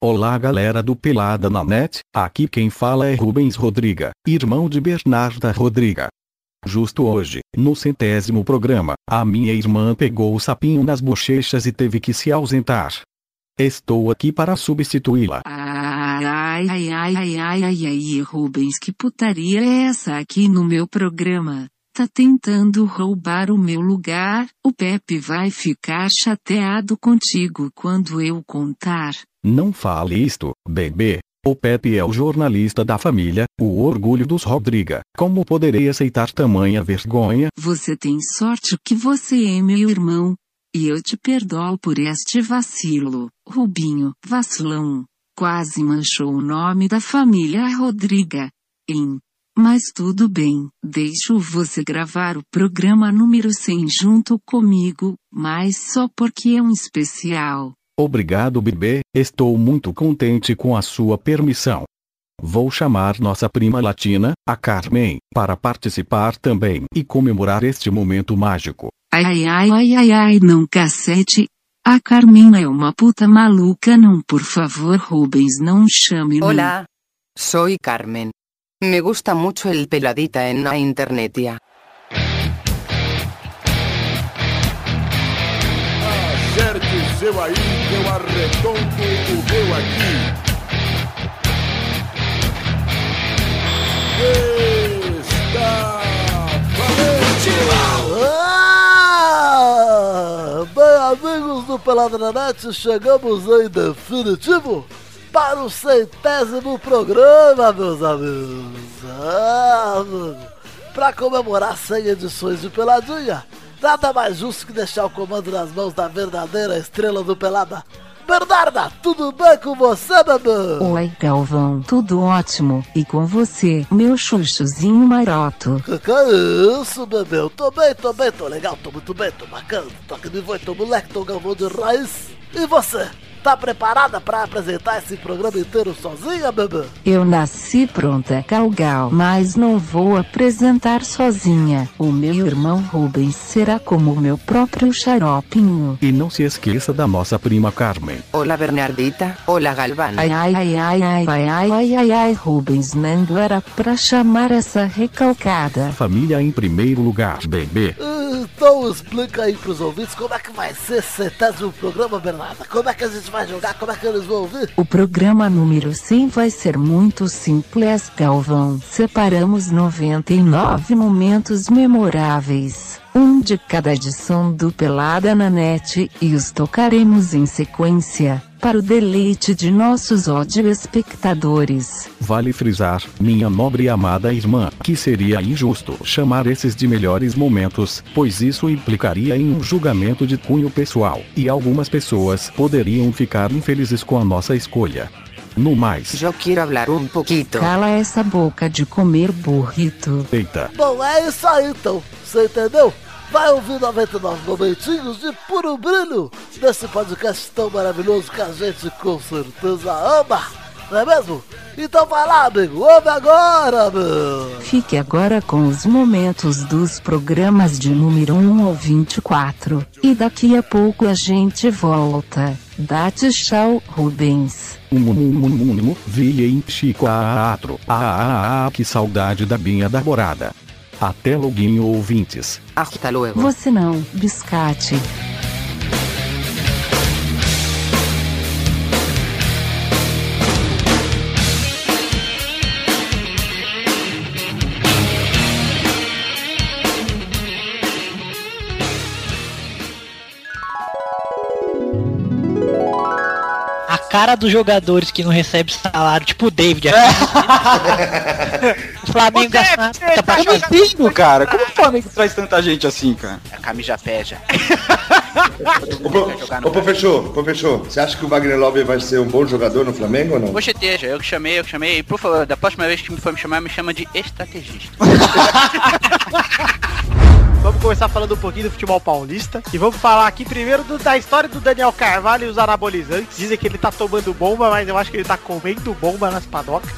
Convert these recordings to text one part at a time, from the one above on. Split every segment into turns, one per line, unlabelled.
Olá galera do Pelada na Net, aqui quem fala é Rubens Rodriga, irmão de Bernarda Rodriga. Justo hoje, no centésimo programa, a minha irmã pegou o sapinho nas bochechas e teve que se ausentar. Estou aqui para substituí-la.
Ai, ai, ai, ai, ai, ai, Rubens, que putaria é essa aqui no meu programa? Tá tentando roubar o meu lugar? O Pepe vai ficar chateado contigo quando eu contar.
Não fale isto, bebê. O Pepe é o jornalista da família, o orgulho dos Rodriga. Como poderei aceitar tamanha vergonha?
Você tem sorte que você é meu irmão. E eu te perdoo por este vacilo, Rubinho, vacilão. Quase manchou o nome da família Rodriga. Em. Mas tudo bem, deixo você gravar o programa número 100 junto comigo, mas só porque é um especial.
Obrigado, bebê. Estou muito contente com a sua permissão. Vou chamar nossa prima latina, a Carmen, para participar também e comemorar este momento mágico.
Ai ai ai ai ai ai não cacete. A Carmen é uma puta maluca não por favor Rubens não chame
Hola. Soy Carmen. Me gusta mucho el peladita en la internet ya.
Acerte o seu aí, que eu arredondo o meu aqui. Está valente!
Ah, bem, amigos do Pelada na Net, chegamos em definitivo para o centésimo programa, meus amigos. Ah, para comemorar 100 edições de Peladinha, nada mais justo que deixar o comando nas mãos da verdadeira estrela do Pelada. Bernarda, tudo bem com você, bebê?
Oi Galvão, tudo ótimo, e com você, meu chuchuzinho maroto.
Que que é isso, bebê? Eu tô bem, tô bem, tô legal, tô muito bem, tô bacana. Tô aqui de voz, tô moleque, tô galvão de raiz. E você? Tá preparada pra apresentar esse programa inteiro sozinha, bebê?
Eu nasci pronta Galgal, mas não vou apresentar sozinha. O meu irmão Rubens será como o meu próprio xaropinho.
E não se esqueça da nossa prima Carmen.
Hola Bernardita. Hola Galván.
Ai ai ai ai ai ai ai ai ai ai Rubens não era pra chamar essa recalcada.
Família em primeiro lugar, bebê.
Então explica aí pros ouvintes como é que vai ser esse centésimo programa, Bernarda. Como é que a gente vai jogar, como é que eles vão ouvir?
O programa número 100 vai ser muito simples, Galvão. Separamos 99 momentos memoráveis, um de cada edição do Pelada na Net, e os tocaremos em sequência, para o deleite de nossos ódio espectadores.
Vale frisar, minha nobre e amada irmã, que seria injusto chamar esses de melhores momentos, pois isso implicaria em um julgamento de cunho pessoal, e algumas pessoas poderiam ficar infelizes com a nossa escolha. No mais,
Yo quiero hablar un poquito.
Cala essa boca de comer burrito.
eita,
Bom, é isso aí então, você entendeu? Vai ouvir 99 momentinhos de puro brilho nesse podcast tão maravilhoso que a gente com certeza ama, não é mesmo? Então vai lá, amigo, ouve agora, meu!
Fique agora com os momentos dos programas de número 1 ao 24. E daqui a pouco a gente volta. Dá-te tchau, Rubens.
Um vi em Chico Teatro. Ah, ah, ah, que saudade da minha namorada. Até loguinho ouvintes.
Hasta luego.
Você não, biscate.
Cara dos jogadores que não recebem salário, tipo o David. aqui. o Flamengo gastando tá pra
Eu não entendo, cara. Como o Flamengo traz tanta gente assim, cara?
A camisa peja.
Ô, pro- ô, professor, professor, você acha que o Wagner Love vai ser um bom jogador no Flamengo ou não?
Poxa, esteja, eu que chamei, eu que chamei. Por favor, da próxima vez que me for me chamar, me chama de estrategista.
Vamos começar falando um pouquinho do futebol paulista. E vamos falar aqui primeiro do- da história do Daniel Carvalho e os anabolizantes. Dizem que ele tá tomando bomba, mas eu acho que ele tá comendo bomba nas padocas.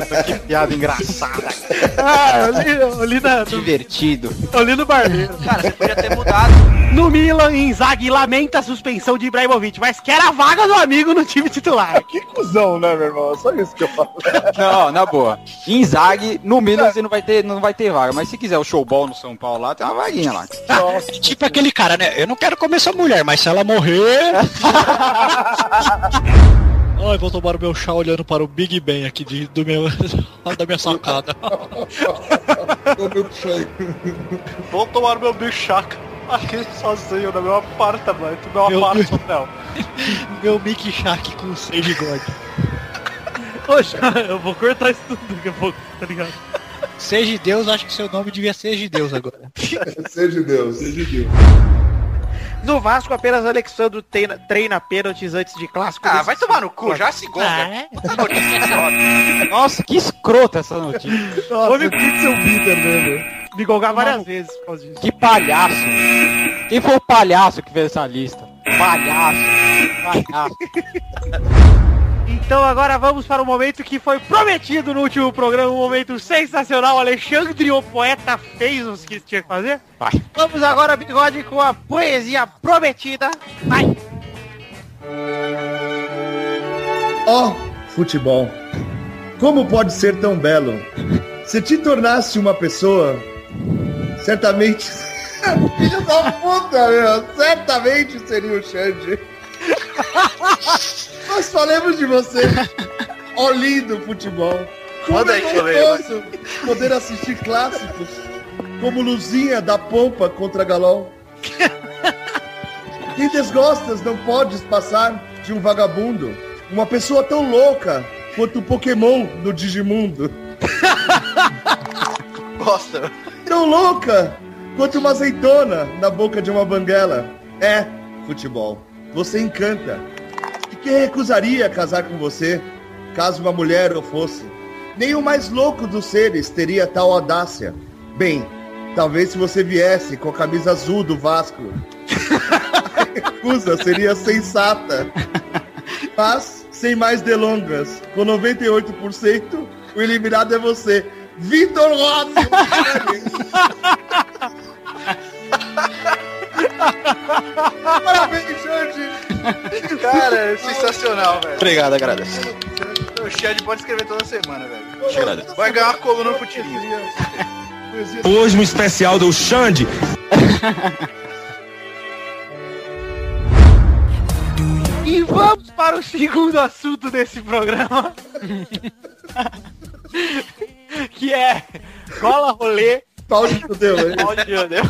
Puta, que piada engraçada.
Ah, eu li, eu li na,
Divertido.
eu li no barbeiro.
Cara, você podia ter mudado.
No Milan, Inzaghi lamenta a suspensão de Ibrahimovic, mas quer a vaga do amigo no time titular.
Que cuzão, né, meu irmão? Só isso que eu falo.
Não, na boa. Inzaghi, no Milan você não vai ter, não vai ter vaga. Mas se quiser o showball no São Paulo lá, tem uma vaguinha lá.
Tipo aquele cara, né? Eu não quero comer sua mulher, mas se ela morrer. Ai, vou tomar o meu chá olhando para o Big Ben aqui de, do meu, da minha sacada.
Vou tomar meu bichaca aqui sozinho no meu apartamento, meu
Meu
apartamento.
meu Mickey Shark com seis de God.
Poxa, eu vou cortar isso tudo daqui a pouco, tá ligado?
Seja de Deus, acho que seu nome devia ser de Deus agora.
Seja Deus, seja Deus.
No Vasco, apenas Alexandro treina, treina pênaltis antes de clássico.
Ah, vai tomar no cu, já se gonga.
é?
Nossa, que escrota essa notícia.
Homem o Pixel Peter, né? Me gongar várias vezes por causa disso.
Que palhaço. Quem foi o palhaço que fez essa lista? Palhaço. Palhaço.
Então agora vamos para o momento que foi prometido no último programa, um momento sensacional. Alexandre, o poeta, fez o que tinha que fazer.
Vai.
Vamos agora, bigode, com a poesia prometida. Vai!
Ó, futebol. Como pode ser tão belo? Se te tornasse uma pessoa, certamente. Filho da puta, meu! Certamente seria o Xande. Nós falamos de você. Ó, lindo futebol. Como é gostoso poder assistir clássicos como Luzinha da Pompa contra Galol. Quem desgostas não podes passar de um vagabundo, uma pessoa tão louca quanto o Pokémon do Digimundo.
Bosta.
Tão louca quanto uma azeitona na boca de uma banguela. É, futebol. Você encanta. E quem recusaria casar com você, caso uma mulher o fosse? Nem o mais louco dos seres teria tal audácia. Bem, talvez se você viesse com a camisa azul do Vasco. Recusa seria sensata. Mas, sem mais delongas, com 98%, o eliminado é você. Vitor Rossi! Parabéns, Jorge!
Cara, é sensacional, velho.
Obrigado, agradeço.
O Xande pode escrever toda semana, velho.
Te agradeço.
Vai ganhar uma coluna no Futirinho.
Hoje um especial do Xande.
E vamos para o segundo assunto desse programa. que é cola rolê.
Pau de judeu, hein?
Pau de judeu.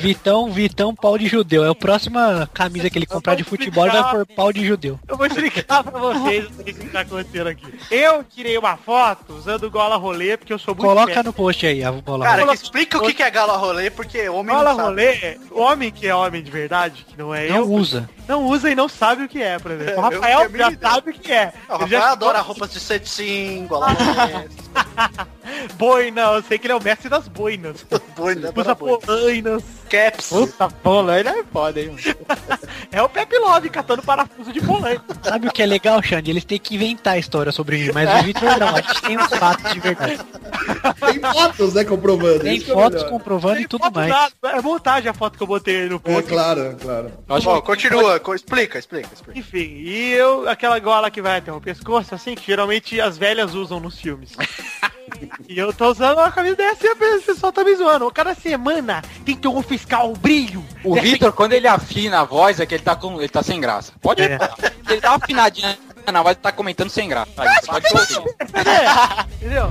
Vitão, Vitão, pau de judeu. É a próxima camisa que ele comprar de futebol vai por pau de judeu.
Eu vou explicar pra vocês o que, que tá acontecendo aqui. Eu tirei uma foto usando gola rolê, porque eu sou muito
Coloca no post aí, a bola.
Cara, que explica o que que é gala rolê, porque homem
Gola
não sabe.
rolê, homem que é homem de verdade, que não é
não
eu,
usa.
não usa e não sabe o que é, por exemplo. O Rafael já
ideia.
sabe o que é.
Não, o
Ele já
Rafael adora roupas de cetim, gola rolê.
Boina, eu sei que ele é o mestre das boinas.
Boina,
Usa polainas.
Caps.
Puta, polaina é foda, hein? mano. é o Pepe Love catando parafuso de polaina.
Sabe o que é legal, Xande? Eles têm que inventar a história sobre mim, mas o Vitor não. A gente tem os fatos de verdade.
Tem fotos, né, comprovando.
Tem
Isso é
fotos
melhor.
comprovando e tudo mais.
nada, É montagem a foto que eu botei no
É
post.
claro, é claro.
Bom, continua, co- explica, explica, explica.
Enfim, e eu, aquela gola que vai até o pescoço, assim, que geralmente as velhas usam nos filmes. e eu tô usando uma camisa dessa e o pessoal tá me zoando. Cada semana tem que confiscar o brilho.
O Vitor, quando ele afina a voz, é que ele tá, com, ele tá sem graça. Pode
É.
reparar. Ele tá afinadinho na voz, ele tá comentando sem graça. Aí, pode ouvir.
Entendeu?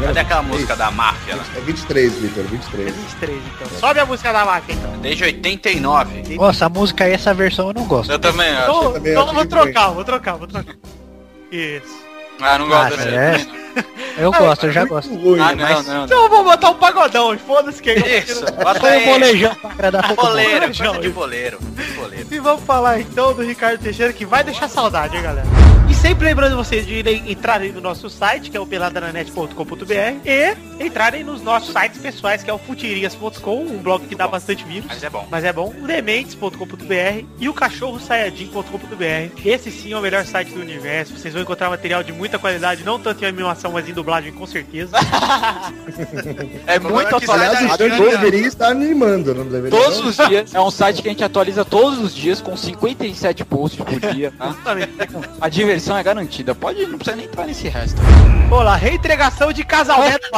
Cadê aquela música da máfia lá?
É 23, Vitor, 23.
23, então. Sobe a música da máquina, então.
Desde 89.
Nossa, a música aí, essa versão eu não gosto.
Eu também acho.
Então,
também
então
acho
eu vou
que
trocar, vou trocar, vou trocar. Isso.
Ah, não gosto
Ah,
dessa.
é?
também não.
Eu gosto, eu já gosto.
Ah, não, não,
Então eu vou botar um pagodão, foda-se que
Isso, bota
Foi um
aí.
bolejão pra agradar todo mundo.
Boleiro,
Bolejão,
coisa de
isso.
boleiro. boleiro.
E vamos falar então do Ricardo Teixeira, que vai deixar saudade, hein, galera? E sempre lembrando vocês de irem, entrarem no nosso site, que é o peladananet.com.br, e entrarem nos nossos sites pessoais, que é o futirias.com, um blog que dá bastante vírus.
Mas é bom.
Mas é bom. O dementes.com.br e o cachorrosaiadin.com.br. Esse sim é o melhor site do universo. Vocês vão encontrar material de muita qualidade, não tanto em animação, mas em dublagem, com certeza.
É muito
que sai
Aliás, o deveria estar animando, não deveria?
Todos
não?
os dias. É um site que a gente atualiza todos os dias com 57 posts por dia, tá? A diversão é garantida. Pode, não precisa nem entrar nesse resto.
Olá, reentregação de casamento.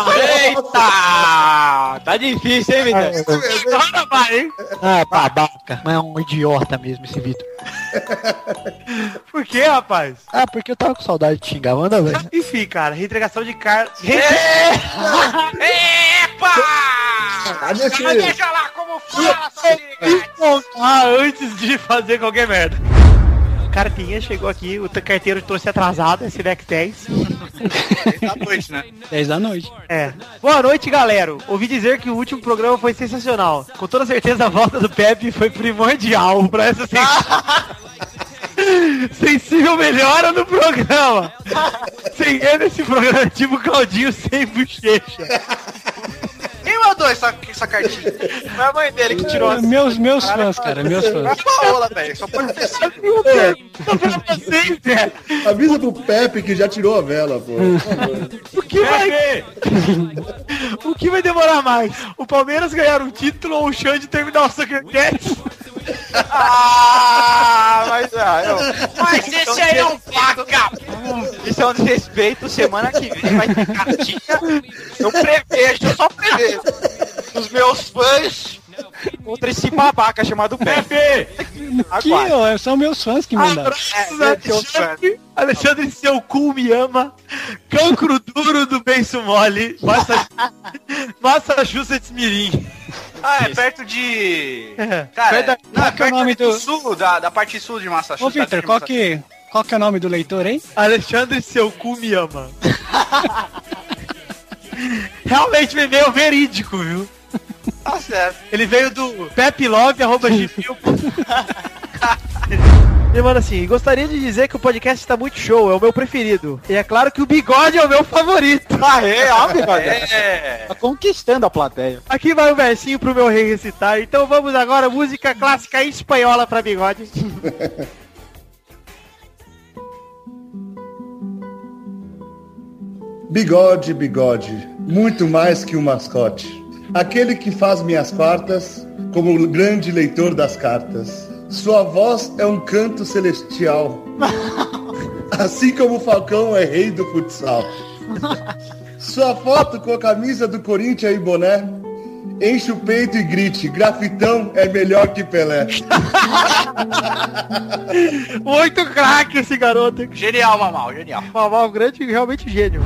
Eita! Tá difícil, hein, Vitor?
Agora vai, hein?
Ah, babaca. Mas é um idiota mesmo esse Vitor.
Por que, rapaz?
Ah, porque eu tava com saudade de xingar, manda, velho.
Enfim, cara, reentregação de car...
Epa!
Cadê esse-
Deixa lá como fala.
Ah, antes de fazer qualquer merda. Cartinha chegou aqui, o carteiro trouxe atrasado, esse deck 10.
Da noite, né?
10 da noite.
É. Boa noite, galera. Ouvi dizer que o último programa foi sensacional. Com toda certeza a volta do Pepe foi primordial pra essa sen- sensível melhora no programa. Sem ele, esse programa é tipo Claudinho sem bochecha.
Quem mandou essa, essa cartinha?
Foi a mãe dele que tirou a
Meus, meus fãs, cara, meus
A
fãs.
Paola, velho. Só pode ter sido.
vocês, velho.
Avisa pro Pepe que já tirou a vela, pô. Favor.
O que vai... o que vai demorar mais? O Palmeiras ganhar um título ou o Xande terminar o Soccer Cats?
Ah, mas ah, eu,
Mas esse aí é um vagabundo.
isso é um desrespeito. Semana que vem vai ter cartinha. Eu prevejo, eu só prevejo. Os meus fãs contra esse babaca chamado Pepe.
Que, ó, são meus fãs que mandaram.
Abraços, Alexandre. Alexandre, seu cu me ama. Cancro duro do Benço Mole. Massa- Massachusetts Mirim.
Ah, é perto de.
É.
Cara,
Perto da-
não,
qual
é
que é o nome
do
do-
sul, da, da parte sul de Massachusetts.
Ô, Victor, qual que, qual que é o nome do leitor, hein?
Alexandre, seu cu me ama. Realmente me veio verídico, viu?
Tá certo.
Ele veio do peplove, arroba gmail. Ele manda assim, gostaria de dizer que o podcast está muito show, é o meu preferido. E é claro que o bigode é o meu favorito.
Ah, é, óbvio, velho.
É.
Tá conquistando a plateia.
Aqui vai um versinho pro meu rei recitar. Então vamos agora, música clássica espanhola pra bigode.
Bigode, bigode, muito mais que um mascote. Aquele que faz minhas quartas como o grande leitor das cartas. Sua voz é um canto celestial. Assim como o Falcão é rei do futsal. Sua foto com a camisa do Corinthians e boné. Enche o peito e grite, grafitão é melhor que Pelé.
Muito craque esse garoto.
Genial, Mamal, genial.
Mamal, grande, realmente gênio.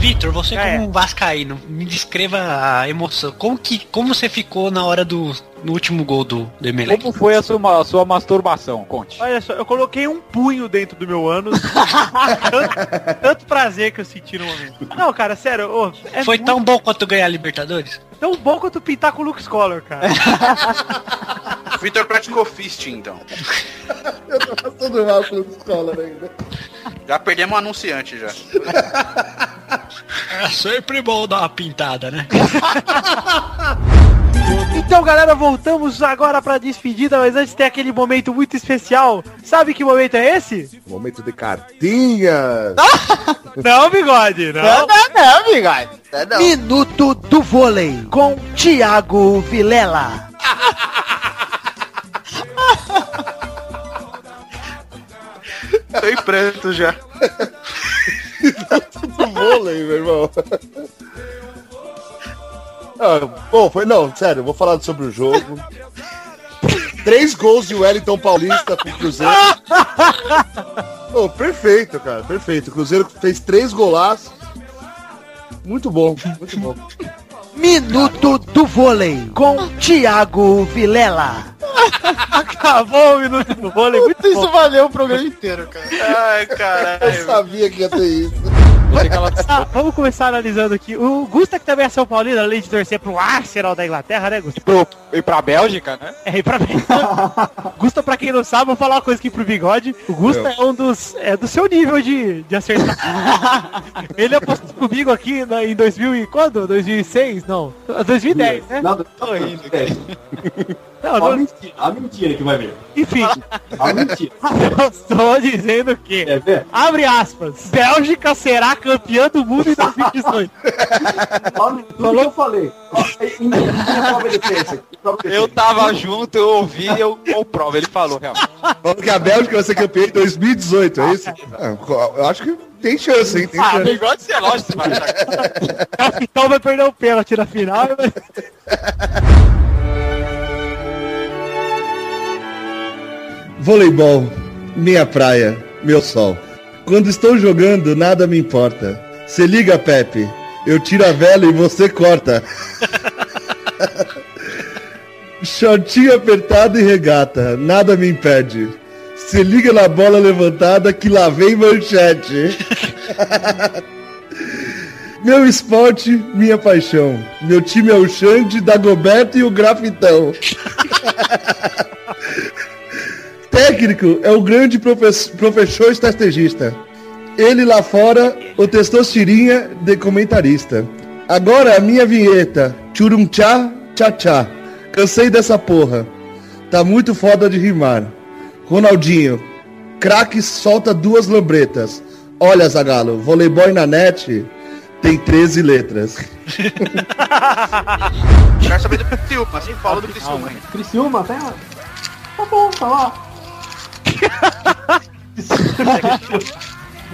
Vitor, você
É.
como um vascaíno, me descreva a emoção. Como que como você ficou na hora do no último gol do, do Emelec?
Como foi a sua, a sua masturbação? Conte.
Olha só, eu coloquei um punho dentro do meu ânus. tanto, tanto prazer que eu senti no momento. Não, cara, sério, ô, é
Foi
muito
tão bom quanto ganhar a Libertadores?
tão bom quanto pintar com o Luke Scholar, cara.
O Vitor praticou fisting, então.
Eu tô passando mal pela escola ainda.
Já perdemos um anunciante já.
É sempre bom dar uma pintada, né?
Então, galera, voltamos agora pra despedida, mas antes tem aquele momento muito especial. Sabe que momento é esse?
Momento de cartinha.
Não, bigode, não.
não, bigode. Não.
Minuto do vôlei com Thiago Vilela.
Tô em pranto já.
vôlei, meu irmão. Ah, bom, foi. Não, sério, vou falar sobre o jogo. Três gols de Wellington Paulista pro Cruzeiro. Pô, perfeito, cara, perfeito. O Cruzeiro fez três golaços. Muito bom, muito bom.
Minuto do vôlei com Thiago Vilela. Acabou o minuto do vôlei. Muito
Isso valeu o programa inteiro, cara.
Ai, caralho.
Eu sabia que ia ter isso.
Ela...
Ah, vamos começar analisando aqui. O Gusta, que também é São Paulino, além de torcer pro Arsenal da Inglaterra, né, Gusta?
Pro, e pra Bélgica, né?
É, e pra Bélgica. Gusta, pra quem não sabe, vou falar uma coisa aqui pro Bigode. O Gusta
Eu.
é um dos. É do seu nível de, de acertar. Ele apostou comigo aqui na- em 2000 e quando? 2006? Não. 2010, né?
Não,
Tô rindo,
Não,
a
não-
mentira, a mentira que vai ver.
enfim.
A mentira.
Eu estou dizendo que.
Ver?
Abre aspas. Bélgica será campeã do mundo em 2018.
Olha o que eu falei. De de
Eu tava junto, eu ouvi, eu comprovo. Ele falou, realmente.
Falando que a Bélgica vai ser campeã em 2018, é isso? Ah, eu acho que tem chance, hein? Tem
Ah,
chance.
bigode você é lógico achar.
O capitão vai perder o pênalti na final. e
Voleibol, minha praia, meu sol. Quando estou jogando, nada me importa. Se liga, Pepe. Eu tiro a vela e você corta. Shortinho apertado e regata, nada me impede. Se liga na bola levantada que lá vem manchete. Meu esporte, minha paixão. Meu time é o Xande, Dagoberto e o Grafitão. Técnico é o grande profe- professor estrategista. Ele lá fora, o testosterinha de comentarista. Agora a minha vinheta. Churum tchá, tchá tchá. Cansei dessa porra. Tá muito foda de rimar. Ronaldinho. Craque solta duas lambretas. Olha, Zagalo, voleibol na net tem 13 letras.
Quero saber do Criciúma, assim fala do Criciúma.
Criciúma, até. Tá bom, tá lá.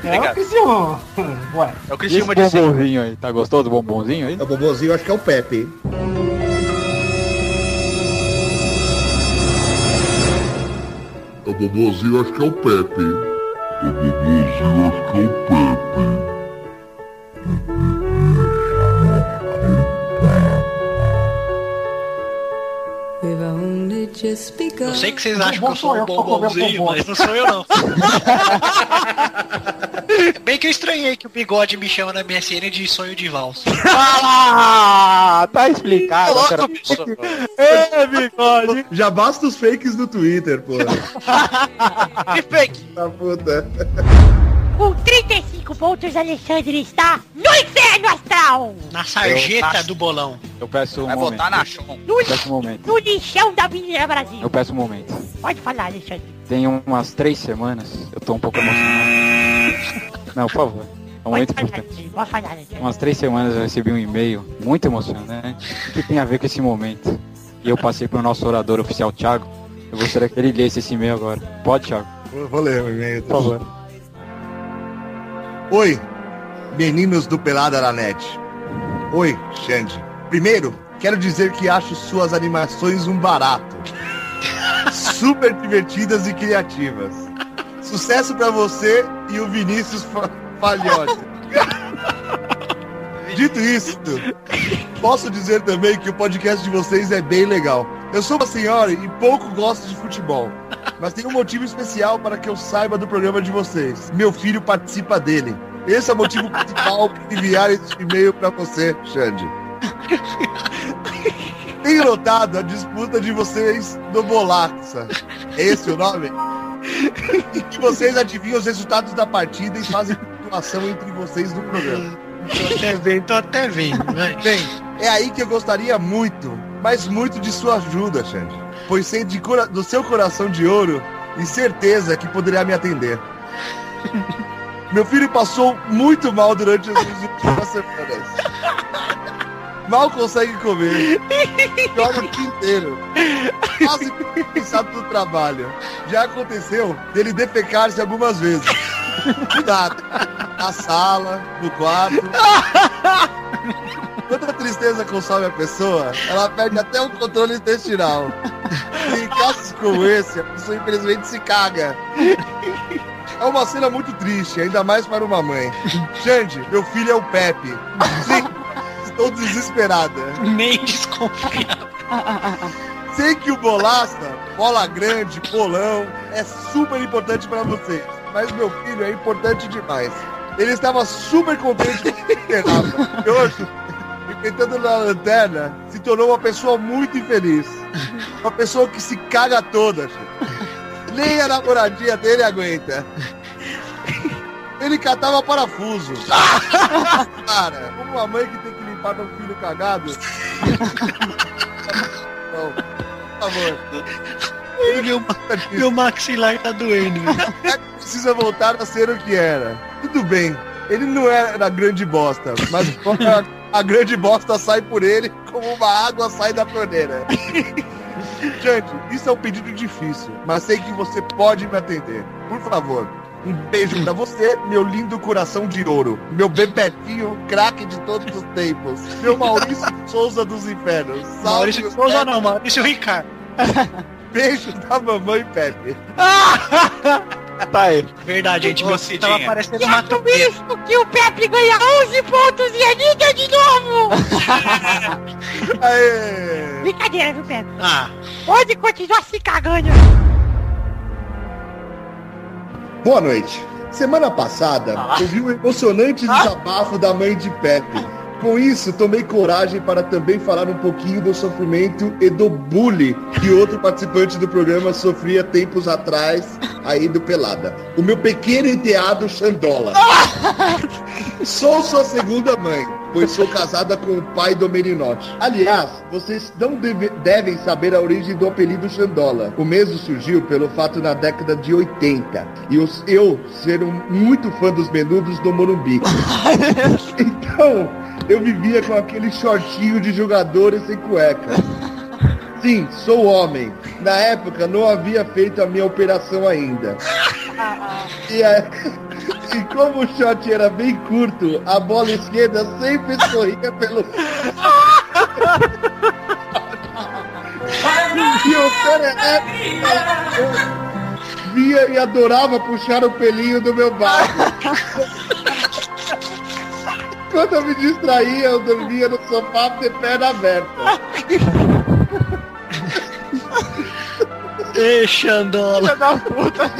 É o Criciúma. Ué.
É o Criciúma de sempre.
bombonzinho aí, tá gostoso do bombonzinho aí?
É o bobozinho, acho que é o Pepe. hein?
O bobozinho acho que é o Pepe. O bobozinho acho que é o Pepe.
Eu sei que vocês acham que eu sou um bombonzinho, mas não sou eu não. Bem que eu estranhei que o bigode me chama na MSN de sonho de valsa.
Ah, tá explicado. cara.
Louco, bicho.
É, bigode.
Já basta os fakes do Twitter, pô.
Que fake.
Tá puta.
Com 35 pontos, Alexandre está no inferno astral!
Na sarjeta
Eu-
do bolão.
Eu peço um
Vai
momento.
votar na Chon.
No,
Eu peço um momento.
no lixão da Avenida Brasil.
Eu peço um momento.
Pode falar, Alexandre.
Tem umas três semanas, eu tô um pouco emocionado. Não, por favor. É um
Pode
momento
falar,
importante. Umas três semanas eu recebi um e-mail muito emocionante que tem a ver com esse momento. E eu passei pro nosso orador oficial, Thiago. Eu gostaria que ele lesse esse e-mail agora. Pode, Thiago?
Vou, vou ler o e-mail.
Por favor.
Oi, meninos do Pelada na Net. Oi, Xande. Primeiro, quero dizer que acho suas animações um barato. Super divertidas e criativas. Sucesso pra você e o Vinícius Fa- Falhote. Dito isso, posso dizer também que o podcast de vocês é bem legal. Eu sou uma senhora e pouco gosto de futebol. Mas tem um motivo especial para que eu saiba do programa de vocês. Meu filho participa dele. Esse é o motivo principal para enviar esse e-mail para você, Xande. Tenho notado a disputa de vocês no Bolaça. É esse o nome? E que vocês adivinham os resultados da partida e fazem pontuação entre vocês no programa.
Tô até vendo, tô até vendo. vai.
Bem, é aí que eu gostaria muito, mas muito de sua ajuda, Xande. Pois sei de cora- do seu coração de ouro e certeza que poderá me atender. Meu filho passou muito mal durante as últimas semanas. Mal consegue comer. Joga o dia inteiro. Quase cansado do trabalho. Já aconteceu dele defecar-se algumas vezes. Cuidado. Na sala, no quarto. Quando a tristeza consome a pessoa, ela perde até o controle intestinal. E em casos como esse, a pessoa infelizmente se caga. É uma cena muito triste, ainda mais para uma mãe. Xande, meu filho é o Pepe. Sim, estou desesperada.
Nem desconfiado.
Sei que o bolaça, bola grande, bolão, é super importante para vocês. Mas meu filho é importante demais. Ele estava super contente com o que internava. E hoje, enfrentando na lanterna, se tornou uma pessoa muito infeliz. Uma pessoa que se caga toda. gente. Nem a namoradinha dele aguenta. Ele catava parafuso. Cara, como uma mãe que tem que limpar um filho cagado. Não, por favor.
Meu, meu maxilar tá doendo. velho.
Precisa voltar a ser o que era. Tudo bem, ele não era grande bosta, mas a, grande bosta sai por ele como uma água sai da torneira. Gente, isso é um pedido difícil, mas sei que você pode me atender. Por favor, um beijo pra você, meu lindo coração de ouro. Meu bebetinho, craque de todos os tempos. Meu Maurício Souza dos Infernos. Salve
Maurício Souza não, Maurício Ricardo.
Beijo da mamãe Pepe.
Tá aí.
Verdade, gente,
Ô,
você tava
Cidinha.
parecendo uma
é com isso que o Pepe ganha 11 pontos e a Anitta de novo!
Aê!
Brincadeira, viu, Pepe?
Ah,
Pode continuar se cagando.
Boa noite. Semana passada, eu vi um emocionante desabafo da mãe de Pepe. Com isso, tomei coragem para também falar um pouquinho do sofrimento e do bullying que outro participante do programa sofria tempos atrás aí do Pelada. O meu pequeno enteado Xandola. Sou sua segunda mãe, pois sou casada com o pai do Merinote. Aliás, vocês não deve- devem saber a origem do apelido Xandola. O mesmo surgiu pelo fato na década de 80 e os- eu ser um muito fã dos menudos do Morumbi. então, eu vivia com aquele shortinho de jogadores sem cueca. Sim, sou homem. Na época não havia feito a minha operação ainda. E, é- e como o short era bem curto, a bola esquerda sempre escorria pelo. e o perereco eu via e adorava puxar o pelinho do meu barco. Quando eu me distraía, eu dormia no sofá de perna aberta.
Ei, Xandola.
Filha da puta.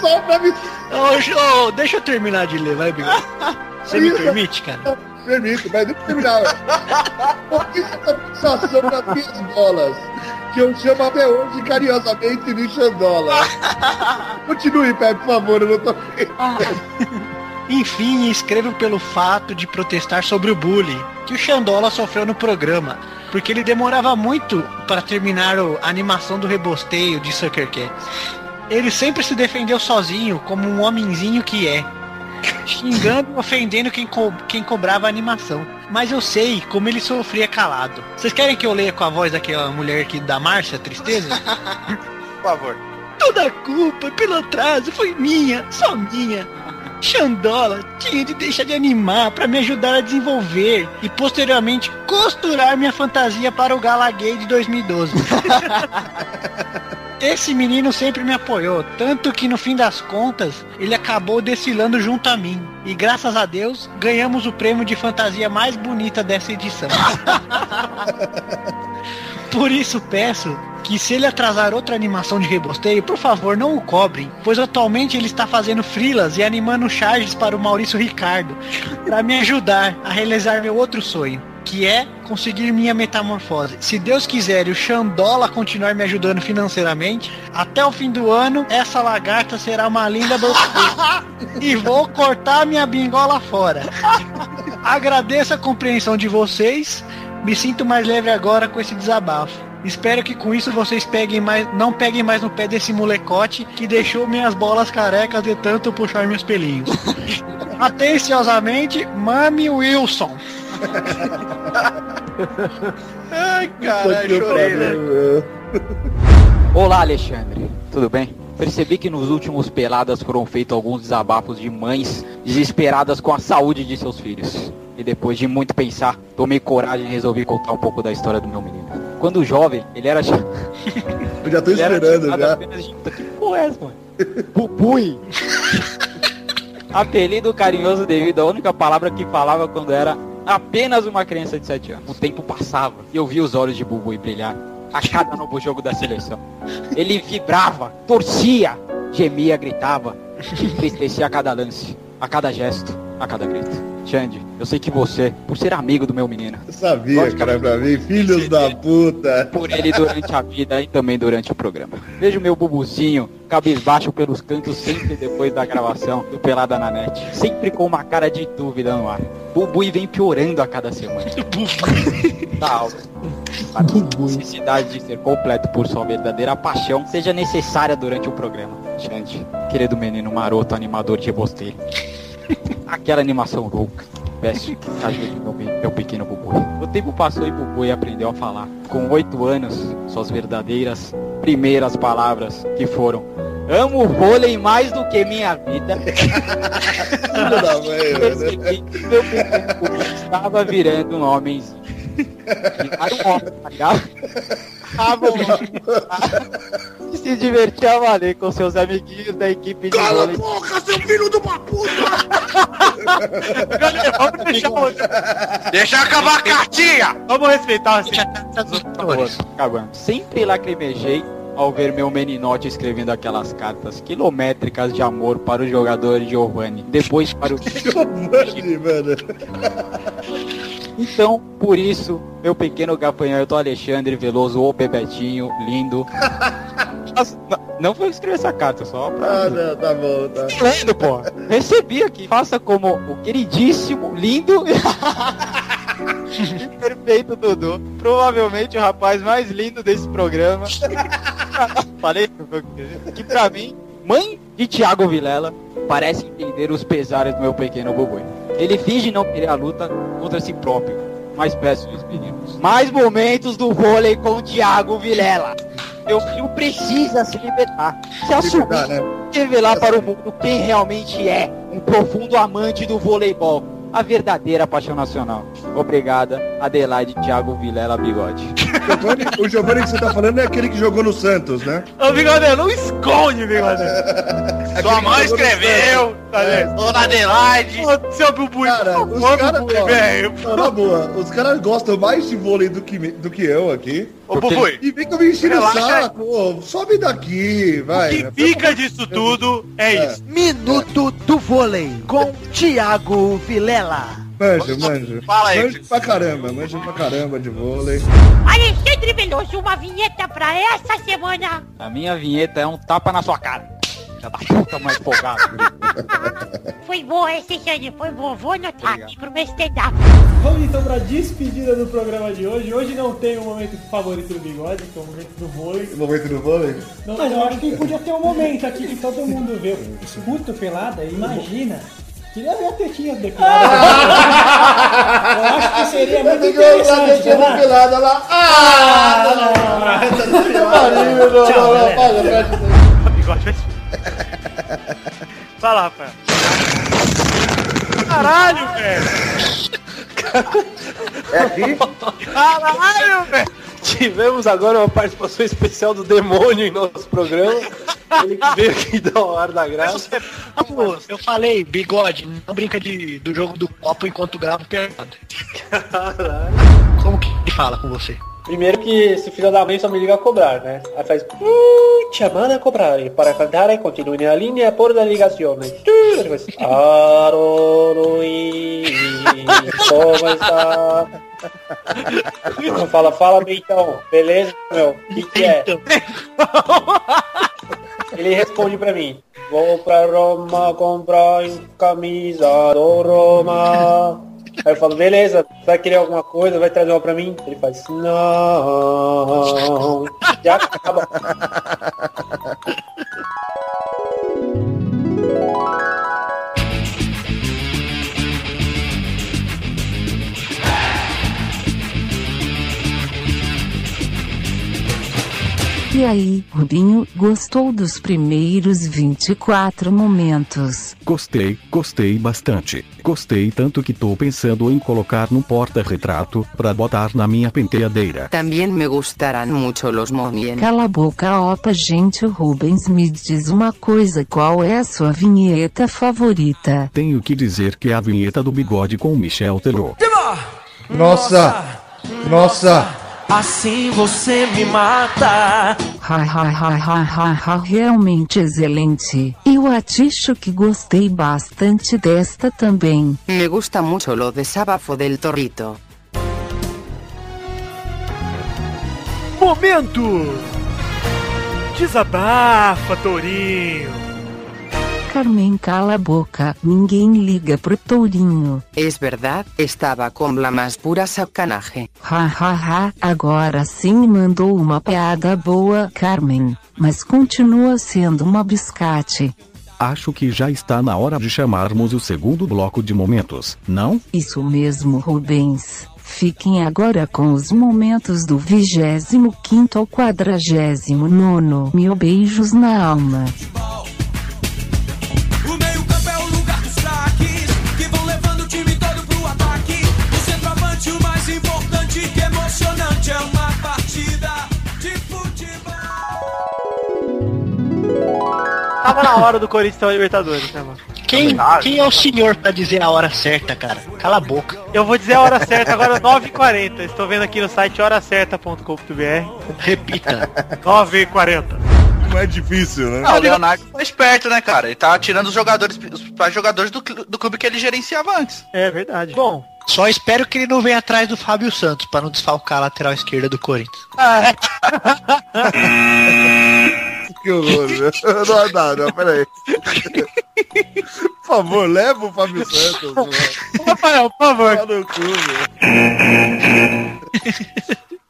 Só pra me
Ô, deixa eu terminar de ler, vai, Bigode. Você me permite, cara?
Permito, mas deixa eu terminar. Por que essa fixação nas minhas bolas? Que eu chamo até hoje carinhosamente de Xandola. Continue, Pepe, por favor, eu não tô
Enfim, escrevo pelo fato de protestar sobre o bullying que o Xandola sofreu no programa, porque ele demorava muito para terminar o- a animação do rebosteio de Sucker Cats. Ele sempre se defendeu sozinho, como um homenzinho que é, xingando e ofendendo quem, co- quem cobrava a animação. Mas eu sei como ele sofria calado. Vocês querem que eu leia com a voz daquela mulher que da Márcia, Tristeza?
Por favor.
Toda a culpa pelo atraso foi minha, só minha. Xandola tinha de deixar de animar para me ajudar a desenvolver e posteriormente costurar minha fantasia para o Gala Gay de 2012. Esse menino sempre me apoiou, tanto que no fim das contas ele acabou desfilando junto a mim. E graças a Deus ganhamos o prêmio de fantasia mais bonita dessa edição. Por isso peço que se ele atrasar outra animação de rebosteio, por favor não o cobrem, pois atualmente ele está fazendo frilas e animando charges para o Maurício Ricardo, para me ajudar a realizar meu outro sonho, que é conseguir minha metamorfose. Se Deus quiser e o Xandola continuar me ajudando financeiramente, até o fim do ano essa lagarta será uma linda e vou cortar minha bingola fora. Agradeço a compreensão de vocês. Me sinto mais leve agora com esse desabafo. Espero que com isso vocês peguem mais, não peguem mais no pé desse molecote que deixou minhas bolas carecas de tanto puxar meus pelinhos. Atenciosamente, Mami Wilson.
Ai, caralho, chorei, velho.
Olá, Alexandre. Tudo bem? Percebi que nos últimos peladas foram feitos alguns desabafos de mães desesperadas com a saúde de seus filhos. E depois de muito pensar, tomei coragem e resolvi contar um pouco da história do meu menino. Quando jovem, ele era
Eu já tô esperando,
chamado
já.
apenas de- Que porra é essa, mano? Bubui. Apelido carinhoso devido à única palavra que falava quando era apenas uma criança de 7 anos. O tempo passava e eu via os olhos de Bubui brilhar a cada novo jogo da seleção. Ele vibrava, torcia, gemia, gritava, entristecia a cada lance, a cada gesto.
A cada grito. Xande, eu sei que você, por ser amigo do meu menino,
Eu sabia que era pra mim, filhos da puta.
por ele durante a vida e também durante o programa. Vejo meu bubuzinho, cabisbaixo pelos cantos sempre depois da gravação do Pelada na Net. Sempre com uma cara de dúvida no ar. Bubu vem piorando a cada semana. da aula. Para a necessidade de ser completo por sua verdadeira paixão seja necessária durante o programa. Xande, querido menino maroto animador de rebosteiro. Aquela animação louca. Peço que ajude meu, meu pequeno Bubu. O tempo passou e Bubu aprendeu a falar. Com oito anos, suas verdadeiras primeiras palavras que foram Amo o vôlei mais do que minha vida.
Mãe,
Percebi que meu estava virando um homem. Era um homem, tá ligado? Ah, bom. E se divertir a valer com seus amiguinhos da equipe de
Cala a boca, seu filho de uma
Vamos deixar o...
Deixa eu acabar a cartinha!
Vamos respeitar assim.
Acabando. Sempre lacrimejei ao ver meu meninote escrevendo aquelas cartas quilométricas de amor para o jogador Giovanni. Depois para o.
Giovanni, mano.
Então, por isso, meu pequeno gafanhoto Alexandre Veloso, o Bebetinho, lindo. Nossa, não foi escrevi essa carta, só pra.
Ah, não, tá bom, tá.
Lendo, pô. Recebi aqui. Faça como o queridíssimo, lindo perfeito Dudu. Provavelmente o rapaz mais lindo desse programa. Falei que pra mim, mãe de Thiago Vilela, parece entender os pesares do meu pequeno Boboi. Ele finge não querer a luta contra si próprio. Mas peço isso, meninos. Mais momentos do vôlei com o Thiago Vilela. Meu filho precisa se libertar. Se assumir,
né?
revelar para o mundo quem realmente é um profundo amante do voleibol. A verdadeira paixão nacional. Obrigada, Adelaide Thiago Vilela Bigode.
O Giovanni que você tá falando é aquele que jogou no Santos, né?
Ô, Bigode, não esconde, Bigode.
Sua mãe escreveu! Dona Adelaide!
Seu Bubu,
Cara, os caras.
Bubu, velho.
Na boa, os caras gostam mais de vôlei do que, do que eu aqui.
Ô, Bubui,
E vem que eu me enchendo o saco. Ô, sobe daqui,
o
vai.
que fica disso tudo é
É.
isso.
Minuto do vôlei com Thiago Vilela.
Manjo, manjo.
Fala aí.
Manjo pra caramba, manjo pra caramba de vôlei.
Alexandre Veloso, uma vinheta pra essa semana.
A minha vinheta é um tapa na sua cara. Já da puta mais folgado.
Foi boa esse, Xande, foi boa. Vou anotar aqui pro meu stand-up.
Vamos então pra despedida do programa de hoje. Hoje não tem o momento favorito do bigode, que é o momento do vôlei.
O momento do vôlei?
Não, mas eu acho que podia ter um momento aqui que todo mundo vê. Escuta pelada, imagina. Queria ver a tetinha declarada. eu acho que seria muito interessante. né?
pelada lá. Ah!
Bigode vai se- Lá, Rafael. Caralho, velho.
É aqui?
Caralho, velho.
Tivemos agora uma participação especial do demônio em nosso programa. Ele veio aqui dar o ar da graça.
Pô, eu falei, bigode, não brinca de, do jogo do copo enquanto grava pelado. Como que ele fala com você?
Primeiro que esse filho da mãe só me liga a cobrar, né? Aí faz. "Uh, Chamada a cobrar. E para cantar, continue na linha por la ligação. Aroroi, como está? Fala, fala, então. Beleza, meu? O que, que é? Ele responde pra mim. Vou pra Roma comprar camisa do Roma. Aí eu falo, beleza, vai querer alguma coisa, vai trazer uma pra mim? Ele faz, não. Já acaba.
E aí, Rubinho, gostou dos primeiros 24 momentos?
Gostei, gostei bastante. Gostei tanto que tô pensando em colocar no porta-retrato pra botar na minha penteadeira.
También me gustarán mucho los movimientos.
Cala a boca, opa, gente. O Rubens me diz uma coisa: qual é a sua vinheta favorita?
Tenho que dizer que é a vinheta do bigode com Michel Teló.
Nossa! Nossa!
Assim você me mata.
Ha, ha, ha, ha, ha, ha, realmente excelente. Eu acho que gostei bastante desta também.
Me gusta mucho lo de Sábafo del Torrito.
Momento! Desabafa, Tourinho.
Carmen, cala a boca. Ninguém liga pro Tourinho.
Es verdad, estaba con la más pura sacanaje.
Ha, ha, ha. Agora sim mandou uma piada boa, Carmen. Mas continua sendo uma biscate.
Acho que já está na hora de chamarmos o segundo bloco de momentos, não?
Isso mesmo, Rubens. Fiquem agora com os momentos do 25 ao 49. Mil beijos na alma.
Que emocionante é uma partida de futebol.
Tava na hora do Corinthians ter Libertadores, né, mano?
Quem, quem é o senhor pra dizer a hora certa, cara? Cala a boca.
Eu vou dizer a hora certa agora, 9h40. Estou vendo aqui no site horacerta.com.br.
Repita.
9h40.
Não é difícil, né?
Ah, o Leonardo foi esperto, né, cara? Ele tá tirando os jogadores, os principais jogadores do, do clube que ele gerenciava antes.
É verdade. Bom,
Só espero que ele não venha atrás do Fábio Santos pra não desfalcar a lateral esquerda do Corinthians.
Que horror, né? Não, não, não, peraí. Por favor, leva o Fábio Santos. mano.
Rafael, por favor.
Tá no cu, meu.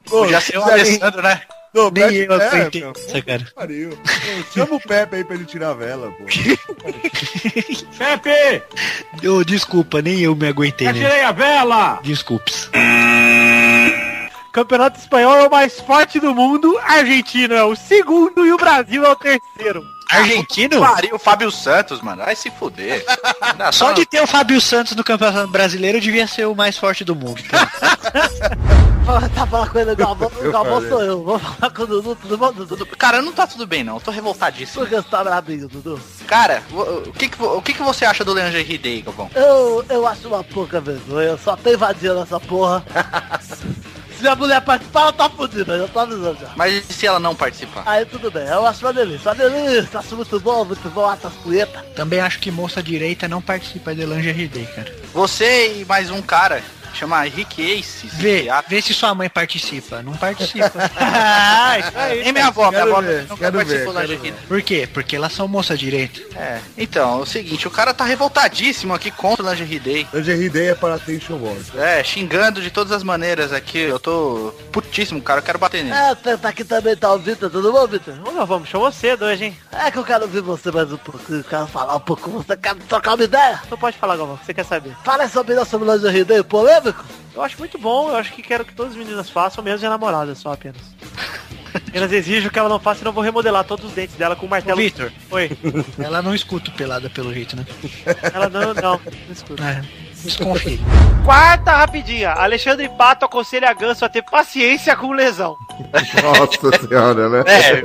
Pô,
Podia ser o Alessandro, né?
Não,
Nem
Pepe-
eu
é,
aguentei
meu,
essa, cara.
Pariu. Chama o Pepe aí pra ele tirar a vela, pô.
Pepe!
Ô, desculpa, nem eu me aguentei, né?
a vela!
Desculpes.
Campeonato Espanhol é o mais forte do mundo, Argentina é o segundo e o Brasil é o terceiro.
Argentino?
Pariu, o Fábio Santos, mano. Vai se fuder. Não,
Só de ter o Fábio Santos no Campeonato Brasileiro devia ser o mais forte do mundo.
Fala- Tá falando com ele, o Galvão, o Galvão sou eu. Vou falar com o Dudu, tudo bom, Dudu?
Cara, não tá tudo bem, não. Eu tô revoltadíssimo.
Por que você tá brabinho, Dudu?
Cara, o que que, o que que você acha do Leandro Henrique Galvão?
Eu, eu acho uma pouca vergonha, só tem vadia nessa porra. Se a mulher participar, ela tá fudida, eu tô avisando já.
Mas e se ela não participar?
Aí tudo bem, eu acho uma delícia, uma delícia, acho muito bom, muito bom, atas punheta.
Também acho que moça direita não participa de Lange RD, cara.
Você e mais um cara, chama Rick Ace.
Vê, vê se sua mãe participa. Não participa.
Ah, isso aí.
Nem minha avó, minha avó
ver,
nunca
quero
participou da Henrique
Por quê? Porque elas são moça direita.
É, então, é o seguinte, o cara tá revoltadíssimo aqui contra o Lingerie Day.
Lingerie Day é para Attention Wars.
É, xingando de todas as maneiras aqui. Eu tô putíssimo, cara. Eu quero bater nele.
É, tá, tá aqui também tá o Vitor, tudo bom, Vitor?
Ô, Galvão, chamou cedo hoje, hein?
É que eu quero ouvir você mais um pouquinho, quero falar um pouco com você, quero trocar uma ideia.
Então pode falar, Galvão, o que você quer saber?
Fala aí sobre nosso lingerie day
Eu acho muito bom, eu acho que quero que todas as meninas façam, mesmo de namorada, só apenas. Apenas exijo que ela não faça, senão eu vou remodelar todos os dentes dela com o martelo.
Ô, Vitor.
Oi.
Ela não escuta o pelada pelo jeito, né?
Ela não, não, não escuta.
É, desconfie.
Quarta rapidinha. Alexandre Pato aconselha Ganso a ter paciência com lesão.
Nossa senhora, né?
É,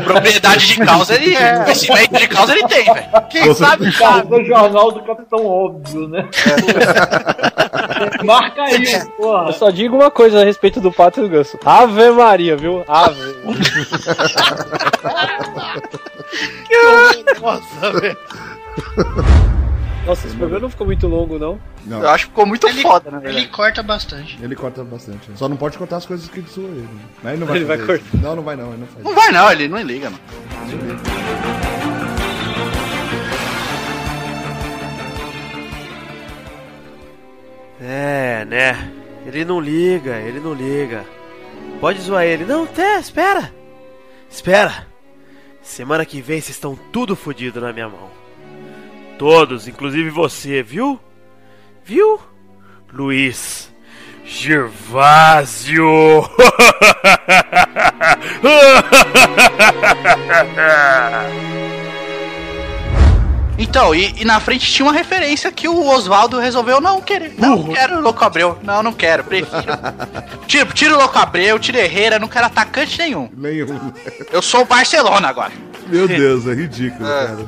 propriedade de causa ele.
É.
Conhecimento de causa ele tem, velho.
Quem sabe
Cara,
sabe.
do jornal do Capitão Óbvio, né? Marca aí, porra.
Eu só digo uma coisa a respeito do Pato e do Ganso. Ave Maria, viu? Ave.
Nossa, velho.
Nossa, esse programa não ficou muito longo, não?
Não,
Eu acho que ficou muito
Ele-
foda, né?
Ele corta bastante.
ele corta bastante. Só não pode cortar as coisas que zoam ele. né? Mas ele não vai
Ele vai
fazer isso. Não, não vai não, ele não faz.
Não vai não, ele não liga, mano.
É, né? Ele não liga, ele não liga. Pode zoar ele. Não, até, espera. Espera. Semana que vem vocês estão tudo fodido na minha mão. Todos, inclusive você, viu? Viu? Luiz Gervásio.
Então, e, e na frente tinha uma referência que o Oswaldo resolveu não querer. Não quero o Louco Abreu. Não, não quero. Prefiro. Tira, tira o Louco Abreu, tira Herrera, não quero atacante nenhum.
Nenhum.
Eu sou o Barcelona agora.
Meu Deus, é ridículo,
É.
cara.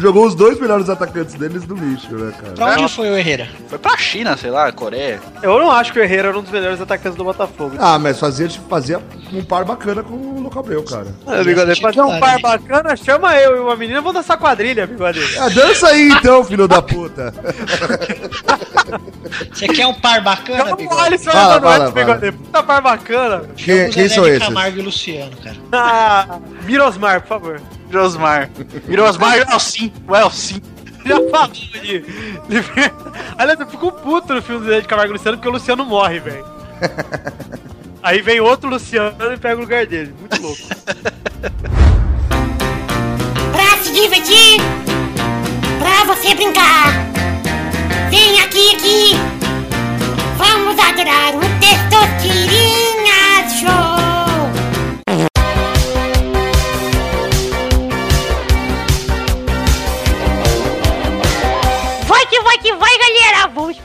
Jogou os dois melhores atacantes deles no lixo, né, cara?
Pra onde foi o Herrera?
Foi pra China, sei lá, Coreia.
Eu não acho que o Herrera era um dos melhores atacantes do Botafogo.
Ah, mas fazia, fazia um par bacana com o Louco Abreu, cara.
Ah, bigode, fazer um par bacana, chama eu e uma menina, vamos dançar quadrilha, bigode.
Ah, dança aí então, filho da puta.
Você quer um par bacana, Bigode?
olha só
Fala,
noite,
fala,
bigode. Puta par bacana.
Quem, quem são esses?
Camargo e Luciano, cara.
Ah, Mirosmar, por favor.
Mirosmar. Mirosmar e o Elcim. O Elcim.
Já falou de, de... Aliás, eu fico puto no filme do Zé de Camargo e Luciano porque o Luciano morre, velho. Aí vem outro Luciano e pega o lugar dele. Muito louco.
Pra se divertir, pra você brincar. Vem aqui, aqui. Vamos adorar o Testosterinha Show.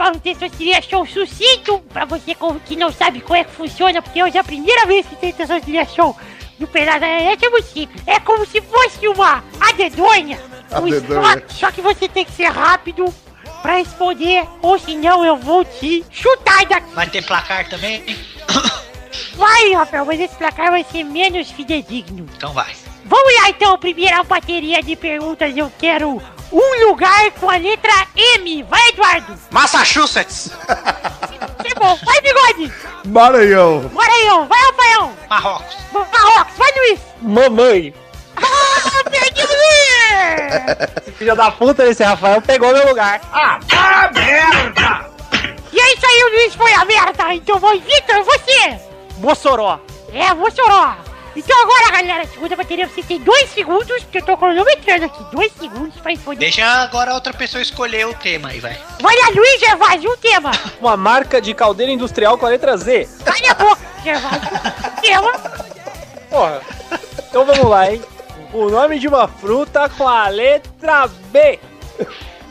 Galera! Vamos para o Testosterinha Show sucinto pra você que não sabe como é que funciona, porque hoje é a primeira vez que tem Testosterinha Show no Pelada é muito simples. É como se fosse uma adedonha. Um só que você tem que ser rápido pra responder, ou senão eu vou te chutar daqui.
Vai ter placar também?
Vai, Rafael, mas esse placar vai ser menos fidedigno.
Então vai.
Vamos lá, então, primeira bateria de perguntas. Eu quero um lugar com a letra M. Vai, Eduardo.
Massachusetts.
Que bom. Vai, Bigode.
Maranhão.
Ó. Vai, Rafael.
Marrocos.
Marrocos. Vai, Luiz.
Mamãe.
Ah, perdi o Luiz.
Esse filho da puta desse Rafael pegou meu lugar.
Ah, ah, merda. E é isso aí, o Luiz foi a merda. Então vai, Vitor, você.
Mossoró.
É, Mossoró. Então agora, galera, segunda bateria, você tem dois segundos, porque eu tô cronometrando aqui. Dois segundos pra responder.
Deixa agora outra pessoa escolher o tema aí, vai.
Vai lá, Luiz Gervásio, um tema.
Uma marca de caldeira industrial com a letra Z.
Cala a boca, Gervásio. Tema.
Porra. Então vamos lá, hein? O nome de uma fruta com a letra B.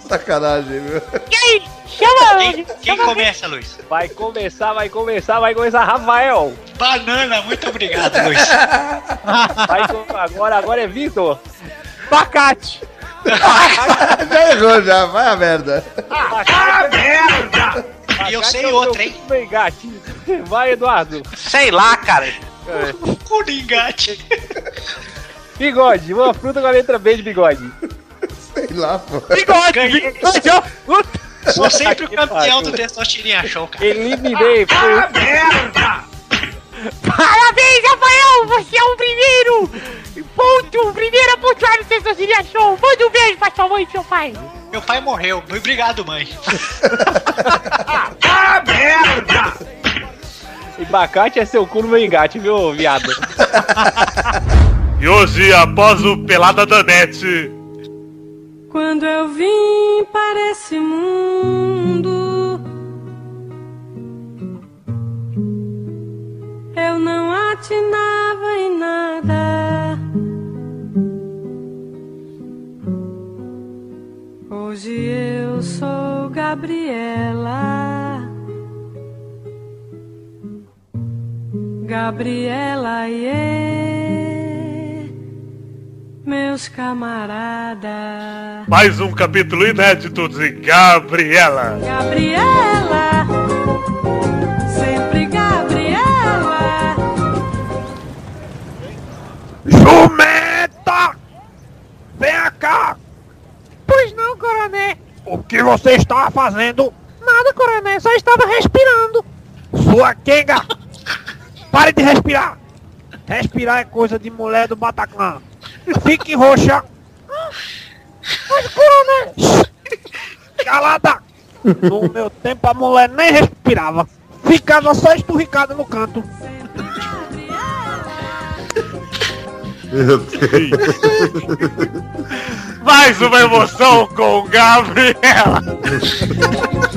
Sacanagem, viu?
E aí, chama
Quem, quem começa, Luiz?
Vai começar, vai começar, vai começar, Rafael.
Banana, muito obrigado, Luiz.
Vai, agora, agora é Vitor. Bacate.
já errou, já. Vai a merda.
Ah, merda!
E eu sei outra, hein?
Gatinho. Vai, Eduardo.
Sei lá, cara.
Coringate.
Bigode, uma fruta com a letra B de bigode.
Sei lá, pô.
Bigode!
Ganhei.
bigode.
Sou sempre o campeão do Testosterinha Show, cara.
Eliminei. Foi...
merda! Parabéns, Rafael! Você é o primeiro! Ponto! Primeiro a pontuar no Testosterinha Show! Manda um beijo pra sua mãe e seu pai!
Meu pai morreu. Muito obrigado, mãe.
Ah, merda!
E bacate é seu cu no meu engate, viu, viado?
E hoje, após o Pelada da Net,
Quando eu vim para esse mundo, eu não atinava em nada. Hoje eu sou Gabriela. Gabriela, e meus camaradas.
mais um capítulo inédito de Gabriela.
Gabriela, sempre Gabriela.
Jumenta! Vem cá!
Pois não, coroné.
O que você está fazendo?
Nada, coroné, só estava respirando.
Sua quenga! Pare de respirar! Respirar é coisa de mulher do Bataclan. Fique roxa!
Mas, coroné.
Calada! No meu tempo a mulher nem respirava. Ficava só esturricada no canto.
Meu Deus.
Mais uma emoção com Gabriela!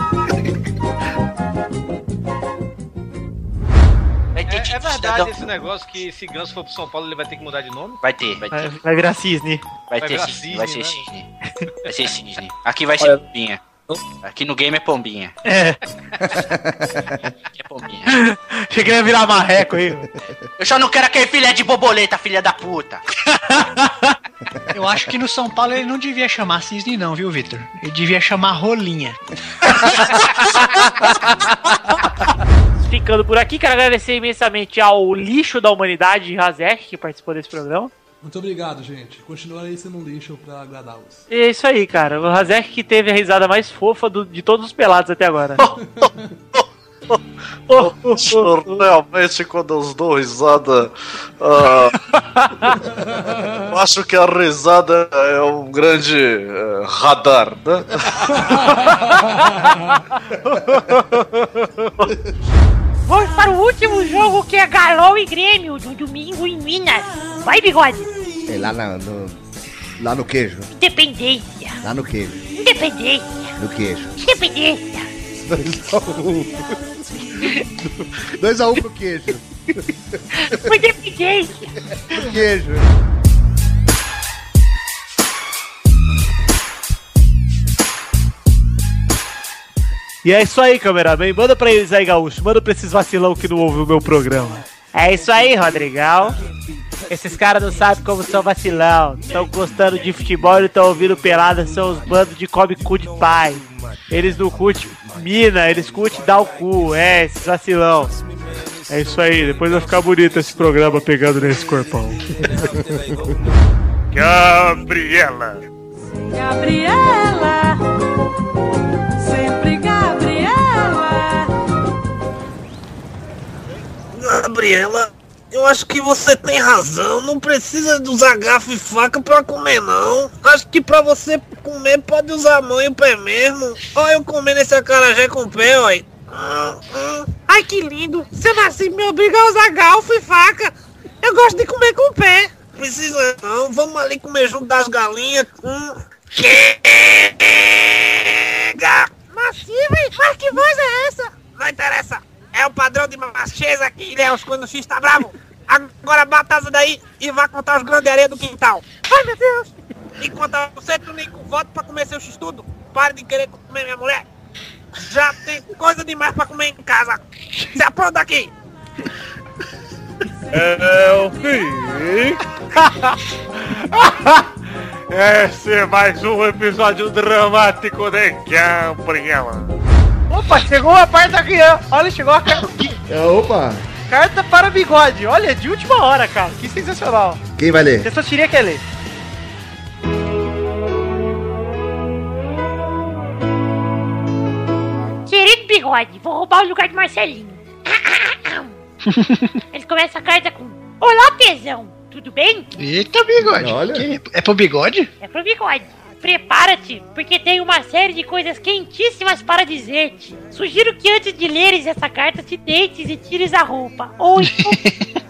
verdade
cidadão.
esse negócio que se Ganso for pro São Paulo ele vai ter que mudar de nome?
Vai ter, vai
Vai,
ter.
vai virar cisne.
Vai,
Vai
ter
virar
cisne,
cisne,
vai ser
né?
cisne. Vai ser cisne. Aqui vai ser pombinha. Aqui no game é pombinha.
É.
Aqui é pombinha.
Cheguei a virar marreco aí.
Eu só não quero aquele filé de borboleta, filha da puta.
Eu acho que no São Paulo ele não devia chamar cisne não, viu, Vitor? Ele devia chamar rolinha.
Ficando por aqui, quero agradecer imensamente ao lixo da humanidade, Razek, que participou desse programa.
Muito obrigado, gente. Continuarei sendo um lixo pra agradá-los.
E é isso aí, cara. O Razek que teve a risada mais fofa do- de todos os pelados até agora.
Realmente, quando eu dou risada, eu acho que a risada é um grande eh, radar, né?
Vamos para o último jogo que é Galol e Grêmio, do domingo em Minas. Vai, bigode.
É lá na- no, lá no queijo.
Independência.
Lá no queijo.
Independência.
No queijo.
Independência.
2x1 pro queijo.
Independência.
Pro queijo.
E é isso aí, cameraman. Manda pra eles aí, Gaúcho. Manda pra esses vacilão que não ouvem o meu programa. É isso aí, Rodrigão. Esses caras não sabem como são vacilão. Estão gostando de futebol e estão ouvindo pelada. São os bandos de come cu de pai. Eles não curtem mina, eles curtem dar o cu. É, esses vacilão. É isso aí. Depois vai ficar bonito esse programa pegando nesse corpão. Gabriela.
Gabriela, sempre Gabriela.
Gabriela, eu acho que você tem razão. Não precisa usar garfo e faca pra comer, não. Acho que pra você comer pode usar a mão e o pé mesmo. Olha eu comendo esse acarajé com o pé, olha.
Ai, que lindo. Seu nasci me obriga a usar galfo e faca. Eu gosto de comer com o pé.
Precisa não. Vamos ali comer junto das galinhas. Hum. Chega!
Massiva, mas que voz é essa?
Não interessa. É o padrão de macheza aqui, né? Os quando o X tá bravo. Agora bata asa daí e vá contar os grandes areias do quintal.
Ai, meu Deus.
Enquanto você, Tunico, volta pra comer seu x-tudo, pare de querer comer minha mulher. Já tem coisa demais pra comer em casa. Se apronta aqui.
É o fim. Esse é mais um episódio dramático de Gabriela.
Opa, chegou a parte aqui, ó. Olha, chegou a carta aqui.
É, opa,
Carta para bigode. Olha, de última hora, cara. Que sensacional.
quem vai ler?
Essa tiria quer ler.
Querido bigode, vou roubar o lugar do Marcelinho. Ele começa a carta com: Olá, tesão, tudo bem?
Eita, bigode.
Olha.
Que- É pro bigode?
É pro bigode. Prepara-te, porque tenho uma série de coisas quentíssimas para dizer-te. Sugiro que antes de leres essa carta te deites e tires a roupa. Ou então...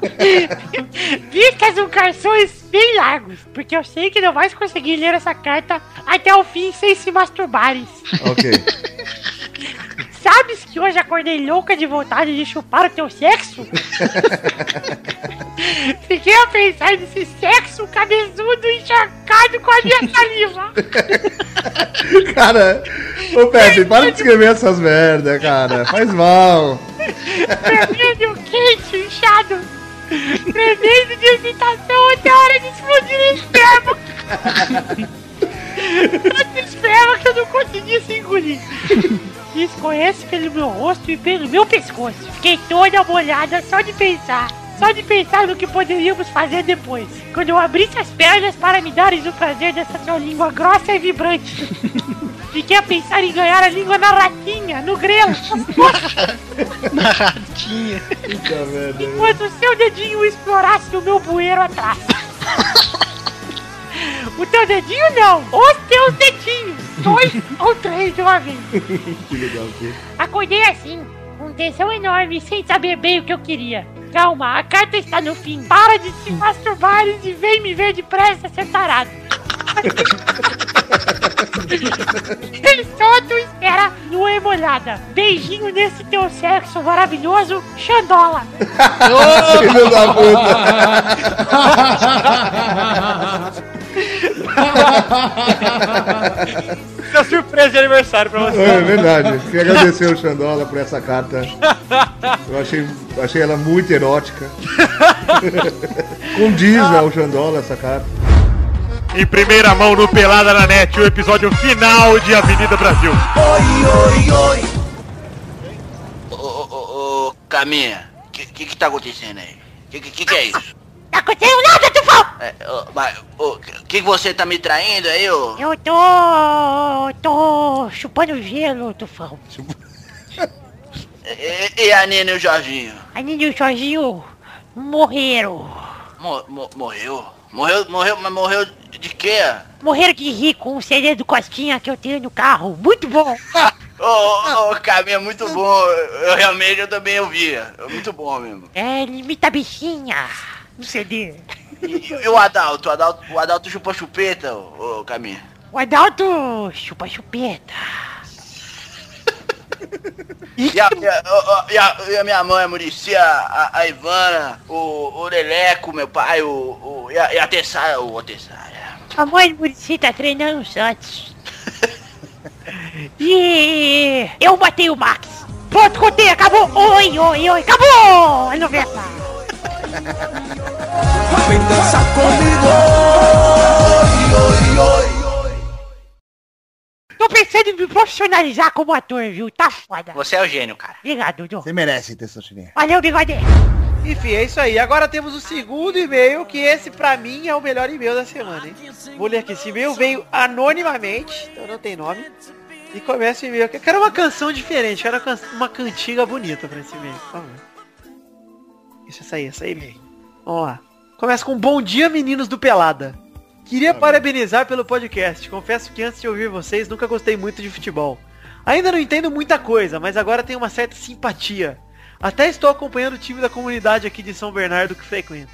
vistas um calções bem largos, porque eu sei que não vais conseguir ler essa carta até o fim sem se masturbares.
Ok.
Sabes que hoje acordei louca de vontade de chupar o teu sexo? Fiquei a pensar nesse sexo cabeçudo encharcado com a minha saliva.
Cara, ô Pepe, para de escrever essas merda, cara. Faz mal.
Vermelho, quente, inchado. Tremendo de excitação até a hora de explodir em esperma. Tanto esperma que eu não conseguia se engolir. Escorrece pelo meu rosto e pelo meu pescoço. Fiquei toda molhada só de pensar. Só de pensar no que poderíamos fazer depois. Quando eu abrisse as pernas para me dares o prazer dessa sua língua grossa e vibrante. Fiquei a pensar em ganhar a língua na ratinha, no grelo.
Na ratinha.
Enquanto o seu dedinho explorasse o meu bueiro atrás. O teu dedinho não, os teus dedinhos. Dois ou três de uma vez.
que legal, que.
Acordei assim, com tensão enorme, sem saber bem o que eu queria. Calma, a carta está no fim. Para de te masturbares e vem me ver depressa, seu tarado. Só tu espera nua e molhada. Beijinho nesse teu sexo maravilhoso, Xandola.
Filho da
Essa surpresa de aniversário pra você.
É verdade. Queria agradecer o Xandola por essa carta. Eu achei, achei ela muito erótica. Condiz ao Xandola essa carta.
Em primeira mão no Pelada na Net, o episódio final de Avenida Brasil.
Oi, oi, oi. Ô, ô, ô, ô, Caminha, o que, que que tá acontecendo aí? Que que, que que é isso?
Tá acontecendo nada, Tufão!
É, ô, mas, o que, que você tá me traindo aí, ô?
Eu tô... tô chupando gelo, Tufão.
E, e a Nina e o Jorginho?
A Nina e o Jorginho morreram.
Mo- mo- morreu? Morreu, morreu, mas morreu de quê?
Morreram de rir com o CD do Costinha que eu tenho no carro. Muito bom.
Ô, ô, ô, Caminha, muito bom. Eu realmente, eu também ouvia. Muito bom mesmo.
É, limita a bichinha no CD.
E, e o Adalto? O Adalto, o Adalto chupa chupeta, ô, ô Caminha?
O Adalto chupa chupeta.
E a, a- ô, ô, e a- e a minha mãe, a Murici, a, a- Ivana, o, o Leleco, meu pai, o, o, e, a, e a Tessara, o Tessara.
A mãe do Murici tá treinando o Santos. e eu matei o Max. Pronto, contei, acabou. Oi, oi, oi, acabou a novela.
Vem dançar comigo. Oi, oi, oi.
Tô pensando em me profissionalizar como ator, viu? Tá foda.
Você é o gênio, cara.
Obrigado, Dudu.
Você merece, Testosterinha.
Valeu, bigode.
Enfim, é isso aí. Agora temos o segundo e-mail, que esse pra mim é o melhor e-mail da semana, hein? Vou ler aqui. Esse e-mail veio anonimamente, então não tem nome. E começa o e-mail aqui. Eu quero uma canção diferente, quero uma can- uma cantiga bonita pra esse e-mail, por favor. Isso, essa aí, essa aí mesmo. Vamos lá. Começa com Bom dia, meninos do Pelada. Queria parabenizar pelo podcast. Confesso que antes de ouvir vocês, nunca gostei muito de futebol. Ainda não entendo muita coisa, mas agora tenho uma certa simpatia. Até estou acompanhando o time da comunidade aqui de São Bernardo que frequento.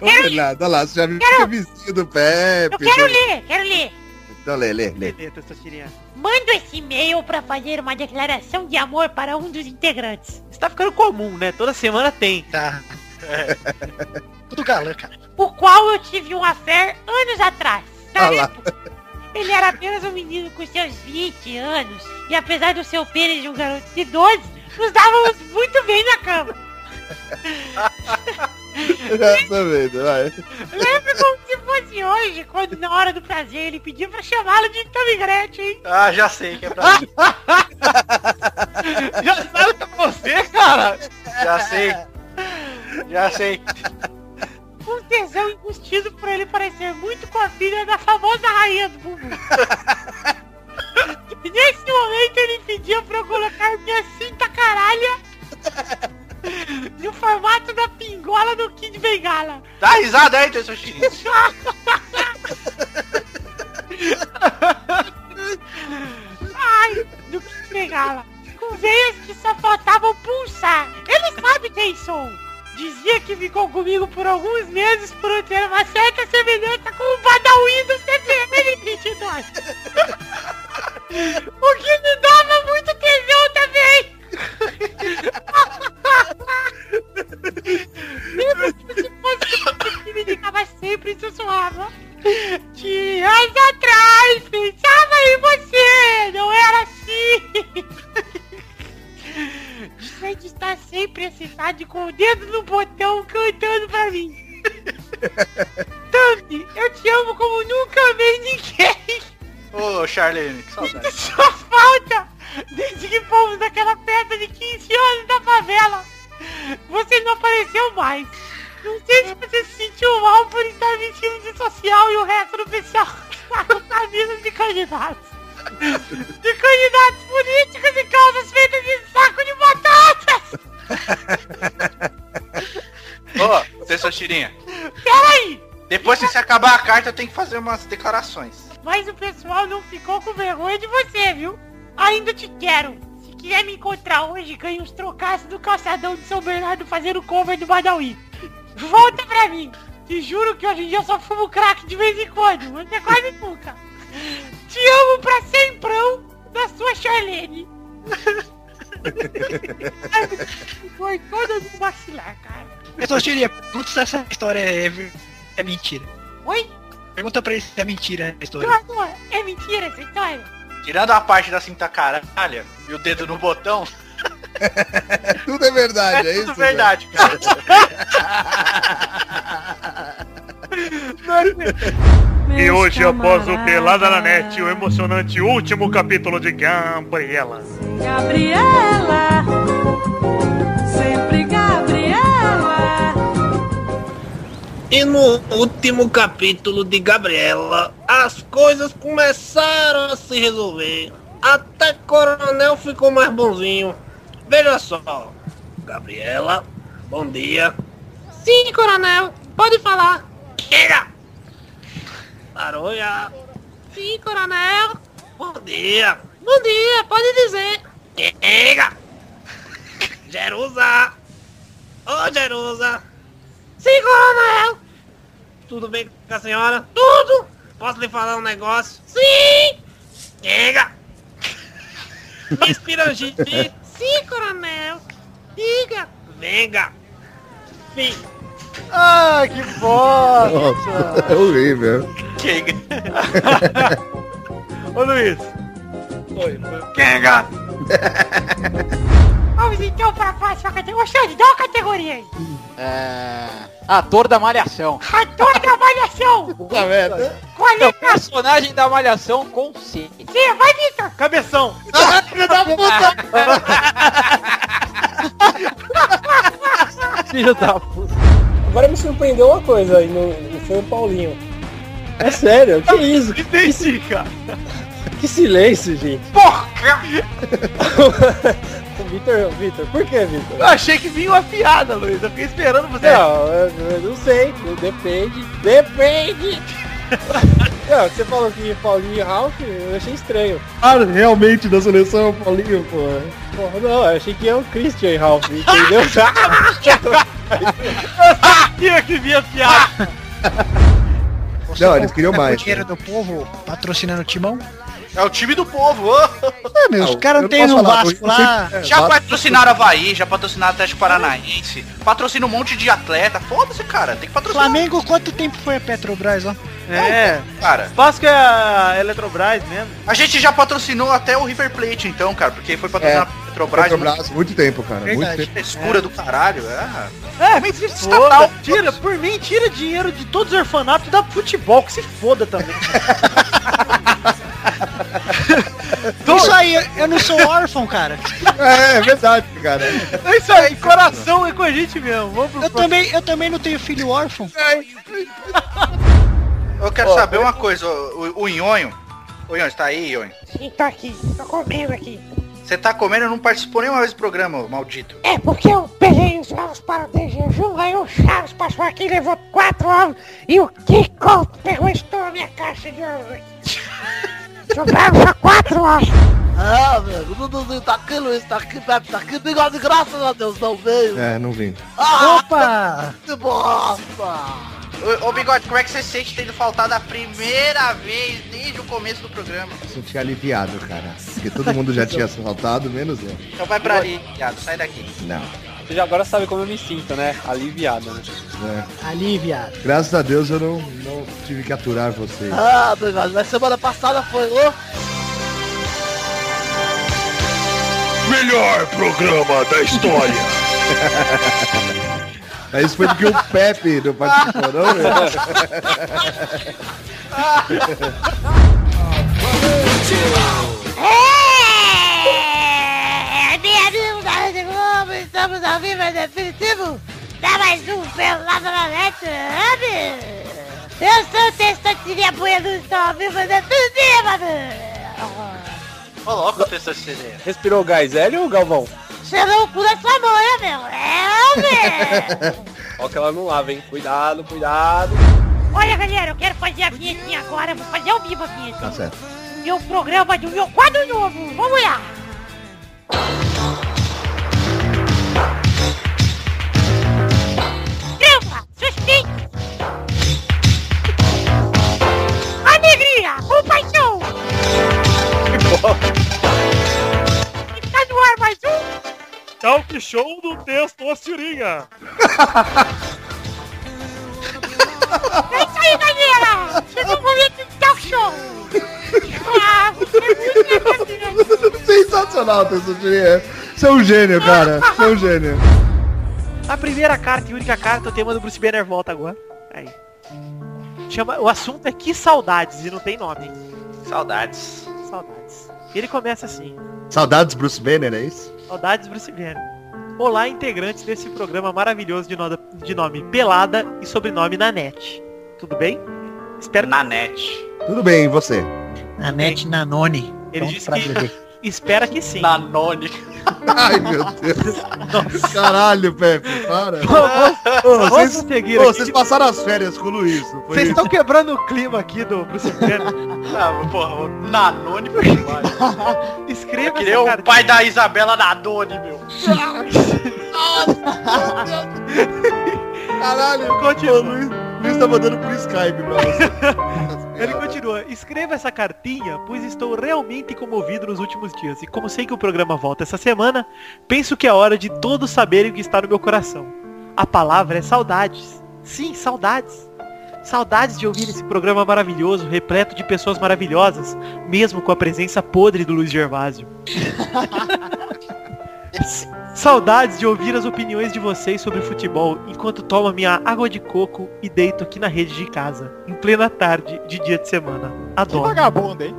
Ô, Bernardo, olha lá, você já viu que é vizinho do Pepe.
Eu quero ler, quero ler.
Então lê, lê, lê.
Mando esse e-mail pra fazer uma declaração de amor para um dos integrantes.
Está ficando comum, né? Toda semana tem.
Tá. Tudo galã, cara.
O qual eu tive um affair anos atrás. Na
Olha lá.
época, ele era apenas um menino com seus 20 anos. E apesar do seu pênis de um garoto de 12, nos dávamos muito bem na cama.
Já tô vendo, vai.
Lembro como se fosse hoje, quando na hora do prazer ele pediu pra chamá-lo de Tommy Gretchen.
Ah, já sei que é pra mim.
Já sabe que é você, cara?
Já sei. Já sei.
Um tesão engustido por ele parecer muito com a filha da famosa rainha do bumbum. Nesse momento ele pedia pra eu colocar minha cinta caralha no formato da pingola do Kid Bengala.
Dá risada aí, teu Chirinho.
Ai, do Kid Bengala. Com veias que só faltavam pulsar. Ele sabe quem sou. Dizia que ficou comigo por alguns meses por ter uma certa semelhança com o Badawi do CPM 22. o que me dava muito tesão também. Que se fosse que me ligava sempre sussurrava. Dias atrás, pensava em você, não era assim. De estar sempre excitado com o dedo no botão cantando pra mim. Tandy, eu te amo como nunca amei ninguém.
Ô, Charlene, que saudade.
Só falta desde que fomos naquela festa de 15 anos da favela. Você não apareceu mais. Não sei se você se sentiu mal por estar vestido de social e o resto do pessoal tá com camisas de candidatos. De candidatos políticos e calças feitas de saco de batatas.
Ô, teu Chirinha.
Peraí,
Depois que você acabar a carta, eu tenho que fazer umas declarações.
mas o pessoal não ficou com vergonha de você, viu? Ainda te quero. Se quiser me encontrar hoje, ganhe uns trocaços do calçadão de São Bernardo fazendo cover do Badawi. Volta pra mim. Te juro que hoje em dia eu só fumo crack de vez em quando, mas é quase nunca. Te amo pra semprão da sua Charlene. Foi toda no maxilar, cara.
Eu só diria, pergunta se essa história é, é mentira.
Oi?
Pergunta pra ele se é mentira a história.
Não, não, é mentira essa história?
Tirando a parte da cinta caralha e o dedo no botão,
Tudo é verdade, é,
é tudo
isso?
verdade, cara.
E hoje, após o Pelada na Net, o emocionante último capítulo de Gabriela.
Gabriela, sempre Gabriela.
E no último capítulo de Gabriela, as coisas começaram a se resolver. Até Coronel ficou mais bonzinho. Veja só, Gabriela, bom dia.
Sim, coronel, pode falar.
Chega! Parou já.
Sim, coronel.
Bom dia.
Bom dia, pode dizer.
Chega! Jerusa! Ô, Jerusa!
Sim, coronel.
Tudo bem com a senhora?
Tudo.
Posso lhe falar um negócio?
Sim.
Chega! Miss Pirangi,
Sim, coronel. Diga.
venga! Fim.
Ah, que!
Nossa, é horrível.
Chega.
Ô Luiz,
Oi.
Kenga!
Vamos então pra próxima categoria. Ô, Xande, dá uma categoria aí.
É... Ator da Malhação.
Ator da Malhação.
Puta merda.
Qual é?
Personagem da Malhação com C.
Sim, vai, Vitor.
Cabeção!
Filho da
Filho da puta.
Agora me surpreendeu uma coisa aí, no, foi o Paulinho. É sério, que isso?
Entendi, cara.
Que silêncio, gente.
Porra!
Vitor, Vitor, por que, Vitor?
Eu achei que vinha uma piada, Luiz. Eu fiquei esperando você.
Não, eu, eu não sei, depende, depende. Não, você falou que Paulinho e Ralph, eu achei estranho.
Ah, realmente da seleção, Paulinho, pô.
Porra, não, eu achei que é o Christian e Ralph, entendeu?
Eu sabia que vinha piada.
Não, eles queriam mais.
Dinheiro do povo patrocinando o Timão?
É o time do povo. ô.
É, meu, os caras não
eu
tem
posso
no
falar,
Vasco lá.
sempre-
Já
Vasco-
patrocinaram Havaí, já patrocinaram Atlético Paranaense, patrocina um monte de atleta. Foda-se, cara, tem que patrocinar.
Flamengo, quanto tempo foi a Petrobras lá?
É.
Cara,
Vasco é a Eletrobras mesmo.
a gente já patrocinou até o River Plate, então, cara, porque foi patrocinado pela Petrobras.
Petrobras, muito tempo, cara. Muito
Verdade.
tempo.
Frescura do caralho, é.
É, mas. Tira, por mim, tira dinheiro de todos os orfanatos dá pro futebol, que se foda também.
Isso aí, eu não sou órfão, cara.
É, é verdade, cara.
É isso aí, coração é com a gente mesmo. Vamos pro
Eu também, eu também não tenho filho órfão.
Eu quero saber uma coisa, o, o Nhonho. O Nhonho, você tá aí, Nhonho?
Sim, tô aqui. Tô comendo aqui.
Você tá comendo e não participou nenhuma vez do programa, maldito.
É porque eu peguei os ovos para o de jejum, aí o Charles passou aqui levou quatro ovos e o Kiko pegou e estourou minha caixa de ovos aqui. Sobraram só quatro ovos.
Ah, velho, o Duduzinho tá aqui, Luiz tá aqui, Pepe tá aqui, bigode, graças a Deus não veio.
É, não vim.
Ah,
Opa!
que bosta!
Ô, ô, Bigode, como é que você sente tendo faltado a primeira vez desde o começo do programa?
Senti aliviado, cara. Porque todo mundo já tinha saltado, menos eu.
Então vai pra ali, viado, sai daqui.
Não.
Você já agora sabe como eu me sinto, né? Aliviado, né?
É.
Ali, viado.
Graças a Deus eu não, não tive que aturar vocês.
Ah, mas semana passada foi, ô.
Melhor programa da história.
Mas isso foi porque o Pepe não participou, não, meu?
Estamos ao vivo é definitivo. Dá mais um pelado na net, sabe? Eu sou o Testotirinha Bueno, estou ao vivo é definitiva, meu.
Ô, louco, testosterona.
Respirou gás hélio ou Galvão?
Cheirou o cu da sua mãe, meu. É, meu.
Ó que ela não lava, hein? Cuidado, cuidado.
Olha, galera, eu quero fazer a vinhetinha agora. Vou fazer ao vivo a vinheta.
Tá certo.
Meu programa do meu quadro novo. Vamos lá. Suspense. Alegria, compaixão. Está no ar mais um.
Talk show do Testostirinha.
É isso aí, galera. Chegou o momento do talk show. Ah, você é muito.
Sensacional, Tessutinha. Você é um gênio, cara. Você é um gênio.
A primeira carta e única carta, o tema do Bruce Banner volta agora. Aí. chama, o assunto é que saudades e não tem nome.
Saudades.
Saudades. Ele começa assim.
Saudades Bruce Banner, é isso?
Saudades Bruce Banner. Olá, integrantes desse programa maravilhoso de, no- de nome Pelada e sobrenome Nanete. Tudo bem? Espero
Nanete.
Tudo bem, e você?
Nanete Nanone.
Ele
Pronto
disse que. Espera que sim.
Nanone.
Ai, meu Deus. Caralho, Pepe, para.
Vamos-
Ô,
vamos
vocês,
seguir
ô,
aqui.
vocês passaram as férias com o Luiz,
Vocês estão quebrando o clima aqui do Bruce Banner.
Ah, porra, o Nanone foi demais.
Escreva
Que nem o
cartinha.
pai da Isabela Nanone, meu.
Caralho, continua. Luiz, Luiz tá mandando por Skype pra você.
Ele continua, escreva essa cartinha, pois estou realmente comovido nos últimos dias. E como sei que o programa volta essa semana, penso que é hora de todos saberem o que está no meu coração. A palavra é saudades. Sim, saudades. Saudades de ouvir esse programa maravilhoso, repleto de pessoas maravilhosas, mesmo com a presença podre do Luiz Gervásio. Saudades de ouvir as opiniões de vocês sobre futebol enquanto tomo minha água de coco e deito aqui na rede de casa, em plena tarde de dia de semana. Adoro.
Vagabundo, hein?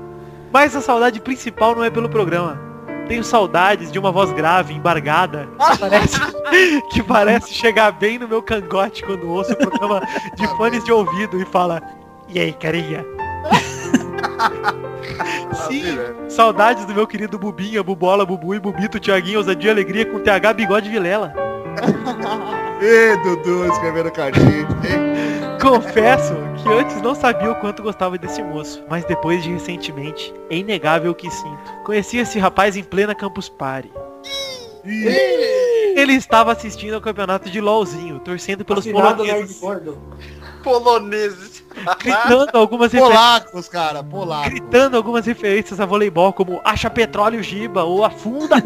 Mas a saudade principal não é pelo programa. Tenho saudades de uma voz grave, embargada, que parece, que parece chegar bem no meu cangote quando ouço o programa de fones de ouvido e fala E aí, carinha? Sim, saudades do meu querido Bubinha, Bubola, Bubu e Bubito, Tiaguinho, Ousadia e Alegria com TH Bigode Vilela.
Ê, Dudu, escrevendo cartinha.
Confesso que antes não sabia o quanto gostava desse moço, mas depois de recentemente, é inegável o que sinto. Conheci esse rapaz em plena Campus Party. Ele estava assistindo ao campeonato de LOLzinho, torcendo pelos
Assinado
poloneses.
Poloneses.
gritando algumas referências,
Polacos, cara, polacos.
gritando algumas referências a voleibol como acha petróleo giba ou afunda.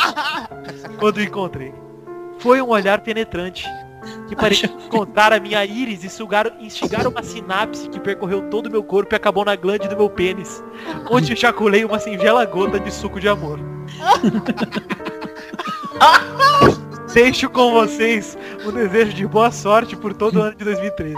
Quando encontrei. Foi um olhar penetrante. Que parecia encontrar a minha íris e sugar, instigar uma sinapse que percorreu todo o meu corpo e acabou na glande do meu pênis, onde ejaculei uma singela gota de suco de amor. Deixo com vocês um desejo de boa sorte por todo o ano de 2013.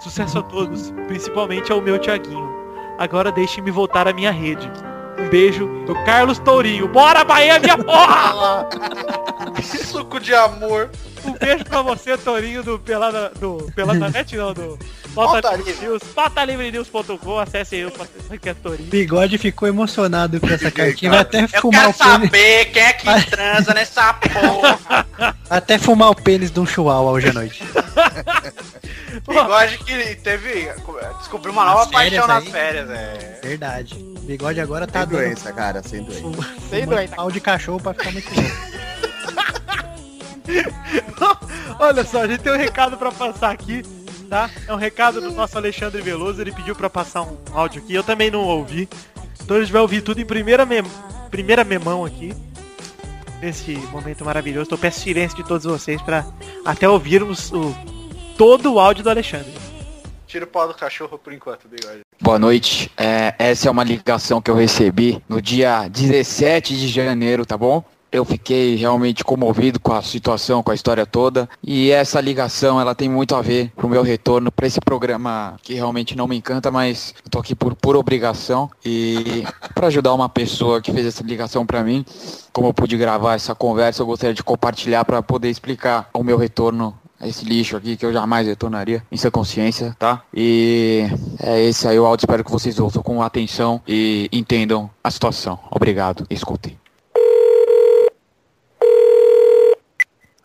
Sucesso a todos, principalmente ao meu Tiaguinho. Agora deixem-me voltar à minha rede. Um beijo do Carlos Tourinho. Bora, Bahia, minha porra!
Suco de amor.
Um beijo pra você, Tourinho, do Pelada, do Pelada Net, não, do Pauta
Pauta
Livre News, pautalivrenews.com, acessem aí o que é Tourinho.
Bigode ficou emocionado com essa cartinha. Vai até
Eu
fumar
quero
o pênis.
saber quem é que transa nessa porra.
Até fumar o pênis de um chihuahua hoje à noite.
Bigode que teve. Descobriu uma nova
Nas férias
paixão nas
aí.
férias, é.
Verdade. Bigode agora tá
Sem
dando
doença, cara, sem doença.
Sem doença.
pau de cachorro pra ficar muito louco.
Olha só, a gente tem um recado pra passar aqui, tá? É um recado do nosso Alexandre Veloso, ele pediu pra passar um áudio aqui, eu também não ouvi. Então a gente vai ouvir tudo em primeira, mem primeira memão aqui. Nesse momento maravilhoso. Então eu peço silêncio de todos vocês pra até ouvirmos o, todo o áudio do Alexandre.
Tira o pau do cachorro por enquanto, bigode.
Boa noite. É, essa é uma ligação que eu recebi no dia 17 de janeiro, tá bom? Eu fiquei realmente comovido com a situação, com a história toda. E essa ligação, ela tem muito a ver com o meu retorno para esse programa que realmente não me encanta, mas eu tô aqui por pura obrigação e para ajudar uma pessoa que fez essa ligação para mim. Como eu pude gravar essa conversa, eu gostaria de compartilhar para poder explicar o meu retorno esse lixo aqui que eu jamais retornaria em sua consciência, tá? E é esse aí o áudio, espero que vocês ouçam com atenção e entendam a situação. Obrigado, escutem.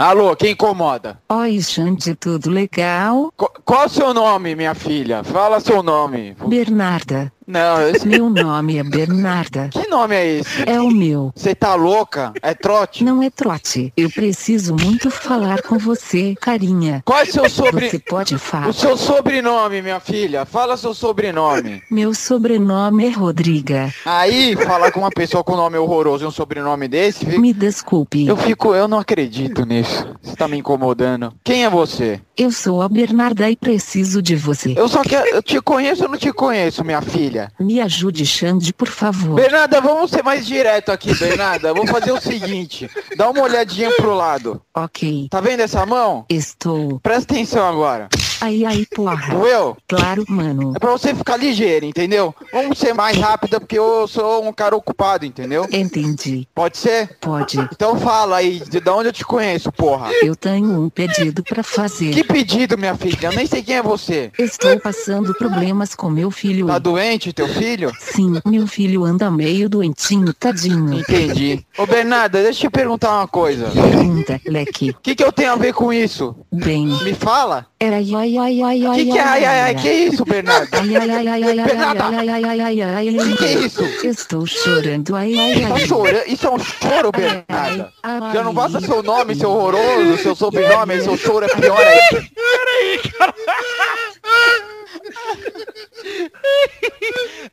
Alô, quem incomoda?
Oi, Xande, tudo legal?
Qu- qual o seu nome, minha filha? Fala seu nome.
Bernarda.
Não, esse...
Meu nome é Bernarda.
que nome é esse?
É o meu.
Você tá louca? É trote?
Não é trote. Eu preciso muito falar com você, carinha.
Qual é seu sobre...
Você pode falar.
O seu sobrenome, minha filha? Fala seu sobrenome.
Meu sobrenome é Rodriga.
Aí, falar com uma pessoa com nome horroroso e um sobrenome desse, fica...
Me desculpe.
eu fico, eu não acredito nisso. Você tá me incomodando. Quem é você?
Eu sou a Bernarda e preciso de você.
Eu só quero, eu te conheço ou não te conheço, minha filha?
Me ajude, Xande, por favor.
Bernarda, vamos ser mais direto aqui, Bernarda. Vou fazer o seguinte, dá uma olhadinha pro lado.
Ok.
Tá vendo essa mão?
Estou.
Presta atenção agora.
Ai, ai, porra.
Doeu?
Claro, mano.
É pra você ficar ligeiro, entendeu? Vamos ser mais rápida porque eu sou um cara ocupado, entendeu?
Entendi.
Pode ser?
Pode.
Então fala aí, de de onde eu te conheço, porra?
Eu tenho um pedido pra fazer.
Que pedido, minha filha? Eu nem sei quem é você.
Estou passando problemas com meu filho.
Tá doente, teu filho?
Sim, meu filho anda meio doentinho, tadinho.
Entendi. Ô Bernarda, deixa eu te perguntar uma coisa.
Pergunta, leque.
O que, que eu tenho a ver com isso?
Bem.
Me fala.
Era ai, ai, ai, ai, ai.
Que que é ai, ai, ai? Que isso, Bernarda?
Ai, ai, ai, ai, ai, ai, ai, ai, ai, ai, ai, ai.
Que é isso?
Estou chorando, ai, ai,
Tá
ai.
chorando? Isso é um choro, Bernarda.
ai.
Já não basta seu nome, seu horroroso, seu sobrenome, seu choro é pior aí.
Peraí, cara.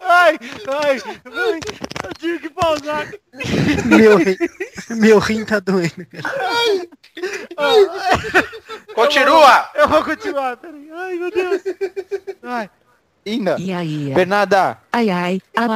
Ai, ai, ai, eu tive que pausar.
Meu, rim- meu rim tá doendo, cara.
Continua!
Eu vou continuar, peraí. Ai, meu Deus. Ai.
Ainda.
E aí?
Bernarda,
Ai, ai, ai,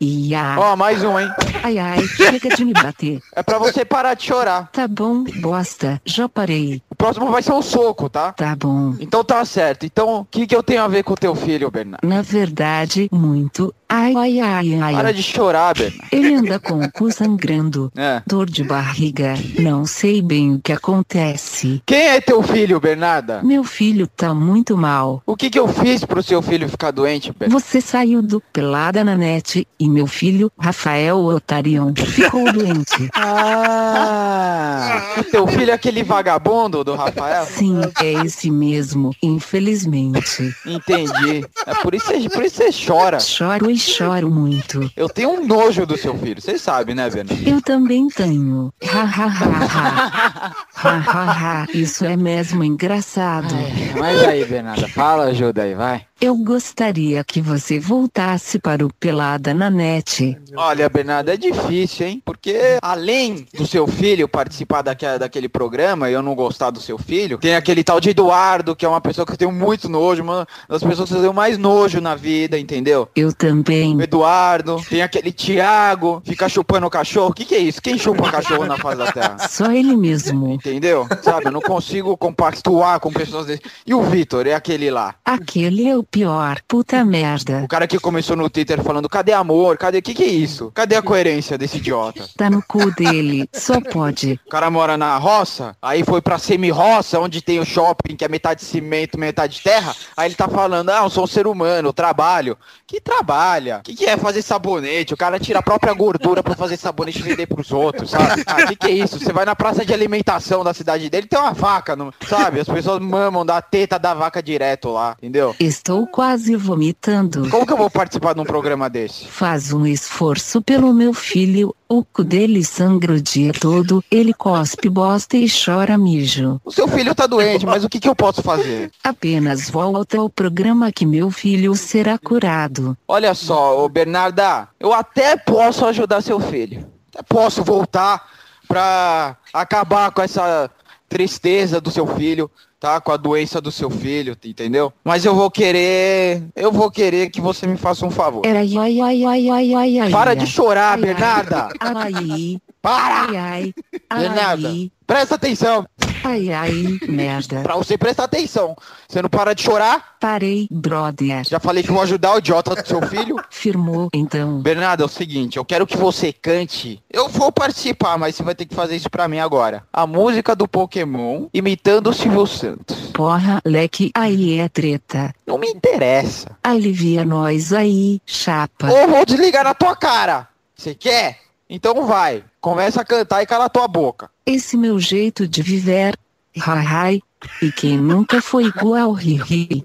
ai, ai.
ó, mais um, hein?
Ai, ai, chega de me bater.
É pra você parar de chorar.
Tá bom, bosta, já parei.
O próximo vai ser um soco, tá?
Tá bom.
Então tá certo. Então, o que, que eu tenho a ver com o teu filho, Bernardo?
Na verdade, muito. Ai, ai, ai, ai.
Para de chorar, Bernardo.
Ele anda com o cu sangrando.
É.
Dor de barriga. Não sei bem o que acontece.
Quem é teu filho, Bernarda?
Meu filho tá muito mal.
O que, que eu fiz pro seu filho ficar doente, Bernarda?
Você saiu do Pelada na net e meu filho, Rafael Otarion, ficou doente.
Ah! O teu filho é aquele vagabundo do Rafael?
Sim, é esse mesmo, infelizmente.
Entendi. É por isso, que- por isso você chora.
Choro e choro muito.
Eu tenho um nojo do seu filho, você sabe, né, Bernardo?
Eu também tenho. Ha, ha, ha, ha. Ha, ha, ha. Isso é mesmo engraçado.
Mas aí, Bernarda, fala, ajuda aí, vai.
Eu gostaria que você voltasse para o Pelada na net.
Olha, Bernardo, é difícil, hein? Porque além do seu filho participar daquela, daquele programa e eu não gostar do seu filho, tem aquele tal de Eduardo, que é uma pessoa que eu tenho muito nojo, uma das pessoas que eu tenho mais nojo na vida, entendeu?
Eu também.
O Eduardo, tem aquele Thiago, fica chupando o cachorro. O que, que é isso? Quem chupa cachorro na face da terra?
Só ele mesmo.
Entendeu? Sabe, eu não consigo compactuar com pessoas desse. E o Vitor, é aquele lá.
Aquele é o pior. Puta merda.
O cara que começou no Twitter falando, cadê amor? Cadê? O que, que é isso? Cadê a coerência desse idiota?
Tá no cu dele. Só pode.
O cara mora na roça, aí foi pra semi-roça, onde tem o shopping, que é metade cimento, metade terra. Aí ele tá falando, ah, eu sou um ser humano, trabalho. Que trabalha? O que, que é fazer sabonete? O cara tira a própria gordura pra fazer sabonete e vender pros outros, sabe? Ah, que que é isso? Você vai na praça de alimentação da cidade dele, tem uma vaca, não, sabe? As pessoas mamam da teta da vaca direto lá, entendeu?
Estou quase vomitando.
Como que eu vou participar de um programa desse?
Faz um esforço pelo meu filho. O cu dele sangra o dia todo. Ele cospe bosta e chora mijo.
O seu filho tá doente, mas o que, que eu posso fazer?
Apenas volta ao programa que meu filho será curado.
Olha só, ô Bernarda, eu até posso ajudar seu filho. Até posso voltar pra acabar com essa tristeza do seu filho, tá? Com a doença do seu filho, entendeu? Mas eu vou querer, eu vou querer que você me faça um favor.
Era ai, ai, ai, ai, ai, ai, ai.
Para
ai,
de chorar,
ai,
Bernarda.
Ai,
Para!
ai, ai,
Bernarda, presta atenção.
Ai, ai, merda.
Pra você prestar atenção. Você não para de chorar?
Parei, brother.
Já falei que vou ajudar o idiota do seu filho.
Firmou, então.
Bernardo, é o seguinte, eu quero que você cante. Eu vou participar, mas você vai ter que fazer isso pra mim agora. A música do Pokémon imitando o Silvio Santos.
Porra, leque, aí é treta.
Não me interessa.
Alivia nós aí, chapa.
Ou vou desligar na tua cara. Você quer? Então vai. Começa a cantar e cala a tua boca.
Esse meu jeito de viver. Hai, e quem nunca foi igual ri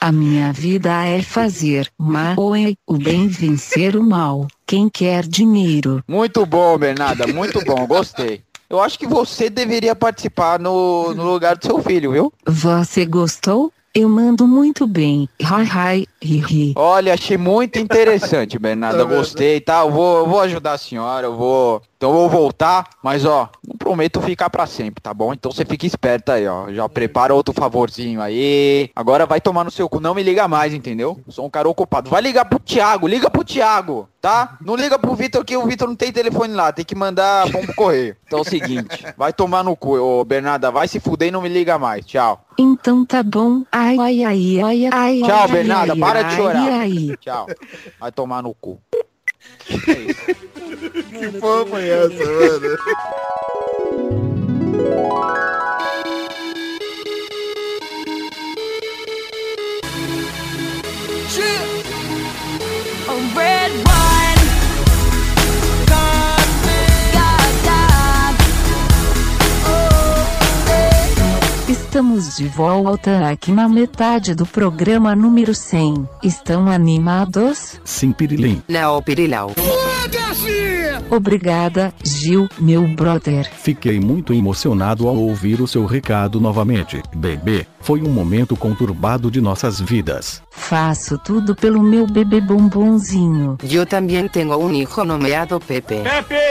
A minha vida é fazer mal o bem vencer o mal. Quem quer dinheiro?
Muito bom, Bernarda. Muito bom. Gostei. Eu acho que você deveria participar no, no lugar do seu filho, viu?
Você gostou? Eu mando muito bem. Hai, hai, ri, ri.
Olha, achei muito interessante, Bernardo. Eu gostei, tá? Eu vou, eu vou ajudar a senhora, eu vou. Então eu vou voltar, mas ó, não prometo ficar pra sempre, tá bom? Então você fica esperto aí, ó. Já prepara outro favorzinho aí. Agora vai tomar no seu cu, não me liga mais, entendeu? Sou um cara ocupado. Vai ligar pro Thiago, liga pro Thiago, tá? Não liga pro Vitor que o Vitor não tem telefone lá, tem que mandar bomba correr. Então é o seguinte, vai tomar no cu, ô Bernarda, vai se fuder e não me liga mais. Tchau.
Então tá bom. Ai, ai, ai, ai, ai.
Tchau,
ai,
Bernarda,
ai,
para de
ai,
chorar.
ai.
Tchau. Vai tomar no cu.
Que porra foi essa, mano?
God.
Estamos de volta aqui na metade do programa número 100. Estão animados?
Sim, Pirilim.
Não, Pirilau. Obrigada, Gil, meu brother.
Fiquei muito emocionado ao ouvir o seu recado novamente. Bebê, foi um momento conturbado de nossas vidas.
Faço tudo pelo meu bebê bombonzinho.
Yo también tengo un hijo nomeado Pepe.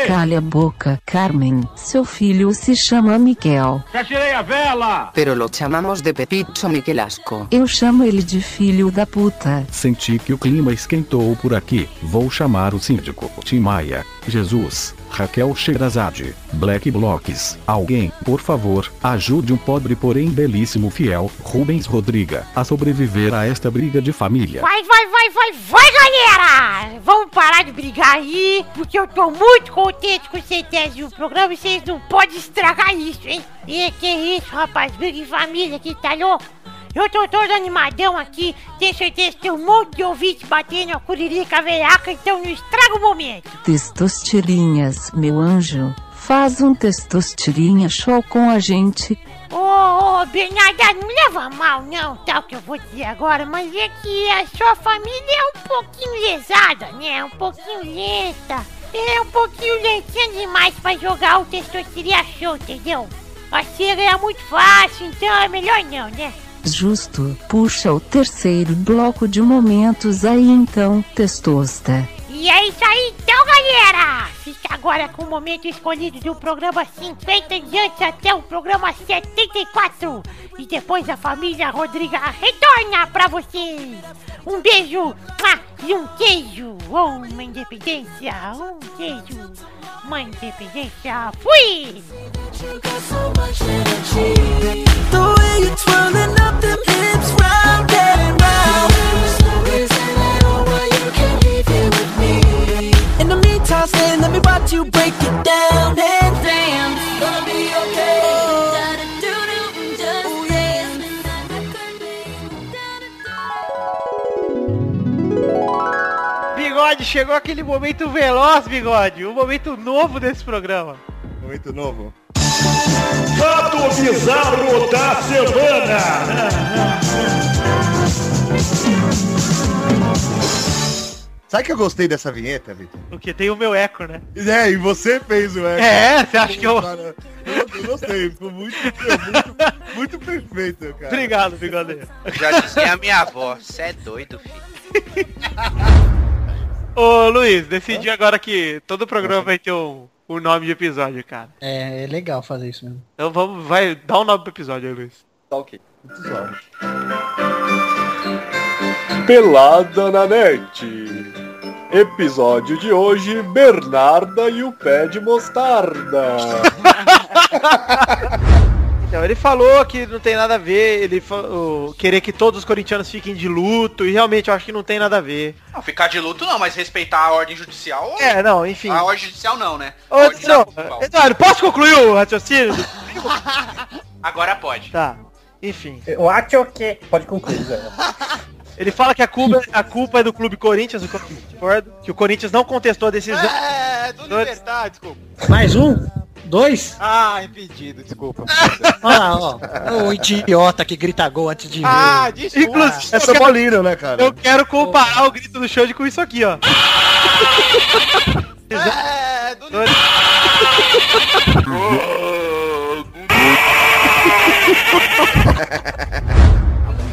Calha a boca, Carmen. Seu filho se chama Miquel.
¡Ya tirei a vela! Pero lo chamamos de Pepito Miquelasco.
Eu chamo ele de filho da puta.
Senti que o clima esquentou por aqui. Vou chamar o síndico. Tim Maia. Jesus. Raquel Sherazade. Black Blocks. Alguém, por favor, ajude um pobre porém belíssimo fiel, Rubens Rodriga, a sobreviver a esta briga de família.
Vai, vai, vai, vai, vai, galera! Vamos parar de brigar aí, porque eu tô muito contente com o programa e vocês não podem estragar isso, hein? E que isso, rapaz, briga em família aqui, tá louco? Eu tô todo animadão aqui, tenho certeza que tem um monte de ouvinte batendo a curirica veiaca, então não estraga o momento.
Testostirinhas, meu anjo. Faz um testostirinha show com a gente.
Ô, ô, Bernarda, não leva mal não, tá, o que eu vou dizer agora, mas é que a sua família é um pouquinho lesada, né, um pouquinho lenta. É um pouquinho lentinha demais pra jogar o testosteria show, entendeu? A cega é muito fácil, então é melhor não, né?
Justo. Puxa o terceiro bloco de momentos aí então, testosta.
E é isso aí então, galera! Fica agora com o momento escolhido do programa 50 em diante até o programa 74. E depois a família Rodriga retorna pra vocês. Um beijo mua, e um queijo. Uma independência. Um queijo. Uma independência. Fui!
The way you're twirling up them hips round and round. Stay, let me watch you break it down and dance. Gonna be okay.
Bigode, chegou aquele momento veloz, Bigode. Um momento novo desse programa.
Momento novo.
Fato bizarro da semana.
Sabe que eu gostei dessa vinheta, Vitor?
Porque tem o meu eco, né?
É, e você fez o eco.
É, você acha que eu-
Cara, eu... eu gostei, ficou muito, muito, muito perfeito, cara.
Obrigado, Bigode.
Já dizia a minha avó, cê é doido, filho.
Ô, Luiz, decidi agora que todo programa vai ter um, um nome de episódio, cara.
É, é legal fazer isso mesmo.
Então vamos, vai, dá um nome pro episódio aí, Luiz.
Tá ok.
Pelada na net. Episódio de hoje, Bernarda e o pé de mostarda.
Então, ele falou que não tem nada a ver, ele falou, querer que todos os corintianos fiquem de luto, e realmente eu acho que não tem nada a ver.
Não, ficar de luto não, mas respeitar a ordem judicial.
É, não, enfim.
A ordem judicial não, né?
Ô, não, Eduardo, posso concluir o raciocínio?
Agora pode.
Tá, enfim.
Eu acho que... Pode concluir, Zé.
Ele fala que a culpa, a culpa é do Clube Corinthians, o Corinthians que o Corinthians não contestou a decisão.
É, do Libertar, desculpa.
Mais um? Dois?
Ah, impedido, desculpa.
Olha lá, ó. O idiota que grita gol antes de
Ah,
ver.
desculpa.
Inclusive,
É São Paulino, né, cara?
eu quero comparar o grito do Xande com isso aqui, ó.
É, do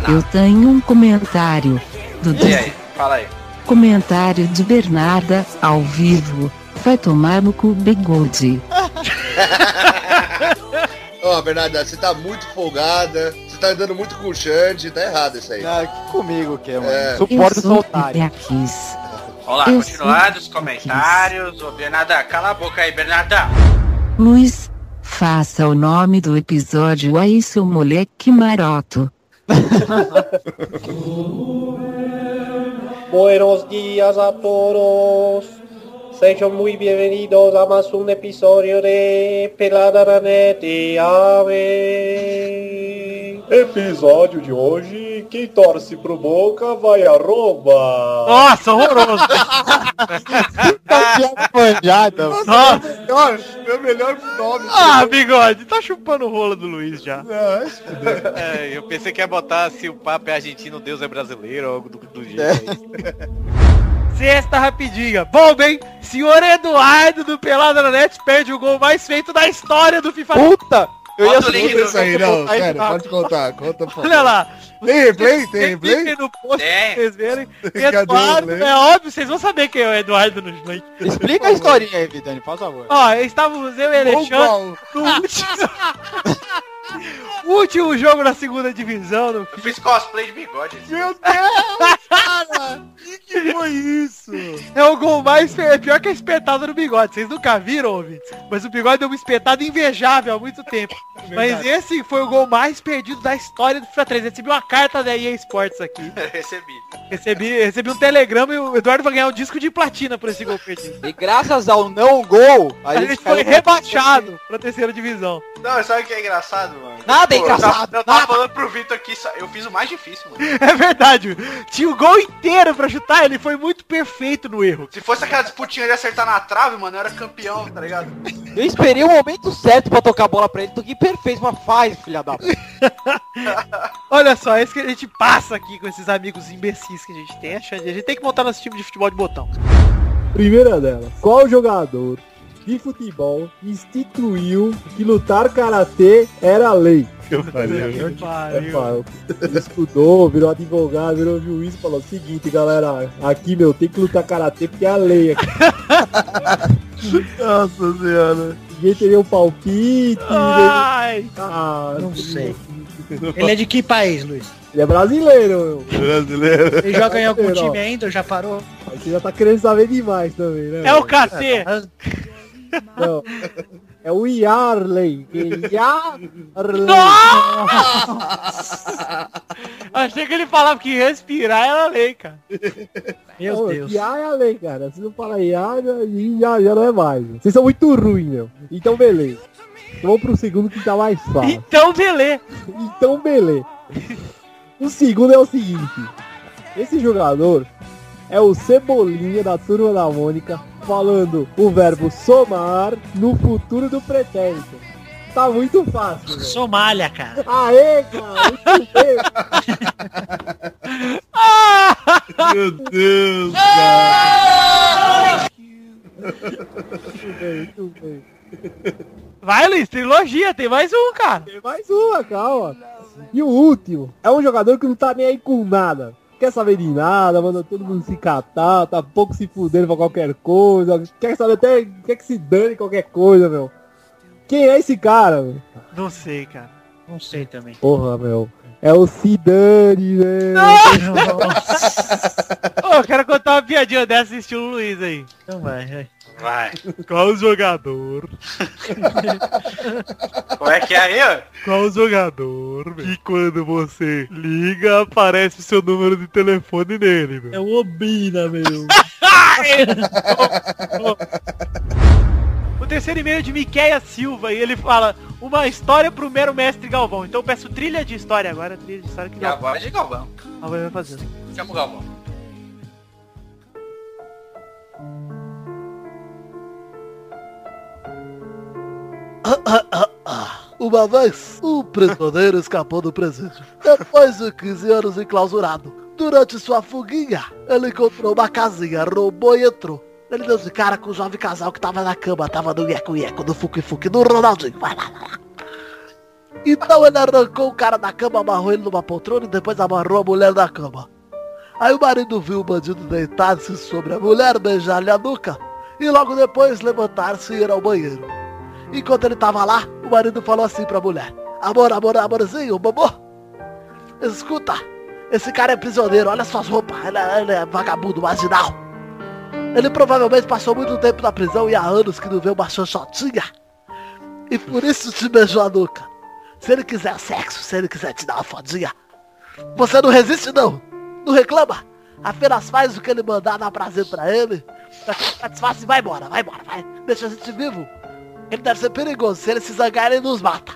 Eu tenho um comentário. Do
E aí? Fala aí.
Comentário de Bernarda, ao vivo. Vai tomar no cu bigode.
Ó, Bernarda, você tá muito folgada, você tá andando muito com o Xande, tá errado isso aí.
Ah, que comigo que é, mano.
É.
Suporta
Eu
o otário.
Vamos lá, continuar
sou
os comentários. Ô, Bernarda, cala a boca aí, Bernarda.
Luiz, faça o nome do episódio aí, seu moleque maroto.
Buenos días a todos. Sejam muy bienvenidos a más un episodio de Pelada na Net. Amém.
Episódio de hoje, quem torce pro Boca vai a Roma.
Nossa, horroroso.
Manjada.
Nossa.
Melhor, meu melhor nome.
Ah, bigode, tá chupando o rolo do Luiz já.
É, eu pensei que ia botar se o Papa é argentino, Deus é brasileiro, ou algo do, do jeito.
É. Sexta rapidinha. Bom, bem, senhor Eduardo do Pelada na Net perde o gol mais feito da história do FIFA.
Puta! Eu ia
Conta isso aí, não, sério, pode contar, conta, por.
Olha lá.
Tem replay? Tem replay?
No post pra
Tem.
vocês verem.
O
Eduardo, é óbvio, vocês vão saber quem é o Eduardo no Slake.
Explica a historinha aí, Vidani, por favor.
Ó, estávamos eu e Alexandre no último... último jogo na segunda divisão. No...
Eu fiz cosplay de bigode.
Meu Deus, cara! que, que foi isso?
É o gol mais... É pior que a espetada no bigode. Vocês nunca viram, ouvintes? Mas o bigode deu uma espetada invejável há muito tempo. Mas esse foi o gol mais perdido da história do FIFA 3. Recebi uma carta da EA Sports aqui.
Recebi.
Recebi, recebi um telegrama e o Eduardo vai ganhar um disco de platina por esse gol perdido.
E graças ao não gol,
A gente foi rebaixado pra terceira divisão.
Não, sabe o que é engraçado, mano?
Nada é
Pô, eu tava-
engraçado,
Eu tava falando pro Vitor aqui, eu fiz o mais difícil, mano.
É verdade. Tinha o gol inteiro pra chutar, ele foi muito perfeito no erro.
Se fosse aquela disputinha de acertar na trave, mano, eu era campeão, tá ligado?
Eu esperei o momento certo pra tocar a bola pra ele, toquei perfeito, mas faz, filha da puta.
Olha só, é isso que a gente passa aqui com esses amigos imbecis que a gente tem. A gente tem que montar nosso time de futebol de botão.
Primeira dela. Qual jogador de futebol instituiu que lutar karatê era lei?
Eu faria.
É estudou, virou advogado, virou juiz e falou: seguinte, galera, aqui meu, tem que lutar karatê porque é a lei aqui.
Nossa senhora.
Ninguém teria um palpite.
Ai,
Ah,
Não sei. Ele é de que país, Luiz?
Ele é brasileiro, meu.
Brasileiro.
Ele joga em algum time ainda ou já parou?
Aí você já tá querendo saber demais também, né?
é o? KT.
Não. É o Yarley. Yarley.
Achei que ele falava que respirar era lei, cara.
Meu
Ô,
Deus.
Iá é a lei, cara. Se não fala Iá, já, já, já não é mais. Vocês são muito ruins, meu. Então, beleza. Então, Vamos pro segundo que tá mais fácil.
Então, beleza.
Então, beleza. O segundo é o seguinte. Esse jogador é o Cebolinha da Turma da Mônica falando o verbo somar no futuro do pretérito. Tá muito fácil, velho.
Somália, cara.
Aê, cara. Muito bem.
Meu Deus, cara.
Muito bem, muito bem.
Vai, Luiz, trilogia, tem mais um, cara.
Tem mais uma, calma. E o último é um jogador que não tá nem aí com nada. Quer saber de nada, manda todo mundo se catar, tá pouco se fudendo pra qualquer coisa. Quer saber até, quer que se dane qualquer coisa, meu. Quem é esse cara, meu?
Não sei, cara.
Não sei também.
Porra, meu. É o Sidani, né?
Ô, eu quero contar uma piadinha dessa estilo Luiz aí.
Então vai, vai.
Vai.
Qual o jogador?
Como é que é aí, ó?
Qual o jogador que quando você liga aparece o seu número de telefone nele, meu?
É o Obina, meu.
O terceiro e-mail é de Miqueia Silva e ele fala uma história pro mero mestre Galvão. Então eu peço trilha de história agora, trilha de história que
E
Galvão
agora é de Galvão.
Galvão vai fazer.
Chama o Galvão.
Uma vez, um prisioneiro escapou do presídio. Depois de 15 anos enclausurado, durante sua fuguinha, ele encontrou uma casinha, roubou e entrou. Ele deu de cara com o jovem casal que tava na cama, tava no ieco-ieco, no fuque-fuque, no Ronaldinho. Vai lá, lá. Então ele arrancou o cara da cama, amarrou ele numa poltrona e depois amarrou a mulher na cama. Aí o marido viu o bandido deitar-se sobre a mulher, beijar-lhe a nuca e logo depois levantar-se e ir ao banheiro. Enquanto ele tava lá, o marido falou assim pra mulher. Amor, amor, amorzinho, bobô. Escuta, esse cara é prisioneiro, olha suas roupas, ele é, ele é vagabundo, marginal. Ele provavelmente passou muito tempo na prisão e há anos que não vê uma xoxotinha. E por isso te beijou a nuca. Se ele quiser sexo, se ele quiser te dar uma fodinha, você não resiste não. Não reclama. Apenas faz o que ele mandar, dá prazer pra ele. Satisfaça e vai embora, vai embora, vai. Deixa a gente vivo. Ele deve ser perigoso. Se ele se zangar, ele nos mata.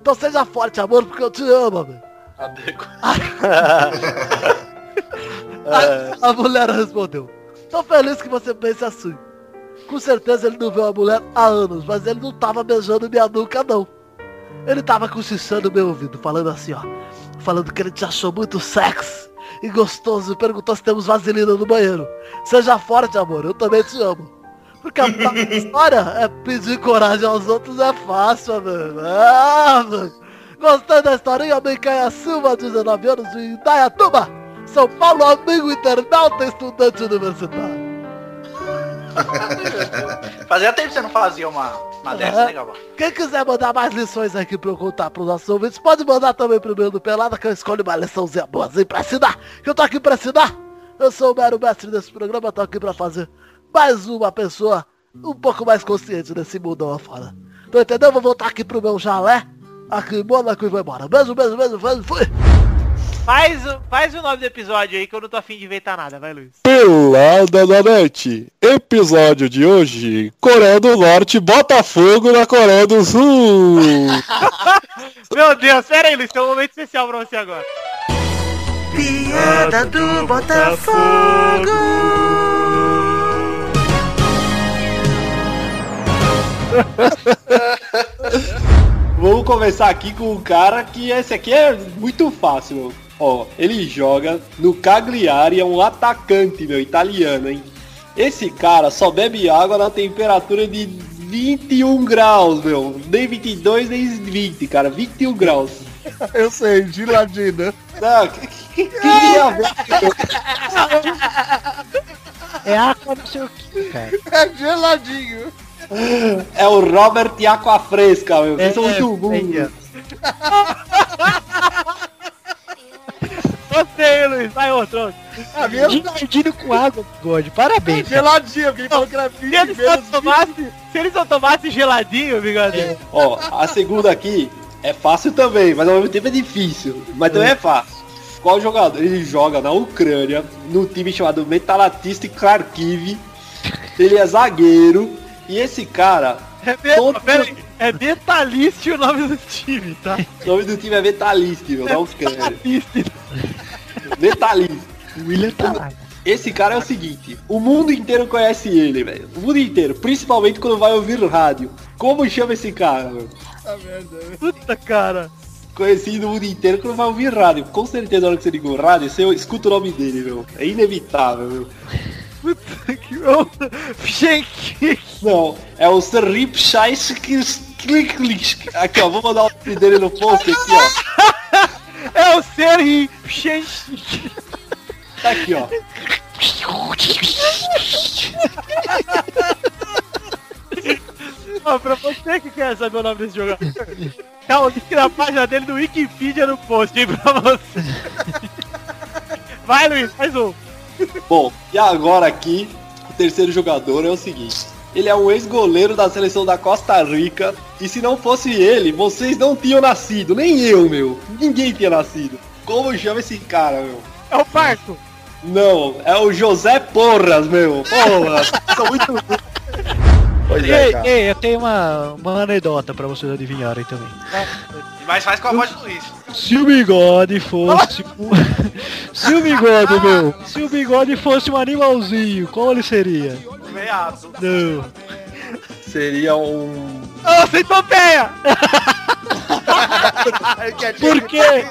Então seja forte, amor, porque eu te amo, meu. A, a mulher respondeu. Tô feliz que você pense assim. Com certeza ele não viu a mulher há anos, mas ele não tava beijando minha nuca, não. Ele tava cochichando meu ouvido, falando assim, ó. Falando que ele te achou muito sexy e gostoso e perguntou se temos vaselina no banheiro. Seja forte, amor, eu também te amo. Porque a história é pedir coragem aos outros é fácil, mano. Ah, mano. Gostei da historinha? Micaia Silva, 19 anos, de Indaiatuba, São Paulo, amigo internauta, estudante universitário.
Fazia tempo que você não fazia uma, uma dessa,
É.
né, Galvão?
Quem quiser mandar mais lições aqui pra eu contar pros nossos ouvintes, pode mandar também pro meu do Pelada, que eu escolho uma liçãozinha boazinha pra ensinar. Que eu tô aqui pra ensinar. Eu sou o mero mestre desse programa, tô aqui pra fazer mais uma pessoa um pouco mais consciente desse mundão afora. Tô entendendo? Vou voltar aqui pro meu jalé, aqui em Mônaco e vou embora. Beijo, beijo, beijo, beijo, fui.
Faz, o- faz o nome do episódio aí que eu não tô afim de inventar nada, vai Luiz.
Pelada da net. Episódio de hoje: Coreia do Norte bota fogo na Coreia do Sul.
Meu Deus, pera aí, Luiz, tem um momento especial pra você agora.
Piada do Botafogo.
Vamos começar aqui com um cara que esse aqui é muito fácil, meu. Ó, ele joga no Cagliari, é um atacante, meu, italiano, hein? Esse cara só bebe água na temperatura de 21 graus, meu. Nem 22, nem 20, cara. 21 graus.
Eu sei, Giladina.
Não, que, que, que?
É água não sei o que, cara.
É geladinho.
É o Robert Aqua Fresca, meu. Vocês são
É,
muito burros.
Gostei, Luiz, vai outro.
Ah, mesmo?
Geladinho com água, God. Parabéns. cara.
Geladinho, porque ele falou que era 20
Se eles só
menos
tomassem, se eles tomassem geladinho, bigode.
Ó, a segunda aqui é fácil também, mas ao mesmo tempo é difícil. Mas também é fácil. Qual jogador? Ele joga na Ucrânia, no time chamado Metalatista Kharkiv. Ele é zagueiro. E esse cara.
É. Pera aí, é o nome do time, tá?
O nome do time é Metalist, meu, da Ucrânia.
Metalício.
Metalist.
William tá.
Esse cara é o seguinte, o mundo inteiro conhece ele, velho. O mundo inteiro, principalmente quando vai ouvir rádio. Como chama esse cara, meu?
Puta, cara.
Conhecido o mundo inteiro quando vai ouvir rádio. Com certeza, na hora que você liga o rádio, você escuta o nome dele, meu. É inevitável, meu.
Puta que... Gente,
Não, é o Serip Scheiss Aqui, ó, vou mandar o nome dele no post aqui, ó.
é o Serri Gente.
Tá aqui, ó.
Ó, pra você que quer saber o nome desse jogador, tá o link na página dele do Wikipedia no post, hein, pra você. Vai, Luiz, mais um.
Bom, e agora aqui, o terceiro jogador é o seguinte. Ele é um ex-goleiro da seleção da Costa Rica. E se não fosse ele, vocês não tinham nascido. Nem eu, meu. Ninguém tinha nascido. Como chama esse cara, meu?
É o Parto.
Não, é o José Porras, meu. Porra, são muito...
Pois
ei,
é, cara.
eu tenho uma, uma anedota pra vocês adivinharem também.
Mas faz com a voz do Luiz.
Se o bigode fosse. um- se o bigode, meu. Se o bigode fosse um animalzinho, como ele seria?
Veado.
Não.
Seria um...
Ô, centopeia!
Por quê?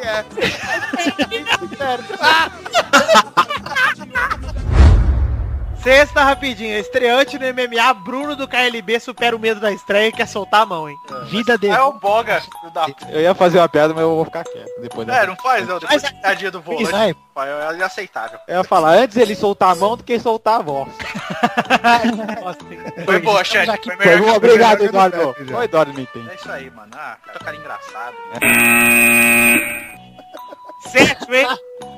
Sexta rapidinho, estreante no MMA, Bruno do KLB supera o medo da estreia e quer soltar a mão, hein?
Vida dele.
É o Boga. Da...
Eu ia fazer uma piada, mas eu vou ficar quieto. Depois
É, não faz não. Depois
Mas-
da dia do volante,
Vai.
é inaceitável.
Eu ia falar antes ele soltar a mão do que soltar a voz.
Foi boa, chat. Foi
Foi
melhor
obrigado,
foi
Eduardo. Ô, Eduardo me entende.
É isso aí, mano. Ah, tá cara engraçado.
Sétimo, hein?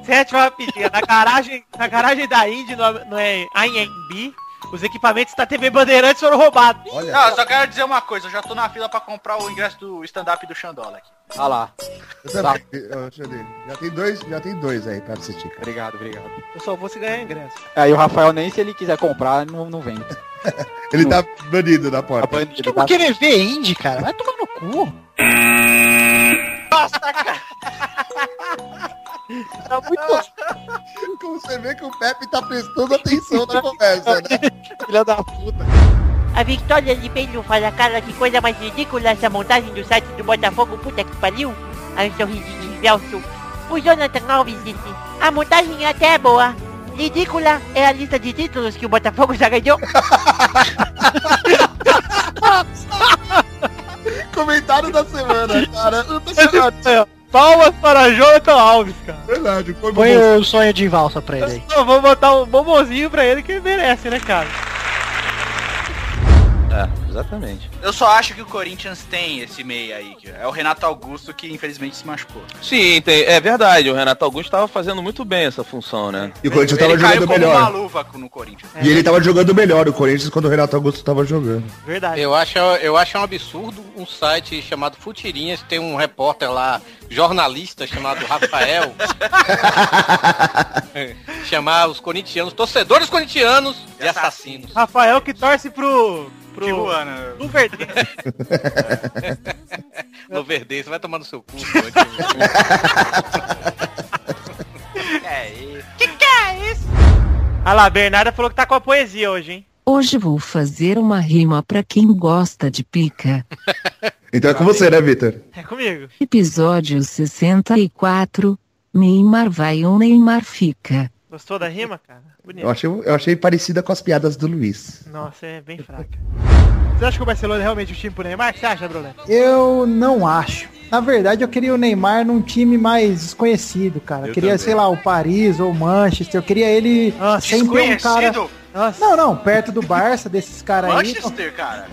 Sétimo rapidinho. Na garagem, na garagem da Indy, no, no é, AMB, os equipamentos da TV Bandeirantes foram roubados.
Não, eu só quero dizer uma coisa. Eu já tô na fila pra comprar o ingresso do stand-up do Xandola aqui.
Olha lá.
Eu também. Ver. Já tem dois, já tem dois aí pra assistir. Cara.
Obrigado, obrigado.
Eu só vou se ganhar ingresso.
Aí o Rafael nem se ele quiser comprar, não, não vem.
Ele tá banido na porta.
Banido,
Eu vou querer ver Indy, cara. Vai tomar no cu.
Nossa, cara.
Tá muito...
Como você vê que o Pepe tá prestando atenção na conversa, né?
Filha da puta.
A Victoria de Pedro fala, cara, que coisa mais ridícula essa montagem do site do Botafogo, puta que pariu. Aí um sorrisinho de Velso. O Jonathan Alves disse, a montagem até é boa. Ridícula é a lista de títulos que o Botafogo já ganhou.
Comentário da semana, cara. Eu tô chocado.
Palmas para Jonathan Alves, cara.
Verdade, foi
Põe o sonho de valsa pra ele aí.
Não, vou botar um bombonzinho pra ele que ele merece, né, cara?
É, exatamente.
Eu só acho que o Corinthians tem esse meio aí. que É o Renato Augusto que infelizmente se machucou.
Sim, tem- é verdade. O Renato Augusto estava fazendo muito bem essa função, né?
E o Corinthians
Ele
tava
caiu
jogando
como
melhor.
uma luva no Corinthians.
E ele tava jogando melhor, o Corinthians, quando o Renato Augusto tava jogando.
Verdade.
Eu acho, eu acho um absurdo um site chamado Futirinhas tem um repórter lá, jornalista chamado Rafael, chamar os corintianos, torcedores corintianos de assassinos.
Rafael que torce pro... pro...
Tijuana.
Do Verde.
No Verde, você vai tomar no seu cu.
É isso.
que que é isso? Ah lá, a Bernarda falou que tá com a poesia hoje, hein?
Hoje vou fazer uma rima pra quem gosta de pica.
Então é com você, né, Vitor?
É comigo.
Episódio 64. Neymar vai ou Neymar fica.
Gostou da rima, cara? Bonito.
Eu achei, eu achei parecida com as piadas do Luiz.
Nossa, é bem fraca. Você acha que o Barcelona é realmente o time pro Neymar? O que você acha, Brulé?
Eu não acho. Na verdade, eu queria o Neymar num time mais desconhecido, cara. Eu
Eu
queria,
também.
sei lá, o Paris ou o Manchester. Eu queria ele sempre um cara.
Desconhecido?
Não, não, perto do Barça, desses caras aí.
Manchester, cara.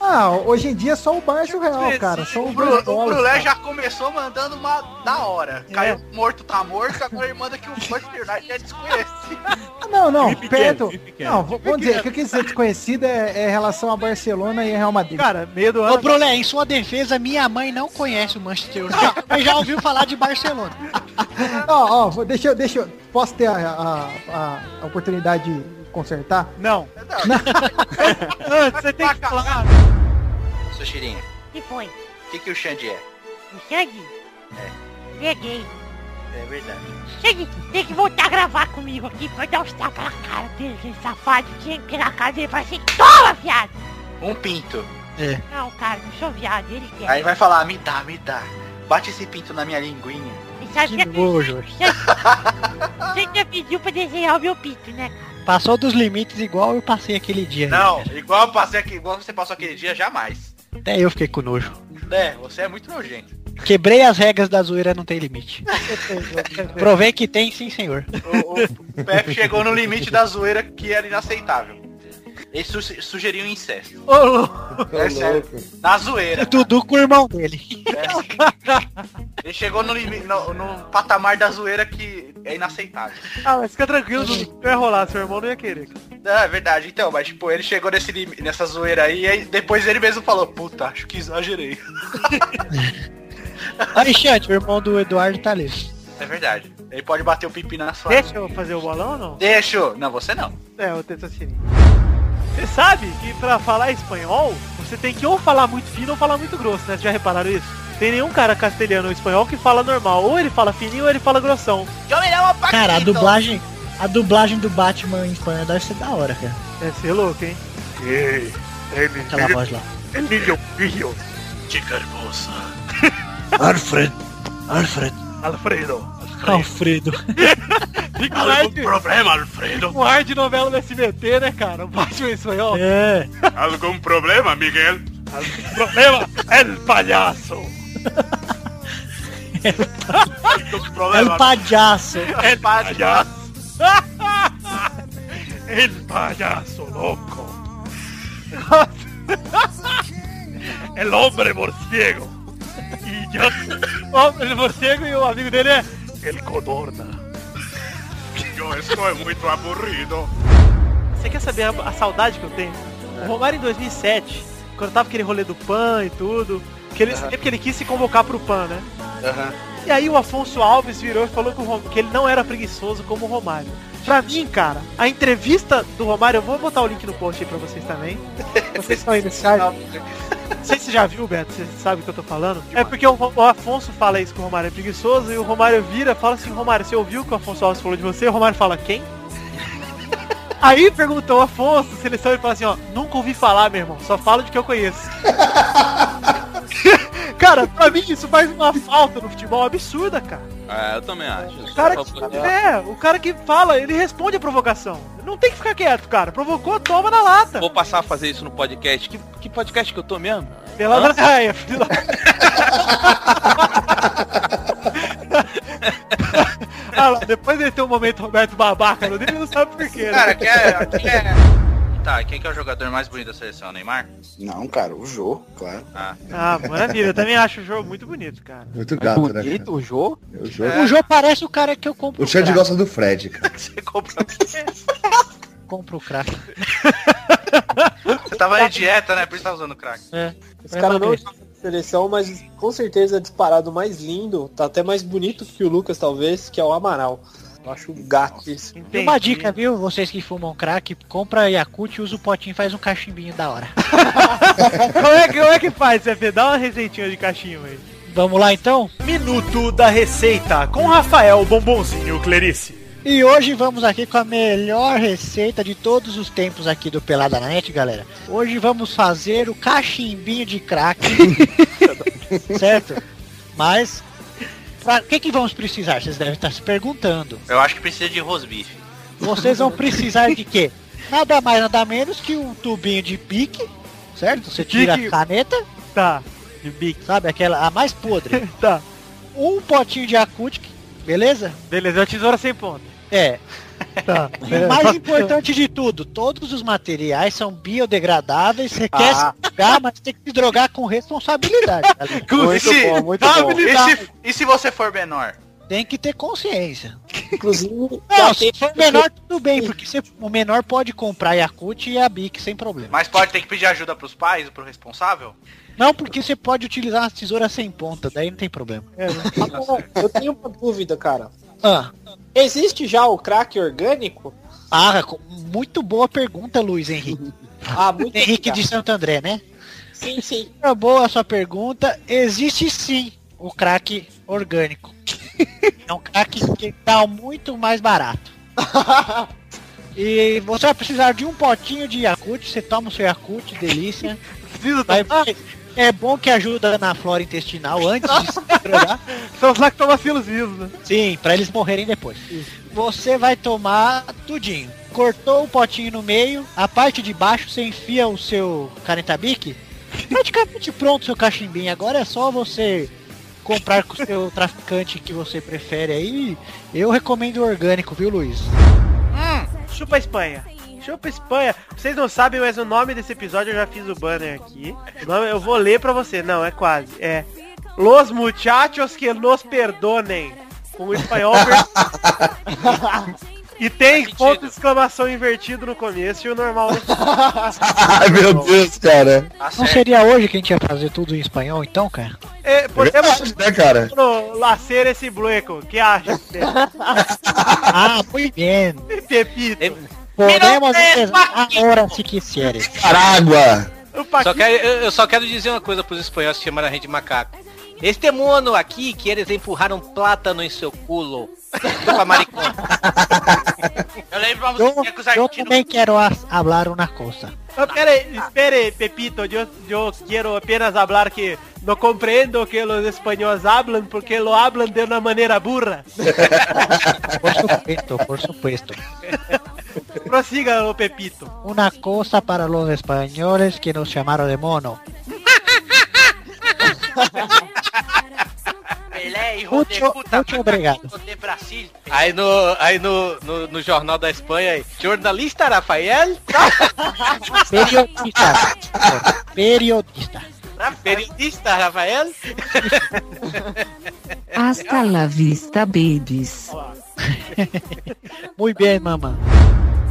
Ah, hoje em dia só o Barça e o Real, cara. São
O, Bru, o Brulé já começou mandando uma da hora.
É.
Caiu morto, tá morto, agora ele manda que o Manchester United é desconhecido.
Não, não,
pequeno,
perto. Não, vou, vou dizer, o que eu quis dizer desconhecido é, é em relação a Barcelona e Real Madrid.
Cara, meio do
ano. Ô, Brulé, em sua defesa, minha mãe não conhece o Manchester United, mas já ouviu falar de Barcelona. Ó, ó, deixa eu, deixa eu, posso ter a, a, a- a oportunidade de consertar?
Não. Você tem que falar.
Suxirinha,
que foi?
o que, que o Xande é?
O Xande?
É,
Ele é gay.
é verdade.
Xande, tem que voltar a gravar comigo aqui pra dar os tapas na cara dele, esse safado. Tinha que pegar a cara dele e falar assim, toma, viado!
Um pinto.
Não, cara, não sou viado, ele quer.
Aí vai falar, me dá, me dá. Bate esse pinto na minha linguinha.
Você que
nojo.
Você já pediu pra desenhar o meu pinto, né, cara?
Passou dos limites igual eu passei aquele dia.
Não, igual, eu passei aqui, igual você passou aquele dia, jamais.
Até eu fiquei com nojo.
É, você é muito nojento.
Quebrei as regras da zoeira, não tem limite. Provei que tem, sim, senhor.
O Pepe chegou no limite da zoeira que era inaceitável. Ele su sugeriu um incesto.
Ô, louco.
É sério. Na zoeira.
Dudu com o irmão dele.
Ele chegou no, no, no patamar da zoeira que é inaceitável.
Ah, mas fica tranquilo, não ia rolar, seu irmão não ia querer.
É verdade, então, mas tipo, ele chegou nesse nessa zoeira aí, e aí depois ele mesmo falou, puta, acho que exagerei.
Alexandre, o irmão do Eduardo tá ali.
É verdade. Ele pode bater o pipi na sua.
Deixa eu fazer o bolão ou não?
Deixa. eu- Não, você não.
É, eu tento assim. Você sabe que pra falar espanhol, você tem que ou falar muito fino ou falar muito grosso, né? Vocês já repararam isso? Tem nenhum cara castelhano ou espanhol que fala normal. Ou ele fala fininho ou ele fala grossão.
Cara, a dublagem, a dublagem do Batman em espanhol deve ser da hora, cara.
Deve ser louco, hein?
Ei,
Aquela voz lá.
Emilio Filho. Chica hermosa.
Alfred, Alfred.
Alfredo.
Alfredo. Fica um ar de,
problema, Alfredo?
um ar de novela do SBT, né, cara? O Batman em espanhol. É.
Algum problema, Miguel? Algum problema? El palhaço. Algum problema?
El payaso.
El palhaço. El payaso loco. El hombre morciego. E eu...
Ó, Ele morcego e o amigo dele é.
El codorna. Eu estou muito aburrido.
Você quer saber a, a saudade que eu tenho? O Romário em 2007, quando tava aquele rolê do PAN e tudo, que ele,
Aham.
que ele quis se convocar pro PAN, né? E aí o Afonso Alves virou e falou que, o Rom- que ele não era preguiçoso como o Romário. Pra mim, cara, a entrevista do Romário, eu vou botar o link no post aí pra vocês também. Vocês estão aí nesse site. Não sei se você já viu, Beto, você sabe o que eu tô falando. É porque o, o Afonso fala isso que o Romário é preguiçoso e o Romário vira fala assim, Romário, você ouviu o que o Afonso Alves falou de você? O Romário fala, quem? Aí perguntou o Afonso, seleção, ele fala assim, ó, nunca ouvi falar, meu irmão, só falo de que eu conheço. Cara, pra mim isso faz uma falta no futebol absurda, cara.
É, eu também acho.
O cara que, é, o cara que fala, ele responde a provocação. Não tem que ficar quieto, cara. Provocou, toma na lata.
Vou passar a fazer isso no podcast. Que, que podcast que eu tô mesmo?
Pela
Hã?
Draia, filho. ah, lá, depois dele ter um momento Roberto babaca no dele, ele não sabe por quê. né?
Cara, aqui é, aqui é... Tá, quem que é o jogador mais bonito da seleção? Neymar?
Não, cara, o Jô, claro.
Ah,
Ah, maravilha. Eu também acho o jogo muito bonito, cara.
Muito gato, né?
Bonito
cara?
o Jô?
O Jô,
É.
O Jô parece o cara que eu compro
o
crack.
gosta do Fred, cara.
Você comprou
Compro o crack.
Você tava em dieta, né? Por isso tava usando crack.
É.
Esse cara não seleção, mas com certeza é disparado mais lindo, tá até mais bonito que o Lucas, talvez, que é o Amaral. Eu acho gato isso.
Uma dica, viu? Vocês que fumam crack, compra Yakut, usa o potinho e faz um cachimbinho da hora.
como, é, que- como é que faz, CP? Dá uma receitinha de cachimbo aí.
Vamos lá então?
Minuto da Receita com Rafael Bombonzinho Clerice.
E hoje vamos aqui com a melhor receita de todos os tempos aqui do Pelada na Net, galera. Hoje vamos fazer o cachimbinho de crack. certo? Mas, pra que que vamos precisar? Vocês devem estar se perguntando.
Eu acho que precisa de rosbife.
Vocês vão precisar de quê? Nada mais, nada menos que um tubinho de pique, certo? Você tira
Pique.
a caneta.
Tá. De bique.
Sabe, aquela, a mais podre.
Tá.
Um potinho de Yakut, beleza?
Beleza, é uma tesoura sem ponta.
É.
Tá.
E o mais importante de tudo, todos os materiais são biodegradáveis. Você quer se
Ah.
drogar, mas tem que se drogar com responsabilidade. galera.
e, se, E, se, e se você for menor?
Tem que ter consciência.
Inclusive,
Não, se for menor, tudo bem, porque você- o menor pode comprar Yakut e a Bic sem problema.
Mas pode ter que pedir ajuda pros pais, pro responsável?
Não, porque você pode utilizar uma tesoura sem ponta, daí não tem problema.
Agora, eu tenho uma dúvida, cara.
Ah.
Existe já o crack orgânico?
Ah, muito boa pergunta, Luiz Henrique.
Ah, muito
Henrique de Santo André, né?
Sim, sim.
É boa a sua pergunta. Existe sim o crack orgânico. É um crack que tá muito mais barato. E você vai precisar de um potinho de Yakult, você toma o seu Yakult, delícia. Vai- vai- é bom que ajuda na flora intestinal antes de se.
São os lactobacilos vivos, né?
Sim, pra eles morrerem depois. Você vai tomar tudinho. Cortou o potinho no meio, a parte de baixo você enfia o seu canetabique. Praticamente pronto o seu cachimbinho. Agora é só você comprar com o seu traficante que você prefere aí. Eu recomendo o orgânico, viu, Luiz?
Hum, chupa Espanha. Chupa Espanha. Vocês não sabem, mas o nome desse episódio eu já fiz o banner aqui. O nome, eu vou ler pra você. Não, é quase. É Los muchachos que nos perdonem. Com o espanhol. e tem ponto de exclamação invertido no começo e o normal no
Ai, meu Deus, cara.
Não seria hoje que a gente ia fazer tudo em espanhol, então, cara?
É, podemos
né, cara?
no lacer esse blueco. que acha?
ah, muy bien.
Pepito.
Podemos empezar agora se quiseres.
Caragua!
Só quero, eu eu só quero dizer uma coisa pros espanhóis que chamaram a gente de macaco. Este mono aqui que eles empurraram um plátano em seu culo. Chupa maricona.
Eu lembro uma
Eu,
musiquinha que os
eu
argentinos...
também quero hablar uma coisa.
Espere, espere, Pepito, yo, yo quiero apenas hablar que no comprendo que los españoles hablan porque lo hablan de una manera burra.
Por supuesto, por supuesto.
Prosiga, o Pepito.
Una cosa para los españoles que nos llamaron de mono.
Pelé, hijo
Muito,
de puta,
muito obrigado.
de Brasil.
Aí no, aí no, no, no Jornal da Espanha, aí, jornalista Rafael,
Periodista. Periodista.
periodista Rafael,
Hasta la vista, babies.
Muito bem, mamãe.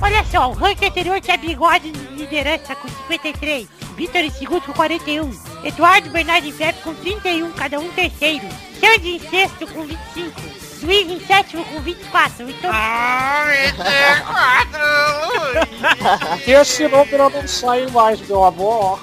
Olha só, o ranking anterior tinha bigode em liderança com 53, Vitor em segundo com 41, Eduardo Bernardo e Pepe com 31, cada um terceiro, Xande em sexto com 25, Luiz em sétimo com 24, então...
Ah,
Esse número não sai mais, meu amor.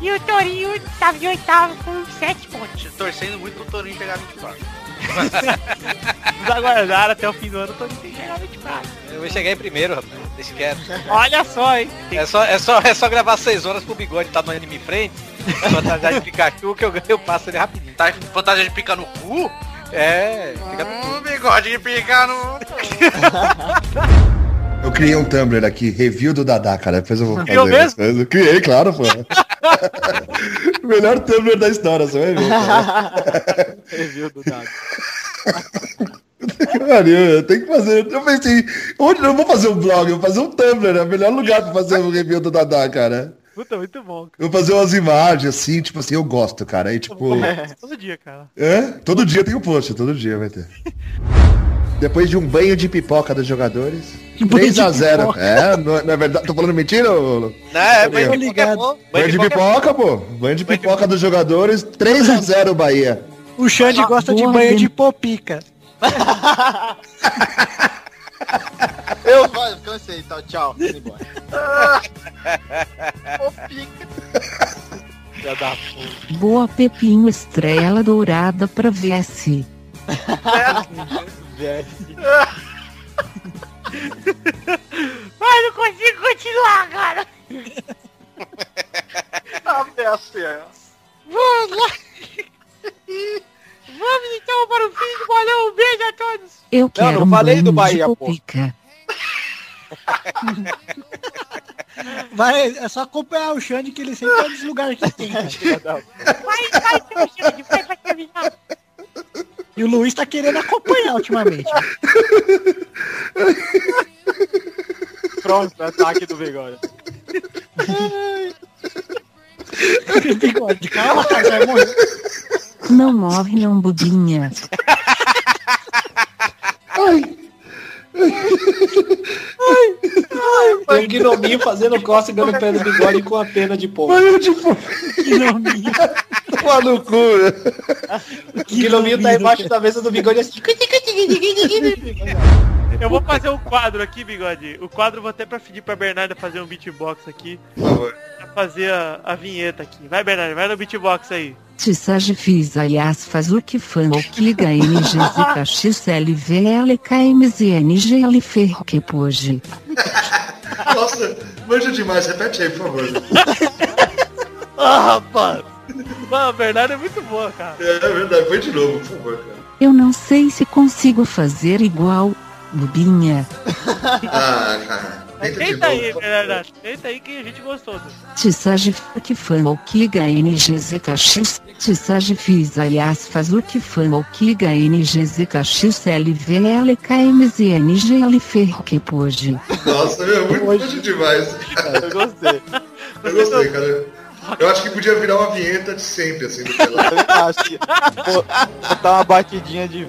E o Torinho estava em oitavo com 7 pontos.
Torcendo muito pro Torinho pegar 24.
Vamos aguardar até o fim do ano, tô tem que chegar 24.
eu vou chegar em primeiro, rapaz, deixa quieto.
Olha só, hein.
É só, é só, é só gravar 6 horas pro bigode tá no anime frente, fantasia de Pikachu, que eu ganho, eu passo ele rapidinho.
Tá fantasia de pica no cu?
É, fica no
Hum, bigode de pica no
Eu criei um Tumblr aqui, review do Dadá, cara. Depois eu vou fazer.
Criou mesmo?
coisas. Criei, claro, pô. Melhor Tumblr da história, você vai ver. cara.
Review do.
Pariu, eu tenho que fazer. Eu pensei, onde eu vou fazer um blog? Eu vou fazer um Tumblr, é o melhor lugar pra fazer o review do Dadá, cara.
Puta, muito bom.
Eu vou fazer umas imagens assim, tipo assim, eu gosto, cara. Aí, tipo.
Todo dia, cara.
É? Todo dia tem um post, todo dia vai ter. Depois de um banho de pipoca dos jogadores.
Banho de
3x0.
pipoca.
É, não, é- não é verdade? Tô falando mentira, ô?
Não, é, banho de
ligado.
pipoca é.
Banho de pipoca, pô. Banho de pipoca dos jogadores. 3x0 Bahia.
O Xande gosta de banho de popica.
Eu vai, cansei, então, tchau. Embora.
Já dá porra.
Boa Pepinho Estrela Dourada pra VS.
Ai, não consigo continuar, cara.
Até a cena.
Vamos lá. Vamos então para o fim do bolão. Um beijo a todos.
Eu quero
não
um
falei do Bahia, pô.
Vai, é só acompanhar o Xande que ele sempre tá nos lugares que tem.
Vai, vai, seu Xande, vai pra terminar.
E o Luiz tá querendo acompanhar ultimamente.
Pronto, ataque do bigode.
Bigode, calma, cara, vai morrer.
Não morre não, bobinha.
Tem um gnominho fazendo cócega no pé do bigode com a pena de pombo.
De pipoca.
Gnominho.
Toma no cu.
O gnominho tá embaixo da mesa do bigode assim.
Eu vou fazer um quadro aqui, bigode. O quadro eu vou até pra pedir pra Bernarda fazer um beatbox aqui.
Por favor.
Pra fazer a, a vinheta aqui. Vai, Bernarda, vai no beatbox aí.
Tissage fiz aliás faz o que fã o que liga NGZ XLVL KMZNGL ferro que pôde.
Nossa, manja demais. Repete aí, por favor.
Ah, rapaz. Mano, a Bernarda é muito boa, cara.
É, é verdade. Põe de novo, por favor, cara.
Eu não sei se consigo fazer igual, bobinha.
Ah, cara. Tenta
aí,
novo.
Bernarda. Tenta aí que a gente gostou. do-
Tissage que fã o que liga NGZKX. Tissage fiz aliás faz o que fã o que liga NGZKX LVL KMZNGL ferro que pôde.
Nossa, meu, muito demais.
Eu gostei.
Eu gostei, cara. Eu acho que podia virar uma vinheta de sempre, assim, do
Eu
pelado.
também acho que vou botar uma batidinha de.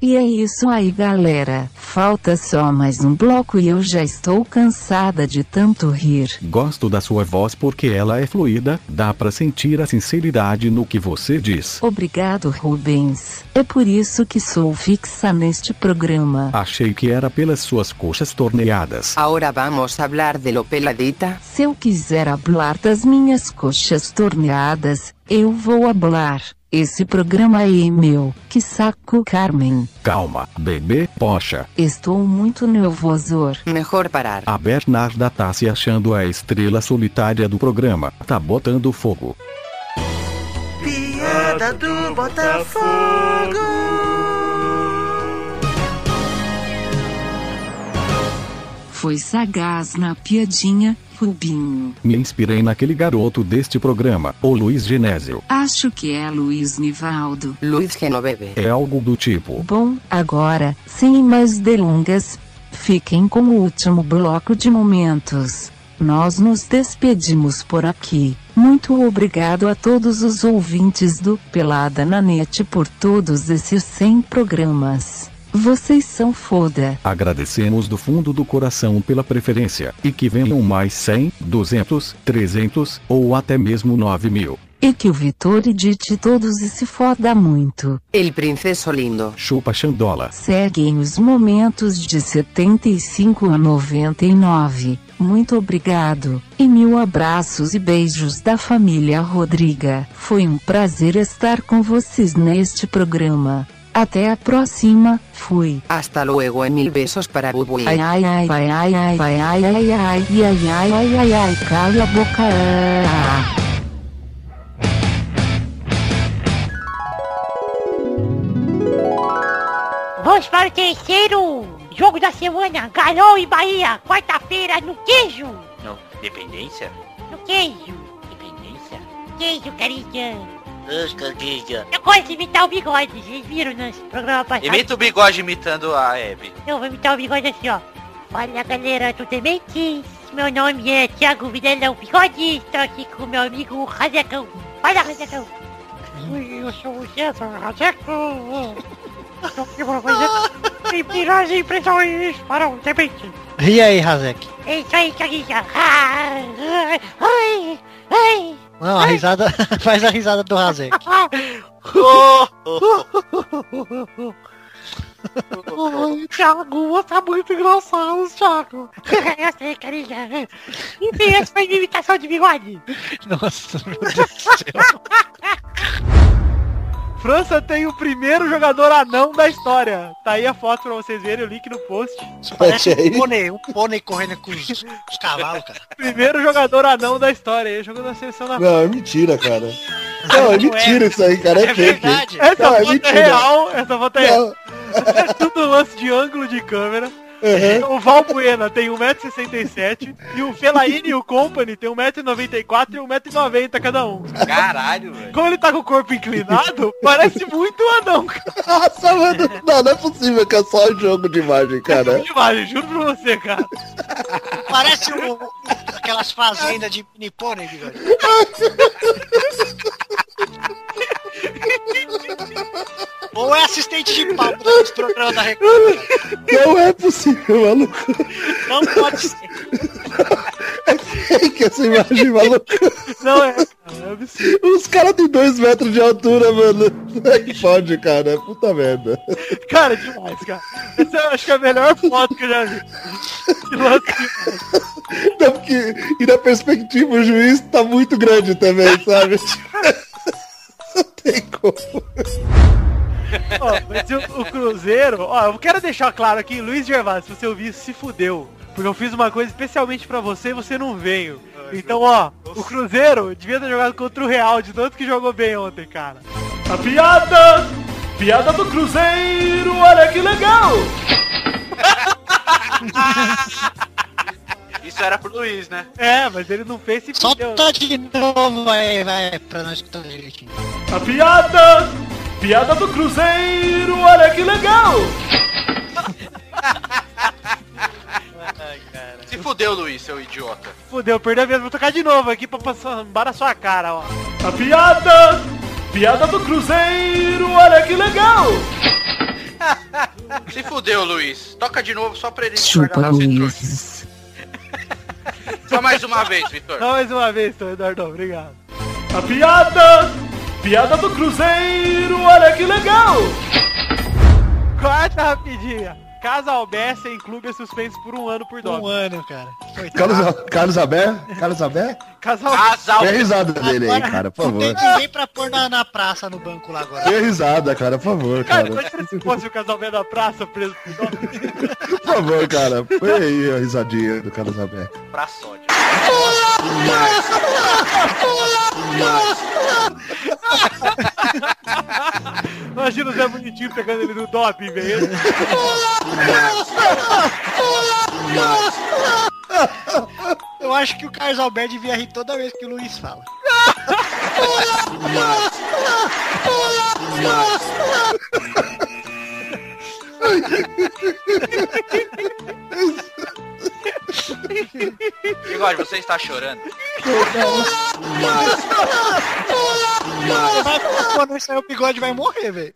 E é isso aí, galera. Falta só mais um bloco e eu já estou cansada de tanto rir.
Gosto da sua voz porque ela é fluida, dá pra sentir a sinceridade no que você diz.
Obrigado, Rubens. É por isso que sou fixa neste programa.
Achei que era pelas suas coxas torneadas.
Ahora vamos a hablar de lo peladita.
Se eu quiser hablar das minhas coxas torneadas, eu vou hablar. Esse programa é meu. Que saco, Carmen.
Calma, bebê, poxa.
Estou muito nervoso.
Mejor parar.
A Bernarda tá se achando a estrela solitária do programa. Tá botando fogo.
Piada do Botafogo.
Foi sagaz na piadinha, Rubinho.
Me inspirei naquele garoto deste programa, o Luiz Genésio.
Acho que é Luiz Nivaldo.
Luiz Genoveve.
É algo do tipo.
Bom, agora, sem mais delongas, fiquem com o último bloco de momentos. Nós nos despedimos por aqui. Muito obrigado a todos os ouvintes do Pelada na Net por todos esses 100 programas. Vocês são foda.
Agradecemos do fundo do coração pela preferência, e que venham mais 100, 200, 300, ou até mesmo 9 mil.
E que o Vitor edite todos e se foda muito.
El princeso lindo.
Chupa Xandola.
Seguem os momentos de 75 a 99. Muito obrigado. E mil abraços e beijos da família Rodriga. Foi um prazer estar com vocês neste programa. Até a próxima. Fui.
Hasta luego e mil besos para Bubu.
Ai ai ai ai ai ai ai ai ai ai ai ai ai ai ai ai cala a boca. Ah.
Vamos para o terceiro jogo da semana. Galol e Bahia. Quarta-feira no queijo.
Não, dependência?
No queijo.
Dependência?
Queijo, carinha.
Escandinha.
Eu gosto de imitar o bigode. Vocês viram no programa passado?
Imita o bigode imitando a Abby.
Eu vou imitar o bigode assim, ó. Fala galera, tudo bem? Meu nome é Thiago Vidalão Bigode. Estou aqui com meu amigo Razecão. Fala, Razecão.
Oi, eu sou o César Rajeco. Estou aqui pra fazer primeiras impressões para o debate.
E aí, Razek?
É isso aí, Thiaguinha. Ai, ai, ai.
Não, a risada. faz a risada do Razek.
Ai, Thiago, você é muito engraçado, Thiago.
Eu sei, carinha. Enfim, essa foi minha imitação de bigode.
Nossa, meu Deus do céu.
França tem o primeiro jogador anão da história. Tá aí a foto pra vocês verem, o link no post.
Parece um pônei, um pônei correndo com os, os cavalos, cara.
Primeiro jogador anão da história. Ele jogou na seleção da
Não, é mentira, cara. Não, é mentira isso aí, cara. É,
É
fake.
verdade. Essa
Não, é
foto é
mentira.
real, essa foto é
Não.
É tudo lance de ângulo de câmera.
Uhum.
O Valbuena tem 1,67m e o Felaine e o Company tem 1,94m e 1,90m cada um.
Caralho, velho.
Como ele tá com o corpo inclinado, parece muito um anão, cara.
Nossa, mano. Não, não é possível que é só um jogo de imagem, cara.
Imagem, juro pra você, cara.
Parece um, aquelas fazendas de mini pônei, bigode. Ou é assistente de palco dos programas da Record.
Não é possível, maluco.
Não pode ser.
Fake essa imagem, maluco.
Não é, cara, é absurdo.
Os caras têm dois metros de altura, mano. Como é que pode, cara? Puta merda.
Cara, demais, cara. Essa eu acho que é a melhor foto que eu já vi. Que lance de-
Não, porque, e na perspectiva o juiz tá muito grande também, sabe? Não tem como.
Ó, mas o, o Cruzeiro, ó, eu quero deixar claro aqui, Luiz Gervásio, se você ouvir isso, se fudeu. Porque eu fiz uma coisa especialmente pra você e você não veio. Então, ó, o Cruzeiro devia ter jogado contra o Real, de tanto que jogou bem ontem, cara. A piada! Piada do Cruzeiro, olha que legal!
Isso era pro Luiz, né?
É, mas ele não fez fudeu.
Solta de novo, vai, vai, pra nós escutar direitinho.
A piada! Piada do Cruzeiro, olha que legal!
Se fudeu, Luiz, seu idiota.
Fudeu, perdeu mesmo. Vou tocar de novo aqui pra passar na sua cara, ó. A piada! Piada do Cruzeiro, olha que legal!
Se fudeu, Luiz. Toca de novo só pra ele
Chupa. Luiz.
Só mais uma vez, Vitor.
Só mais uma vez, Eduardo, obrigado. A piada! Piada do Cruzeiro, olha que legal! Quarta rapidinha. Casal Bessa em clube é suspenso por um ano por doping.
Um ano, cara.
Carlos, Carlos Abé? Carlos Abé?
Casal
Dê a risada dele aí, cara, por
Não tem
favor.
ninguém pra pôr na, na praça no banco lá agora.
Dê a risada, cara, por favor,
Cara,
cara.
imagina se fosse o casal Bé da praça preso por doping.
Por favor, cara. Põe aí a risadinha do Carlos Abé.
Pra sódio.
Imagina o Zé Bonitinho pegando ele no doping, velho.
Eu acho que o Carlos Alberto devia rir toda vez que o Luiz fala.
Bigode, você está chorando.
Quando sair o bigode vai morrer, velho.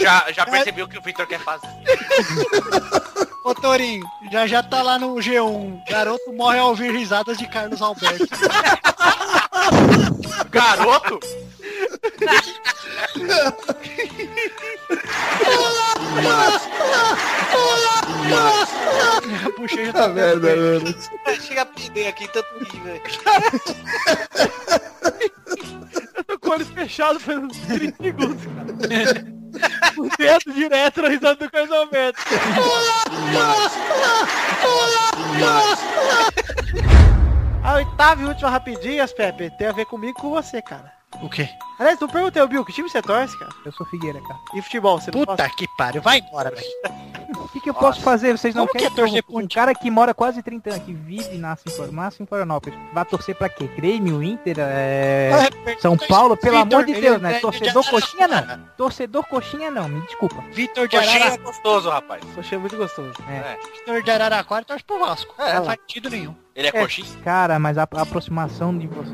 Já, já percebi o que o Vitor quer fazer.
Ô Torinho, já já tá lá no G1. Garoto morre ao ouvir risadas de Carlos Alberto.
Garoto?
A bochecha
Tá merda, mano.
Chega a perder aqui, tanto rir, velho.
Eu tô com o olho fechado faz uns 30 segundos, cara. O dedo direto na risada do Carlos Alberto. A oitava e última rapidinhas, Pepe, tem a ver comigo e com você, cara.
O quê?
Aliás, não perguntei, Bill, que time você torce, cara?
Eu sou Figueira, cara.
E futebol, você não
Puta que pariu, vai embora, velho.
O que, que eu posso fazer? Vocês não
Como que
querem
é torcer
um, um cara que mora quase 30 anos, que vive e nasce em, Flor- nasce em Florianópolis. Vai torcer pra quê? Grêmio, Inter, é... São Paulo? Pelo amor de Deus, né? Torcedor coxinha não. Torcedor coxinha não, me desculpa.
Vitor de
Coxinha é
Araraquara.
gostoso, rapaz.
Coxinha é muito gostoso.
É.
Vitor de Araraquara torce pro Vasco.
É,
não faz sentido nenhum.
Ele é,
É.
coxinha?
Cara, mas a, a aproximação de você,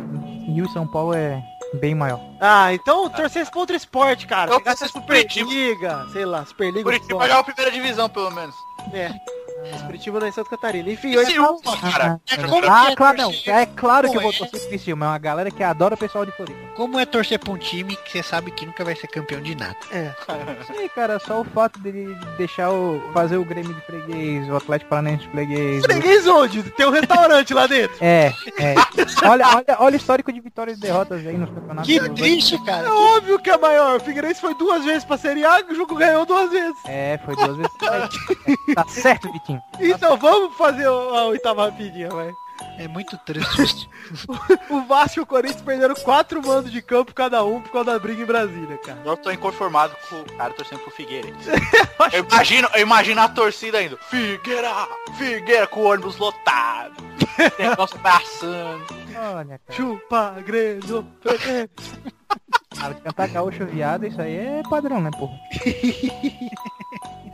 Rio e São Paulo é bem maior.
Ah, então torcer contra o esporte, cara.
Eu
Pegasse a
torço pro
Superliga, sei lá, Superliga.
Curitiba
futebol.
joga a primeira divisão, pelo menos.
É. Curitiba não é Santa Catarina. Enfim, eu
Ciúma, cara.
Como
ah,
que é
claro, não.
torcer-
É claro que eu vou
é?
torcer pro Criciúma. É uma galera que adora o pessoal de Floripa.
Como é torcer pra um time que você sabe que nunca vai ser campeão de nada?
É.
Isso aí, cara, só o fato dele deixar o. fazer o Grêmio de freguês, o Atlético Paranaense de freguês. o-
Freguês onde? Tem um restaurante lá dentro.
É, é. Olha, olha, olha o histórico de vitórias e derrotas aí nos campeonatos.
Que triste, cara.
É óbvio que é maior. O Figueirense foi duas vezes pra Série A, o jogo ganhou duas vezes.
É, foi duas vezes. É, tá certo, Vitinho.
Então vamos fazer a oitava rapidinha, vai.
É muito triste.
O Vasco e o Corinthians perderam quatro mandos de campo cada um por causa da briga em Brasília, cara.
Eu tô inconformado com o cara torcendo pro Figueira. eu, imagino, eu imagino a torcida ainda. Figueira! Figueira com o ônibus lotado. Negócio passando.
Olha, cara.
Chupa, Grêmio.
Cara, cantar gaúcho viado, isso aí é padrão, né, porra?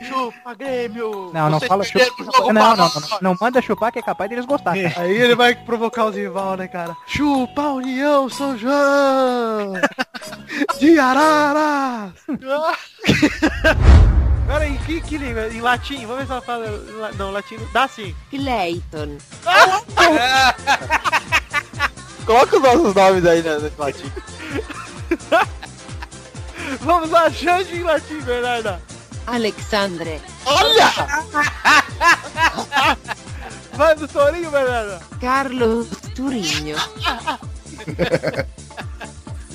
Chupa, Grêmio!
Não, não
Vocês
fala chupa. Não, não, não, não manda chupar que é capaz deles gostar. cara.
Aí ele vai provocar os rival, né, cara? Chupa União São João! De Araras! Agora em que, que língua? Em latim? Vamos ver se ela fala. la- Não, latim. Dá sim.
Clayton.
Coloca os nossos nomes aí né, nesse latim.
Vamos lá, Xande em latim, Bernarda.
Alexandre.
Vai do Torinho, Bernarda.
Carlos Turinho.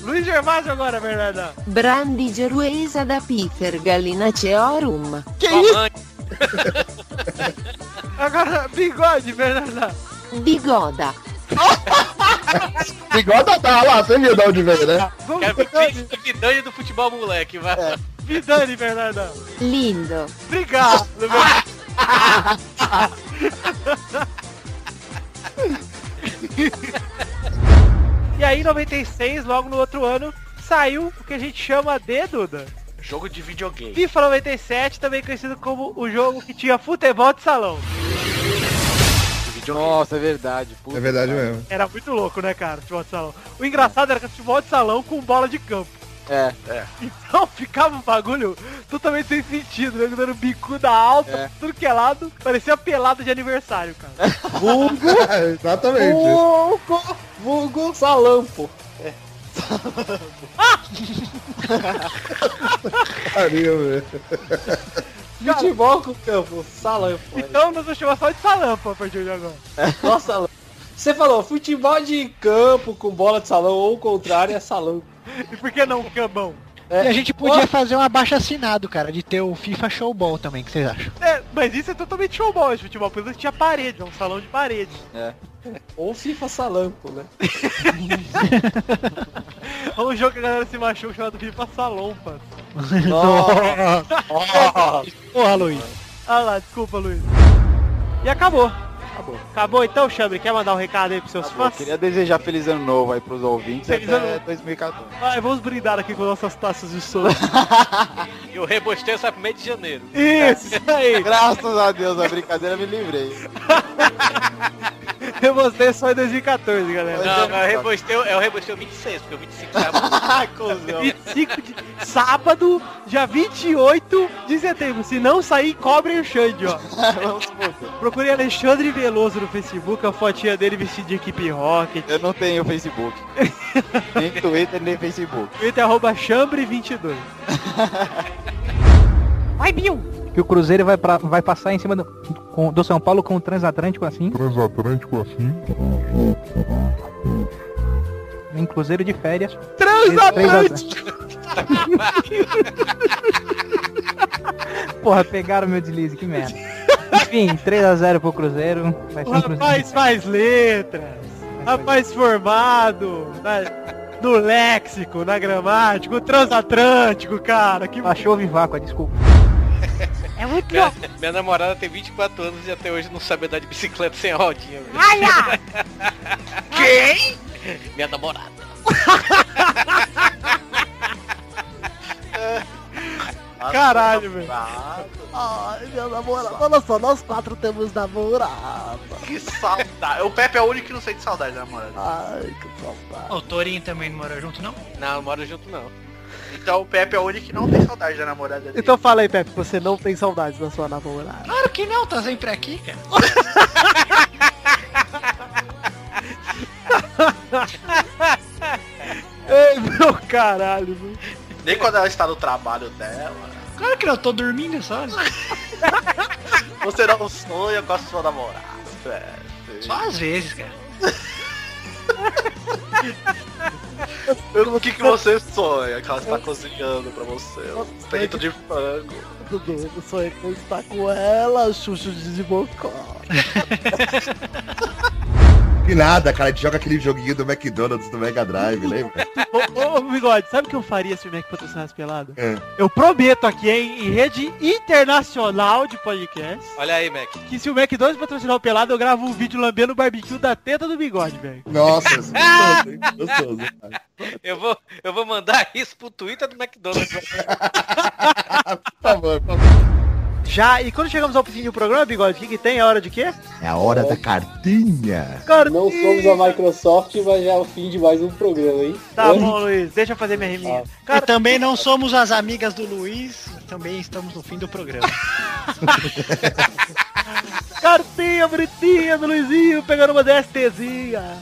Luiz Gervásio agora, Bernarda.
Brandi Geruesa da Pifer Gallinaceorum.
Que isso? Agora, bigode, Bernarda.
Bigoda.
Bigode tá lá, você viu de onde veio, né?
Vidani.
ver Vidani do futebol moleque, vai.
Vidani, Bernarda.
Lindo.
Obrigado. e aí, em 96, logo no outro ano, saiu o que a gente chama de, Duda?
Jogo de videogame.
FIFA 97, também conhecido como o jogo que tinha futebol de salão.
Nossa, é verdade. puta
É verdade
que
mesmo.
Era muito louco, né, cara? Futebol de salão. O engraçado era que futebol de salão com bola de campo.
É.
É.
Então ficava um bagulho totalmente sem sentido, né? Dando bicuda alta,
É.
tudo que é lado. Parecia pelada de aniversário, cara.
Vulgo,
Exatamente.
vulgo, vulgo salampo.
Pariu, velho.
Futebol com campo, salampo.
Então nós vamos chamar só de salampo a partir de agora.
Nossa, salampo. Você falou, futebol de campo com bola de salão ou o contrário é salão.
E por que não cambão?
É.
E a gente podia fazer um abaixo assinado, cara, de ter o FIFA Showball também, o que vocês acham?
É, mas isso é totalmente showball esse futebol, porque tinha parede, é um salão de parede.
É.
Ou FIFA salampo, né?
É um jogo que a galera se machuca chamado FIFA Salompas.
Porra, Luiz.
Ah lá, desculpa, Luiz. E acabou. Acabou. Acabou então, Chambre? Quer mandar um recado aí pros seus
Eu
fãs?
queria desejar feliz ano novo aí pros ouvintes
Feliz
até
ano novo.
2014.
Vai, vamos brindar aqui com nossas taças de som.
E o rebosteio sai pro mês de janeiro.
Isso aí.
Graças a Deus, a brincadeira me livrei.
Eu mostrei só em 2014, galera.
Não, mas o rebosteio é o rebosteio 26, porque o 25 já
25 de sábado, dia 28 de setembro. Se não sair, cobrem o Xande, ó. Procure Alexandre Veloso no Facebook, a fotinha dele vestido de equipe rocket.
Eu não tenho Facebook. nem Twitter, nem Facebook.
Twitter arroba chambre22.
Vai, Bill.
Que o Cruzeiro vai, pra, vai passar em cima do, com- do São Paulo com o transatlântico assim.
Transatlântico assim.
Em Cruzeiro de férias.
Transatlântico!
Porra, pegaram meu deslize, que merda. Enfim, 3x0 pro Cruzeiro. Vai ser
O
um Cruzeiro.
rapaz faz letras. Rapaz formado na- no léxico, na gramática, o transatlântico, cara. Que
Achou viváqua, desculpa.
É muito
minha,
louco.
minha namorada tem 24 anos e até hoje não sabe andar de bicicleta sem rodinha. velho.
Olha!
Quem? Minha namorada.
Caralho, velho.
Ai, meu namorado. Olha só, nós quatro temos namorada.
Que saudade. O Pepe é o único que não sente saudade da namorada.
Ai, que saudade.
O Torinho também não mora junto, não?
Não, não mora junto não.
Então o Pepe é o único que não tem saudade da namorada dele.
Então fala aí, Pepe, você não tem saudades da sua namorada.
Claro que não, tá sempre aqui, cara.
Ei, meu caralho, velho.
Nem quando ela está no trabalho dela.
Claro que não, eu tô dormindo essa hora.
Você não sonha com a sua namorada.
Só às vezes, cara.
O que, que você sonha? Que ela está cozinhando pra você. Um peito de frango.
Dudu, o sonho é que eu estar com ela, Xuxo de Bocó.
Que nada, cara, a gente joga aquele joguinho do McDonald's do Mega Drive, lembra?
Ô, ô, Bigode, sabe o que eu faria se o Mac patrocinasse pelado?
É.
Eu prometo aqui, hein, em rede internacional de podcast,
Olha aí, Mac.
que se o McDonald's patrocinar o pelado, eu gravo um vídeo lambendo o barbecue da teta do bigode, velho.
Nossa, gostoso, hein? Gostoso. cara.
Eu vou, eu vou mandar isso pro Twitter do McDonald's.
Por favor, por favor.
Já, e quando chegamos ao fim do programa, bigode, o que, que tem? É hora de quê?
É a hora da cartinha.
Não somos a Microsoft, mas já é o fim de mais um programa, hein?
Tá bom, Luiz, deixa eu fazer minha riminha.
e também não somos as amigas do Luiz, também estamos no fim do programa.
Cartinha bonitinha do Luizinho, pegando uma DSTzinha.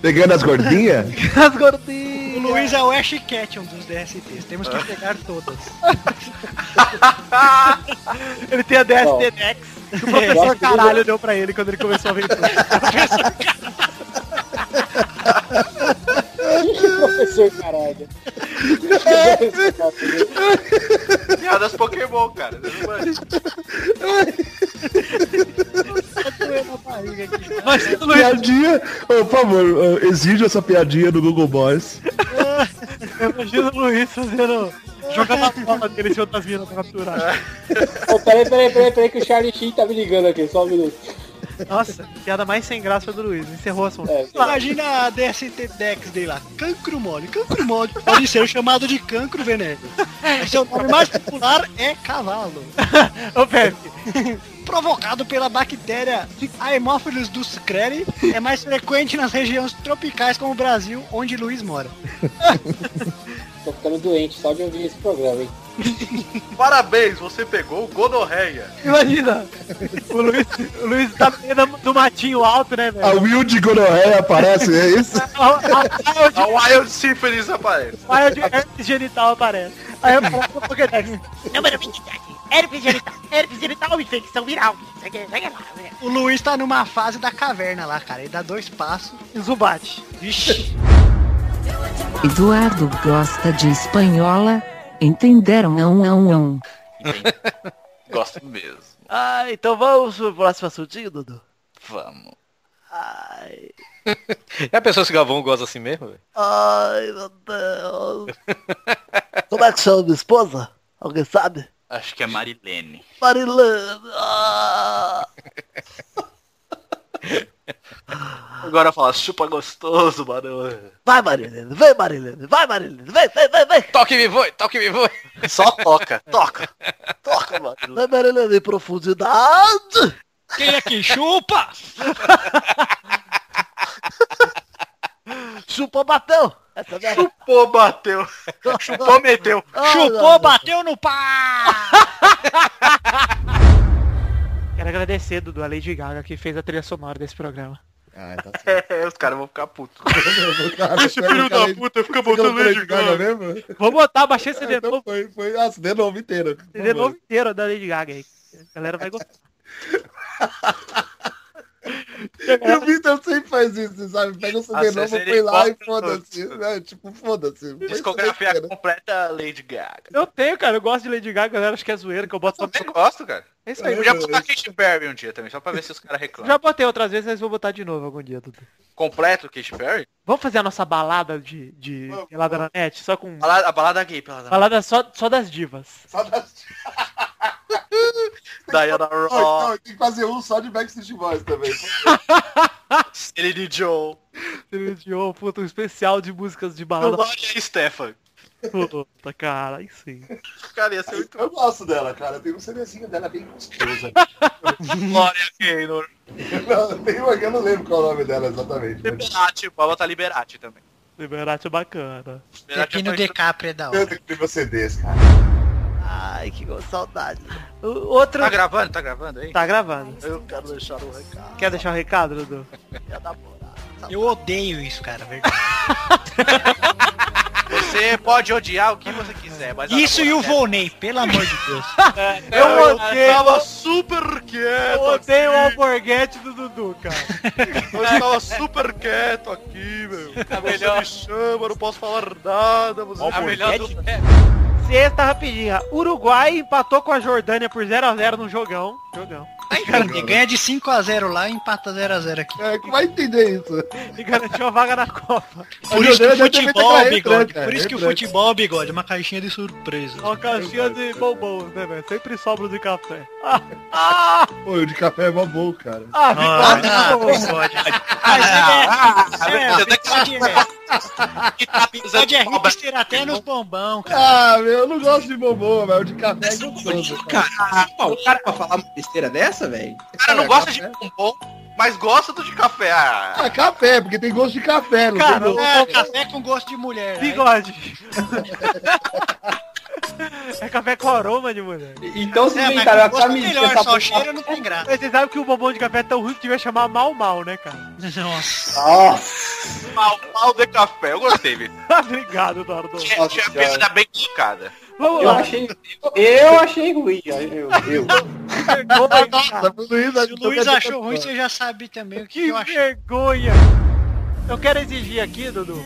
Pegando as gordinhas?
As gordinhas.
O Luiz é o Ash Ketchum dos DSTs, temos que pegar todas.
Ele tem a DST Dex, que o professor
É.
caralho deu pra ele quando ele começou a aventura.
Professor caralho.
Piadas Pokémon, cara.
Mas,
Piadinha, Ô, por favor, exige essa piadinha do Google Boys.
Eu imagino o Luiz fazendo. jogando a bola dele em outras minas pra capturar.
Ô, peraí, peraí, peraí, peraí, que o Charlie Sheen tá me ligando aqui, só um minuto.
Nossa, piada mais sem graça do Luiz. Encerrou o assunto.
Imagina a DST Dex dele lá. Cancro mole. Cancro mole pode ser chamado de cancro veneno. Seu nome mais popular é cavalo.
Ô, Pepe.
Provocado pela bactéria Haemophilus ducreri, é mais frequente nas regiões tropicais como o Brasil, onde Luiz mora.
Tô ficando doente só de ouvir esse programa, hein?
Parabéns, você pegou gonorreia.
Imagina. O Luiz, o Luiz tá no meio do- matinho alto, né, velho?
A Wild Gonorreia aparece, é isso?
A Wild Syphilis aparece.
Aí o herpes genital aparece. Aí eu falo pro Pokédex.
Número 27. Herpes genital. Herpes genital, infecção viral.
O Luiz tá numa fase da caverna lá, cara. Ele dá dois passos.
Zubate.
Vixe.
Eduardo gosta de espanhola. Entenderam? Ão, ão, ão.
Gosto mesmo.
Ah, então vamos pro próximo assuntinho, Dudu?
Vamos.
Ai,
Já pensou se o Galvão gosta assim mesmo, velho?
ai, meu Deus. Como é que chama minha esposa? Alguém sabe?
Acho que é Marilene.
Marilene. Ah.
Agora fala, chupa gostoso, mano.
Vai, Marilene, vem, Marilene, vai, Marilene, vem, vem, vem, vem.
Toque me voe, toque me voe.
Só toca, toca.
Toca, Marilene. Vem, Marilene, em profundidade.
Quem é que chupa?
Chupou, bateu.
Chupou, bateu. Chupou, meteu.
Chupou, bateu no pá!
Quero agradecer, Dudu, a Lady Gaga, que fez a trilha sonora desse programa.
Ah, tá
É, os caras vão ficar putos.
Cara,
Esse filho
cara
da
aí-
puta fica botando Lady Gaga.
mesmo?
Vou botar, baixei esse CD
Então
novo,
foi, foi, ah, CD novo inteiro.
CD
favor.
novo inteiro da Lady Gaga aí. A galera vai gostar.
E o Vitor sempre faz isso, sabe? Pega o CD novo,
ele
põe lá e foda-se. né? Tipo, foda-se.
Discografia
CD, né?
completa Lady Gaga.
Eu tenho, cara, eu gosto de Lady Gaga, galera acha que é zoeira, que eu boto só
Eu gosto, cara.
É isso aí.
Eu já botar Katy Perry um dia também, só pra ver se os caras reclamam.
Já botei outras vezes, mas vou botar de novo algum dia, Dudu.
Completo Katy Perry?
Vamos fazer a nossa balada de, de pelada na net, só com...
Balada- a balada gay, pelada.
Balada só, só das divas.
Só das...
Diana
Não,
Ross,
não, tem que fazer um só de Backstreet Boys também.
Celine Joe,
Television, puta, um especial de músicas de balada.
Gloria Stefan.
Puta, cara, aí sim.
Cara, ia ser muito
Eu gosto dela, cara. Tem um CDzinho dela bem gostoso.
Glória Gaynor.
não, tem uma que eu não lembro qual é o nome dela exatamente. mas-
Liberati, pode botar Liberati também.
Liberate é bacana.
Liberati
Pepino
é
DiCaprio é da
Eu
hora.
tenho que ter meus CDs, cara.
Ai, que saudade. O- Outro...
Tá gravando? Tá gravando aí?
Tá gravando.
Eu quero deixar um recado.
Quer deixar um recado, Dudu?
Eu odeio isso, cara, verdade.
Você pode odiar o que você quiser, mas...
Isso e o
namorada
Volney, pelo amor de Deus.
Eu odeio,
tava super quieto.
eu odeio o alborguete do Dudu, cara.
Eu estava super quieto aqui, meu. A melhor me chama, não posso falar nada. Você
A melhor do...
Sexta rapidinha. Uruguai empatou com a Jordânia por 0x0 no jogão. Jogão.
Ele ganha de 5x0 lá e empata 0x0 aqui.
É, que vai entender isso.
E garantiu a vaga na Copa.
Por isso que o futebol,
aquela
bigode. Por isso que o futebol, bigode, é uma caixinha de surpresa.
Uma caixinha de bombons, né, velho? Sempre sobra de café. Ah, ah,
Pô, o de café é mó bom, cara.
ah,
Ah,
bigode,
ah,
bom.
bigode. Mas é, é, bigode é, bigode é hipster até nos bombão, cara.
Ah, meu, eu não gosto de bombom, velho. O de café é gostoso. cara.
Cara, o cara pra falar uma besteira dessa, velho?
O cara não gosta de bombom, mas gosta do de café. Ah,
Ah, café, porque tem gosto de café, não
Cara,
tem.
É, café com gosto de mulher. né?
Bigode. É café com aroma de mulher.
Então se
É,
cara, a camiseta
melhor, só cheiro não tem graça.
Você sabe que o bombom de café é tão ruim que devia chamar mal mal, né, cara?
Nossa.
Nossa.
mal, mal de café. Eu gostei, velho.
Obrigado, Eduardo.
Tinha, tinha a piada bem colocada.
Vamos
Eu
lá.
achei, eu achei ruim. Eu, eu.
Vergonha.
Nossa, o Luiz,
Se o Luiz achou ruim, você já sabe também o que,
Que
eu achei.
vergonha. Eu quero exigir aqui, Dudu,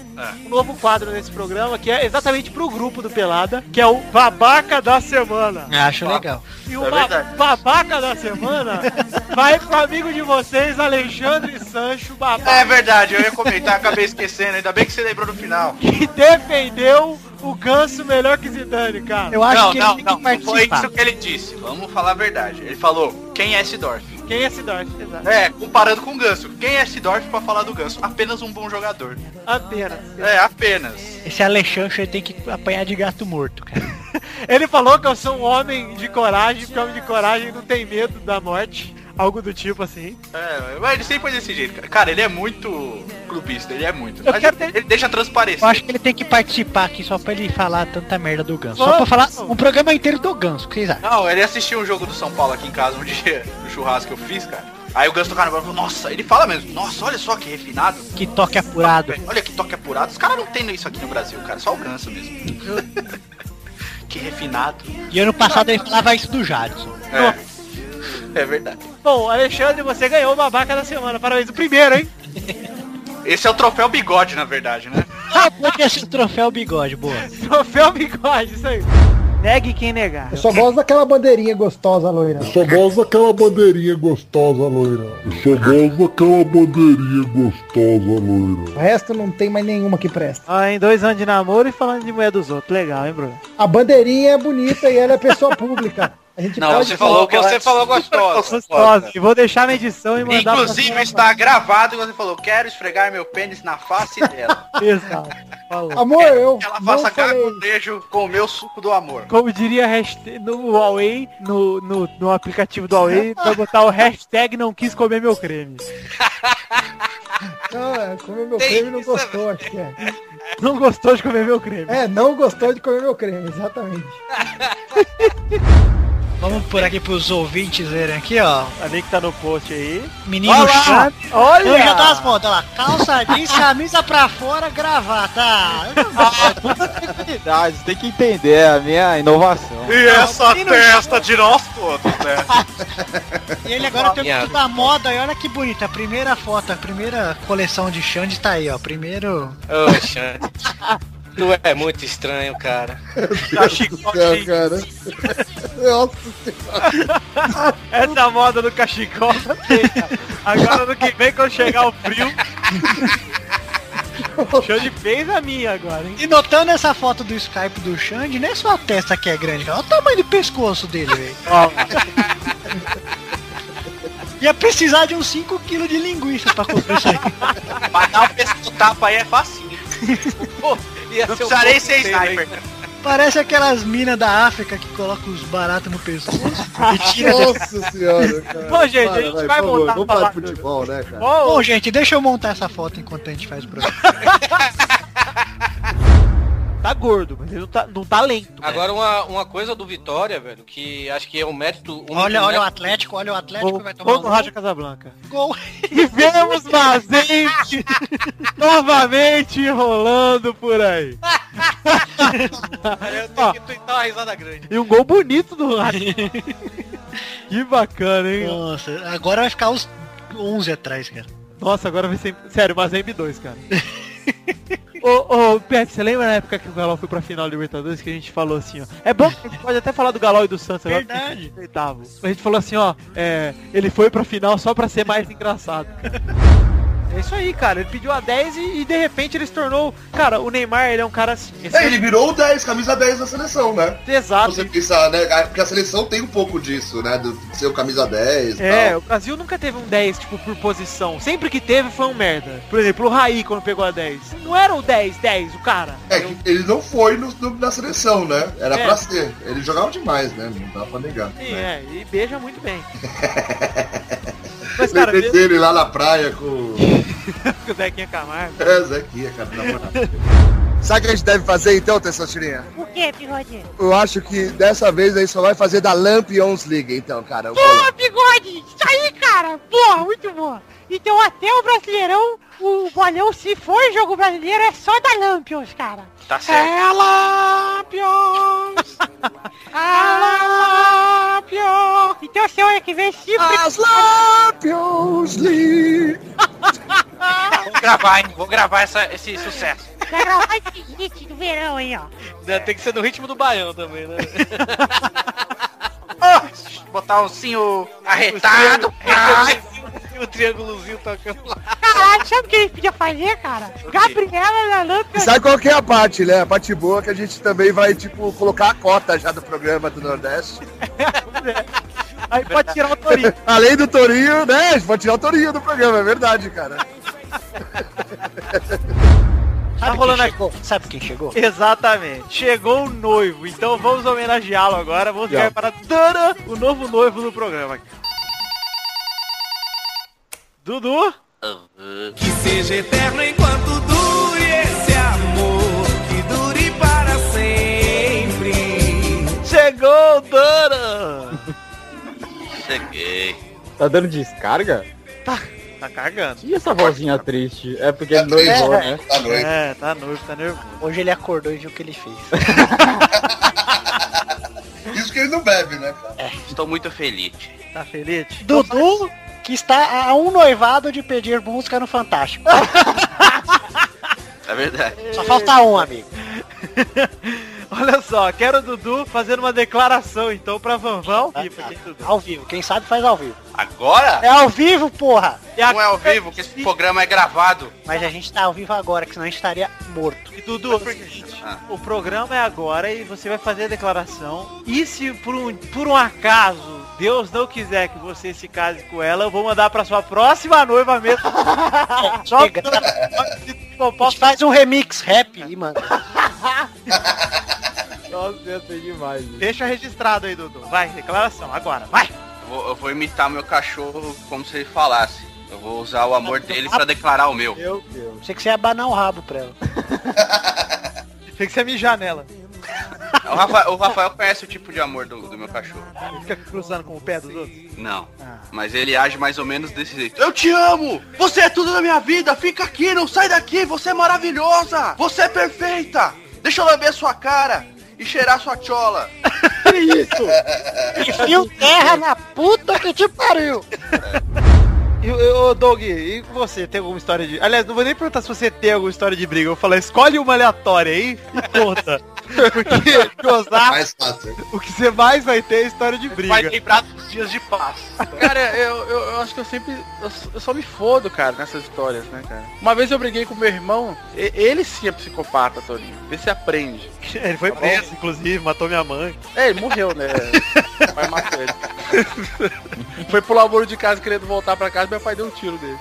um novo quadro nesse programa, que é exatamente pro grupo do Pelada, que é o Babaca da Semana.
Acho legal.
E o
É
ba-. Babaca da Semana vai pro amigo de vocês, Alexandre Sancho, babaca,
É verdade, eu ia comentar, acabei esquecendo. Ainda bem que você lembrou no final.
que defendeu o Ganso melhor que Zidane, cara.
Eu acho
não,
que
não,
ele tem
não,
que
não foi
participar.
isso que ele disse. Vamos falar a verdade. Ele falou, quem é Sidorf?
Quem é Sidorf? Exato.
É, comparando com o Ganso. Quem é Sidorf pra falar do Ganso? Apenas um bom jogador.
Apenas.
É, apenas.
Esse Alexandre tem que apanhar de gato morto, cara.
Ele falou que eu sou um homem de coragem, porque homem de coragem não tem medo da morte. Algo do tipo assim.
É, mas ele sempre foi desse jeito, cara. Cara, ele é muito clubista, ele é muito.
Eu
Mas
quero
ele deixa transparecer.
Eu acho que ele tem que participar aqui só pra ele falar tanta merda do Ganso. Só pra falar um programa inteiro do Ganso, o que vocês acham?
Não, ele assistiu um jogo do São Paulo aqui em casa um dia, no churrasco que eu fiz, cara. Aí o Ganso do Carnaval falou, nossa, ele fala mesmo, nossa, olha só que refinado.
Que toque apurado.
Olha que toque apurado. Os caras não tem isso aqui no Brasil, cara, só o Ganso mesmo. que refinado.
E ano passado ele falava isso do Jadson.
É. É verdade.
Bom, Alexandre, você ganhou o babaca da semana. Parabéns, o primeiro, hein?
Esse é o troféu bigode, na verdade, né?
Ah, pode ser o troféu bigode, boa.
Troféu bigode, isso aí. Negue quem negar.
Eu só gosto daquela bandeirinha gostosa, loira.
Eu só gosto daquela bandeirinha gostosa, loira. Eu só gosto daquela bandeirinha gostosa, loira.
O resto não tem mais nenhuma que presta.
Ah, em dois anos de namoro e falando de mulher dos outros. Legal, hein, Bruno?
A bandeirinha é bonita e ela é pessoa pública. A gente
Não, você falou que você falou gostosa.
Gostosa. E vou deixar na edição e mandar
Inclusive está gravado e você falou, quero esfregar meu pênis na face dela.
Exato. Falou.
Amor, eu
Que ela
não
faça
falei.
cagunejo com o meu suco do amor.
Como diria hashtag, no Huawei, no, no, no aplicativo do Huawei, vai botar o hashtag não quis comer meu creme.
Não, é, comeu meu creme e não gostou, acho que é.
Não gostou de comer meu creme.
É, não gostou de comer meu creme, exatamente.
Vamos por aqui pros ouvintes verem aqui, ó.
A link tá no post aí.
Menino
Olha lá!
chato.
Olha!
Eu já das modas, olha lá. Calça jeans, camisa pra fora, gravata.
Você tem que entender é a minha inovação.
E essa testa de nós todos, né?
E ele agora tem tudo da moda e olha que bonito. A primeira foto, a primeira coleção de Xande tá aí, ó. Primeiro.
Ô, Xande. Tu é muito estranho, cara.
Céu, cara. Nossa senhora.
Essa moda do cachecol tá. Agora no que vem, quando chegar o frio. Show de fez a minha agora, hein?
E notando essa foto do Skype do Xande, não é só a testa que é grande, cara. Olha o tamanho do pescoço dele, velho. Ia precisar de uns 5kg de linguiça pra comprar isso aí.
Mas dar um pescoço tapa aí é facinho.
Pô, ia
Não
ser um
precisarei
pouco
ser sniper.
Parece aquelas minas da África que colocam os baratos no pescoço e tira
Nossa senhora, cara.
Bom, gente,
Para,
a gente vai
favor,
montar
Vamos
pra
falar de futebol, né, cara?
Bom, gente, deixa eu montar essa foto enquanto a gente faz o programa.
Tá gordo, mas ele não tá, não tá lento.
Agora uma, uma coisa do Vitória, velho, que acho que é um mérito. Um
Olha, olha o
mérito-
Atlético, olha o Atlético
Gol,
vai tomar
gol
um
no Rádio Casablanca.
gol.
E vemos Mazente novamente rolando por aí.
Eu tenho que twittar uma risada grande.
E um gol bonito do Rádio. que bacana, hein?
Nossa, agora vai ficar os 11 atrás, cara.
Nossa, agora vai ser. Sério, Mazembe 2, cara. ô, ô, Pepe, você lembra na época que o Galol foi pra final da Libertadores que a gente falou assim, ó. É bom que a gente pode até falar do Galol e do Santos agora.
Verdade.
a gente oitavo. A gente falou assim, ó, é, ele foi pra final só pra ser mais engraçado. É isso aí, cara. Ele pediu a 10 e, e, de repente ele se tornou. Cara, o Neymar, ele é um cara assim. esse-
É, ele virou o 10, camisa 10 da seleção, né?
Exato.
Você pensar, né? Porque a seleção tem um pouco disso, né? Do ser o camisa 10 e
É,
tal.
o Brasil nunca teve um 10, tipo, por posição. Sempre que teve foi um merda. Por exemplo, o Raí, quando pegou a 10. Não era o 10, 10, o cara.
É que ele não foi no, no- na seleção, né? Era
É.
pra ser. Ele jogava demais, né? Não dá pra negar.
Sim,
né?
é, e beija muito bem. Mas, cara,
Lembrei
mesmo
dele lá na praia com.
com o Zequinha Camargo.
É, Zequinha, cara, na moral.
Sabe o que a gente deve fazer então, Tessotirinha?
O que, bigode?
Eu acho que dessa vez aí só vai fazer da Lampions League, então, cara.
Boa,
bolão.
bigode! Isso aí, cara! Boa, muito boa! Então até o Brasileirão, o bolão, se for jogo brasileiro, é só da Lampions, cara.
Tá certo.
É Lampions! a Lampions! Então semana que vem, se...
As Lampions League!
Vou gravar, hein? Vou gravar essa, esse sucesso.
Vai gravar esse hit do verão aí, ó.
Tem que ser no ritmo do baião também, né?
Botar um cinho arretado.
O triângulozinho tocando lá.
Caralho, sabe o que a gente podia fazer, cara? Gabriela na
E
Lampions.
sabe qual que é a parte, né? A parte boa que a gente também vai, tipo, colocar a cota já do programa do Nordeste.
Aí pode tirar o Torinho.
Além do Torinho, né? A gente pode tirar o Torinho do programa, é verdade, cara.
Tá rolando aqui.
Sabe quem chegou?
Exatamente. Chegou o noivo. Então vamos homenageá-lo agora. Vamos ficar para Dana, o novo noivo do programa. Dudu.
Que seja eterno enquanto dure esse amor, que dure para sempre.
Chegou, Dana.
Cheguei.
Tá dando descarga?
Tá cagando.
E essa vozinha triste? É porque ele noivou, né?
É, tá noivo, tá nervoso.
Hoje ele acordou e viu o que ele fez.
Isso que ele não bebe, né, cara?
É, estou muito feliz.
Tá feliz?
Dudu, que está a um noivado de pedir música no Fantástico.
É verdade.
Só falta um, amigo.
Olha só, quero o Dudu fazendo uma declaração então pra Vanvão.
Ah, Ao vivo, quem sabe faz ao vivo.
Agora?
É ao vivo, porra!
Não é ao vivo, que esse programa é gravado.
Mas a gente tá ao vivo agora, que senão a gente estaria morto.
E Dudu, é o seguinte, o programa é agora e você vai fazer a declaração. E se por um, por um acaso Deus não quiser que você se case com ela, eu vou mandar pra sua próxima noiva mesmo. Só
Chega. A gente faz um remix rap e manda.
Nossa, ia ser demais.
Deixa registrado aí, Dudu. Vai, declaração, agora, vai.
Eu vou, eu vou imitar meu cachorro como se ele falasse. Eu vou usar o amor dele pra declarar o meu.
Meu Deus. Achei que você ia abanar o rabo pra ela.
Tem que ser mijar nela.
O Rafael, o Rafael conhece o tipo de amor do, do meu cachorro.
Ele fica cruzando com o pé dos outros.
Não. Mas ele age mais ou menos desse jeito. Eu te amo! Você é tudo na minha vida! Fica aqui, não sai daqui! Você é maravilhosa! Você é perfeita! Deixa eu lamber sua cara e cheirar sua chola!
Que isso? Enfio terra na puta que te pariu!
Ô Doug, e você? Tem alguma história de. Aliás, não vou nem perguntar se você tem alguma história de briga. Eu vou falar, escolhe uma aleatória aí e conta. Porque Osasco,
Mais fácil.
o que você mais vai ter é história de briga.
Vai lembrar dos dias de paz. Cara, eu, eu, eu acho que eu sempre. Eu, eu só me fodo, cara, nessas histórias, né, cara? Uma vez eu briguei com meu irmão, e- ele sim é psicopata, Torinho. Vê se aprende.
Ele foi
Tá bom?
preso, inclusive, matou minha mãe.
É, ele morreu, né? Meu pai matou ele. Foi pro laboro de casa querendo voltar pra casa, meu pai deu um tiro dele.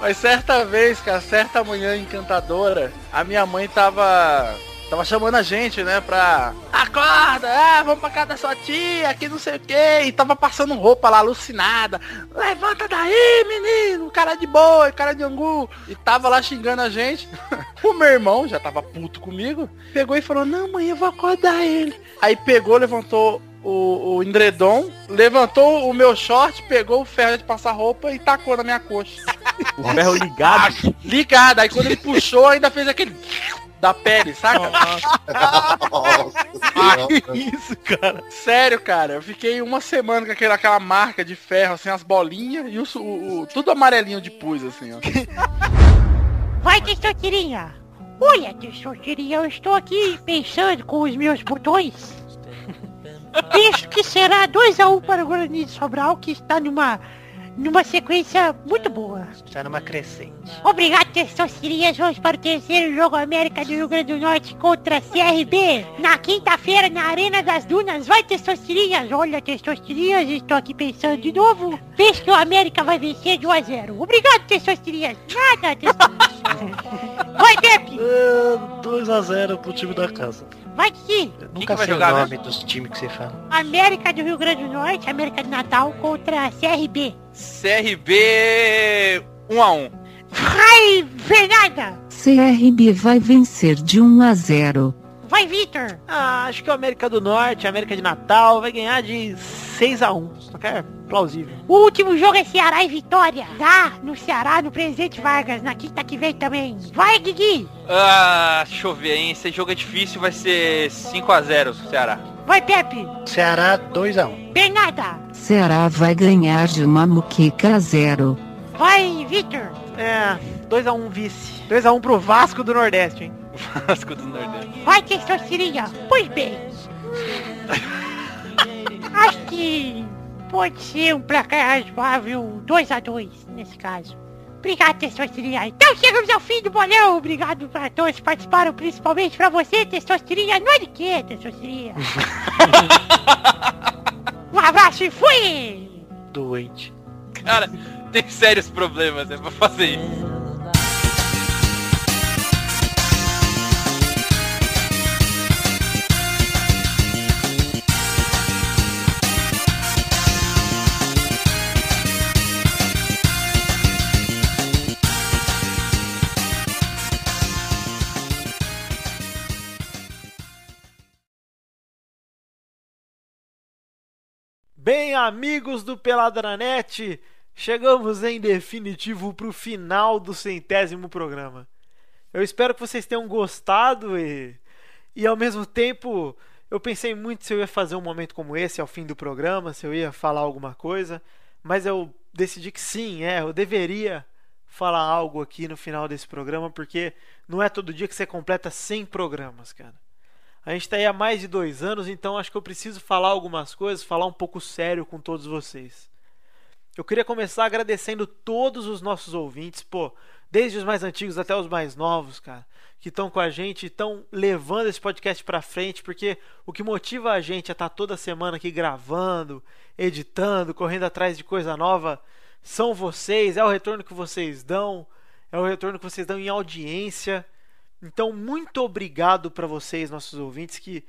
Mas certa vez, cara, certa manhã encantadora, a minha mãe tava. Tava chamando a gente, né, pra. Acorda, ah, vamos pra casa da sua tia, que não sei o que. E tava passando roupa lá, alucinada. Levanta daí, menino, cara de boi, cara de angu. E tava lá xingando a gente. o meu irmão já tava puto comigo. Pegou e falou, não, mãe, eu vou acordar ele. Aí pegou, levantou o, o endredom, levantou o meu short, pegou o ferro de passar roupa e tacou na minha coxa.
O ferro ligado.
Ligado. Aí quando ele puxou, ainda fez aquele da pele, saca?
Que isso, cara?
Sério, cara, eu fiquei uma semana com aquela, aquela marca de ferro, assim, as bolinhas e o, o- o- tudo amarelinho de pus, assim, ó.
Vai, Testosterinha! Olha, Testosterinha, eu estou aqui pensando com os meus botões. Penso que será 2x1 para o Guarani de Sobral, que está numa, numa sequência muito boa.
Está numa crescente.
Obrigado, Testosterinhas. Vamos para o terceiro jogo América do Rio Grande do Norte contra CRB. Na quinta-feira, na Arena das Dunas. Vai, Testosterinhas. Olha, Testosterinhas, estou aqui pensando de novo. Penso que o América vai vencer de 1x0. Obrigado, Testosterinhas. Nada, Testosterinhas. Vai, Pepe.
2x0 pro time da casa.
Vai, Kiki.
Nunca
vai
sei
jogar,
o nome dos times que você fala.
América do Rio Grande do Norte, América de Natal contra CRB.
CRB 1 a 1
Vai, Fernanda!
CRB vai vencer de 1 a 0.
Vai, Vitor!
Ah, acho que o América do Norte, América de Natal, vai ganhar de 6x1. Só que é plausível.
O último jogo é Ceará e Vitória. Lá no Ceará, no Presidente Vargas, na quinta que vem também. Vai, Guigui!
Ah, deixa eu ver, hein? Esse jogo é difícil, vai ser 5x0 Ceará.
Vai, Pepe!
Ceará 2x1.
Bernarda!
Ceará vai ganhar de uma muqueca a 0.
Vai, Vitor!
É, 2x1 vice. 2x1 pro Vasco do Nordeste, hein?
Vasco do Nordeste.
Vai, Testosterinha! Pois bem. Acho que pode ser um placar razoável 2x2 nesse caso. Obrigado, Testosterinha. Então chegamos ao fim do bolão. Obrigado pra todos que participaram, principalmente pra você, Testosterinha. Não é de quê, Testosterinha? um abraço e fui!
Doente.
Cara, tem sérios problemas, é pra fazer isso.
Bem, amigos do Peladranet, chegamos em definitivo pro final do centésimo programa. Eu espero que vocês tenham gostado e, e ao mesmo tempo eu pensei muito se eu ia fazer um momento como esse ao fim do programa, se eu ia falar alguma coisa, mas eu decidi que sim, é, eu deveria falar algo aqui no final desse programa, porque não é todo dia que você completa 100 programas, cara. A gente está aí há mais de dois anos, então acho que eu preciso falar algumas coisas, falar um pouco sério com todos vocês. Eu queria começar agradecendo todos os nossos ouvintes, pô, desde os mais antigos até os mais novos, cara, que estão com a gente, estão levando esse podcast para frente, porque o que motiva a gente a estar toda semana aqui gravando, editando, correndo atrás de coisa nova, são vocês, é o retorno que vocês dão, é o retorno que vocês dão em audiência. Então, muito obrigado para vocês, nossos ouvintes, que,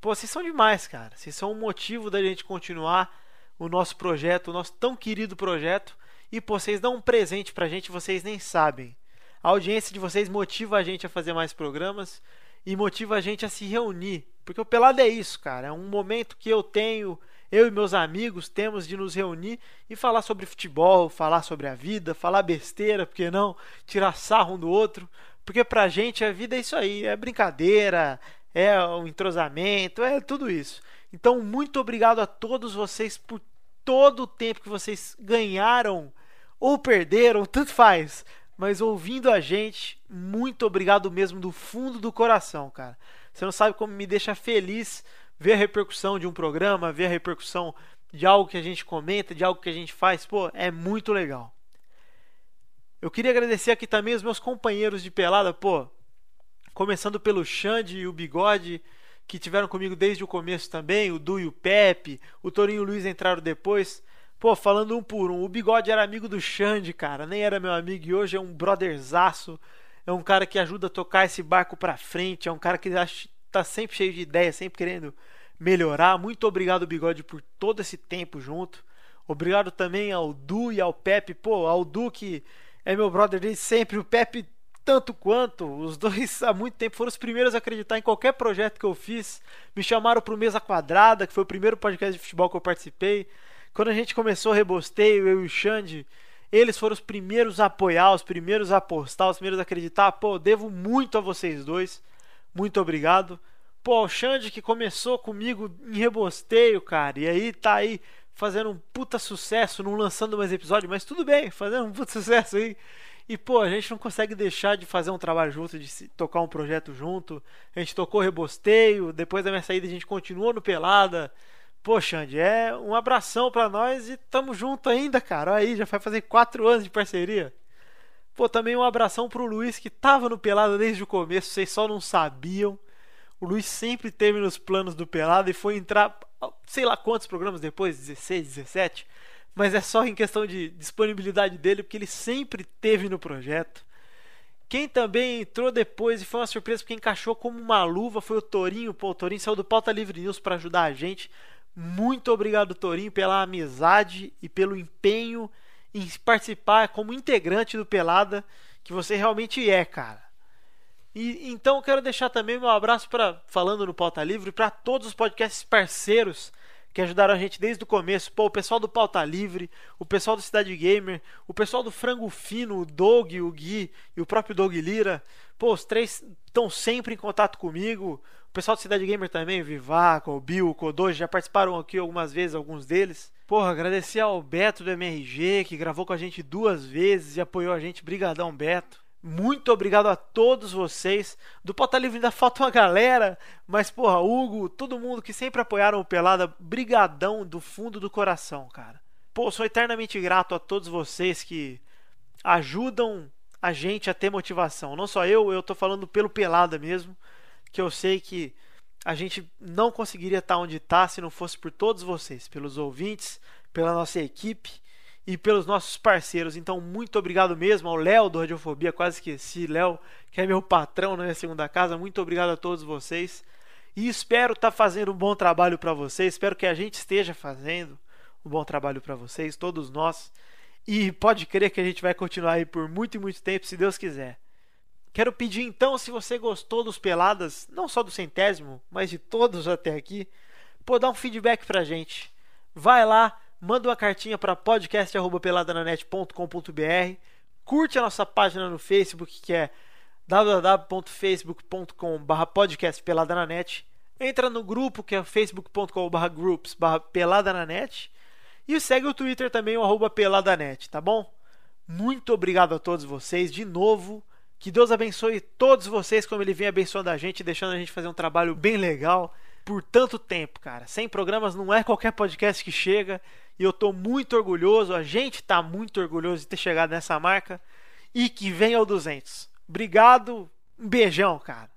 pô, vocês são demais, cara. Vocês são o motivo da gente continuar o nosso projeto, o nosso tão querido projeto. E, pô, vocês dão um presente pra gente, vocês nem sabem. A audiência de vocês motiva a gente a fazer mais programas e motiva a gente a se reunir. Porque o Pelado é isso, cara. É um momento que eu tenho, eu e meus amigos temos de nos reunir e falar sobre futebol, falar sobre a vida, falar besteira, porque não? Tirar sarro um do outro. Porque pra gente a vida é isso aí, é brincadeira, é o entrosamento, é tudo isso. Então, muito obrigado a todos vocês por todo o tempo que vocês ganharam ou perderam, tanto faz. Mas ouvindo a gente, muito obrigado mesmo do fundo do coração, cara. Você não sabe como me deixa feliz ver a repercussão de um programa, ver a repercussão de algo que a gente comenta, de algo que a gente faz. Pô, é muito legal. Eu queria agradecer aqui também os meus companheiros de pelada, pô. Começando pelo Xande e o Bigode, que tiveram comigo desde o começo também, o Du e o Pepe, o Torinho e o Luiz entraram depois. Pô, falando um por um, o Bigode era amigo do Xande, cara, nem era meu amigo e hoje é um brotherzaço. É um cara que ajuda a tocar esse barco pra frente, é um cara que tá sempre cheio de ideias, sempre querendo melhorar. Muito obrigado, Bigode, por todo esse tempo junto. Obrigado também ao Du e ao Pepe, pô, ao Du que é meu brother desde sempre. O Pepe, tanto quanto. Os dois, há muito tempo, foram os primeiros a acreditar em qualquer projeto que eu fiz. Me chamaram para o Mesa Quadrada, que foi o primeiro podcast de futebol que eu participei. Quando a gente começou o Rebosteio, eu e o Xande, eles foram os primeiros a apoiar, os primeiros a apostar, os primeiros a acreditar. Pô, devo muito a vocês dois. Muito obrigado. Pô, o Xande que começou comigo em Rebosteio, cara. E aí tá aí fazendo um puta sucesso, não lançando mais episódio, mas tudo bem, fazendo um puta sucesso aí. E pô, a gente não consegue deixar de fazer um trabalho junto, de tocar um projeto junto. A gente tocou Rebosteio, depois da minha saída a gente continuou no Pelada. Pô, Xande, é um abração para nós e tamo junto ainda, cara. Aí já vai fazer quatro anos de parceria. Pô, também um abração pro Luiz que tava no Pelada desde o começo, vocês só não sabiam. O Luiz sempre teve nos planos do Pelada e foi entrar sei lá quantos programas depois, 16, 17, mas é só em questão de disponibilidade dele, porque ele sempre teve no projeto. Quem também entrou depois e foi uma surpresa porque encaixou como uma luva foi o Torinho. Pô, o Torinho saiu do Pauta Livre News para ajudar a gente. Muito obrigado, Torinho, pela amizade e pelo empenho em participar como integrante do Pelada, que você realmente é, cara. E então eu quero deixar também meu abraço para falando no Pauta Livre para todos os podcasts parceiros que ajudaram a gente desde o começo. Pô, o pessoal do Pauta Livre, o pessoal do Cidade Gamer, o pessoal do Frango Fino, o Doug, o Gui e o próprio Doug Lira. Pô, os três estão sempre em contato comigo. O pessoal do Cidade Gamer também, o Vivaco, o Bill, o Kodoji, já participaram aqui algumas vezes, alguns deles. Porra, agradecer ao Beto do MRG, que gravou com a gente duas vezes e apoiou a gente. Brigadão, Beto. Muito obrigado a todos vocês. Do Pauta Livre ainda falta uma galera, mas porra, Hugo, todo mundo que sempre apoiaram o Pelada, brigadão do fundo do coração, cara. Pô, sou eternamente grato a todos vocês que ajudam a gente a ter motivação. Não só eu, eu tô falando pelo Pelada mesmo, que eu sei que a gente não conseguiria estar onde está se não fosse por todos vocês, pelos ouvintes, pela nossa equipe e pelos nossos parceiros. Então, muito obrigado mesmo ao Léo do Radiofobia, quase esqueci, Léo, que é meu patrão na minha segunda casa. Muito obrigado a todos vocês. E espero estar fazendo um bom trabalho para vocês. Espero que a gente esteja fazendo um bom trabalho para vocês, todos nós. E pode crer que a gente vai continuar aí por muito e muito tempo, se Deus quiser. Quero pedir então, se você gostou dos Peladas, não só do centésimo, mas de todos até aqui, pô, dar um feedback pra gente. Vai lá, manda uma cartinha para podcast@peladananet.com.br, curte a nossa página no Facebook que é www.facebook.com/podcastpeladananet, entra no grupo que é facebook.com/groups/peladananet e segue o Twitter também, o peladanet, tá bom? Muito obrigado a todos vocês, de novo. Que Deus abençoe todos vocês como Ele vem abençoando a gente, deixando a gente fazer um trabalho bem legal por tanto tempo, cara. Sem programas não é qualquer podcast que chega. E eu tô muito orgulhoso, a gente tá muito orgulhoso de ter chegado nessa marca. E que venha ao 200. Obrigado, um beijão, cara.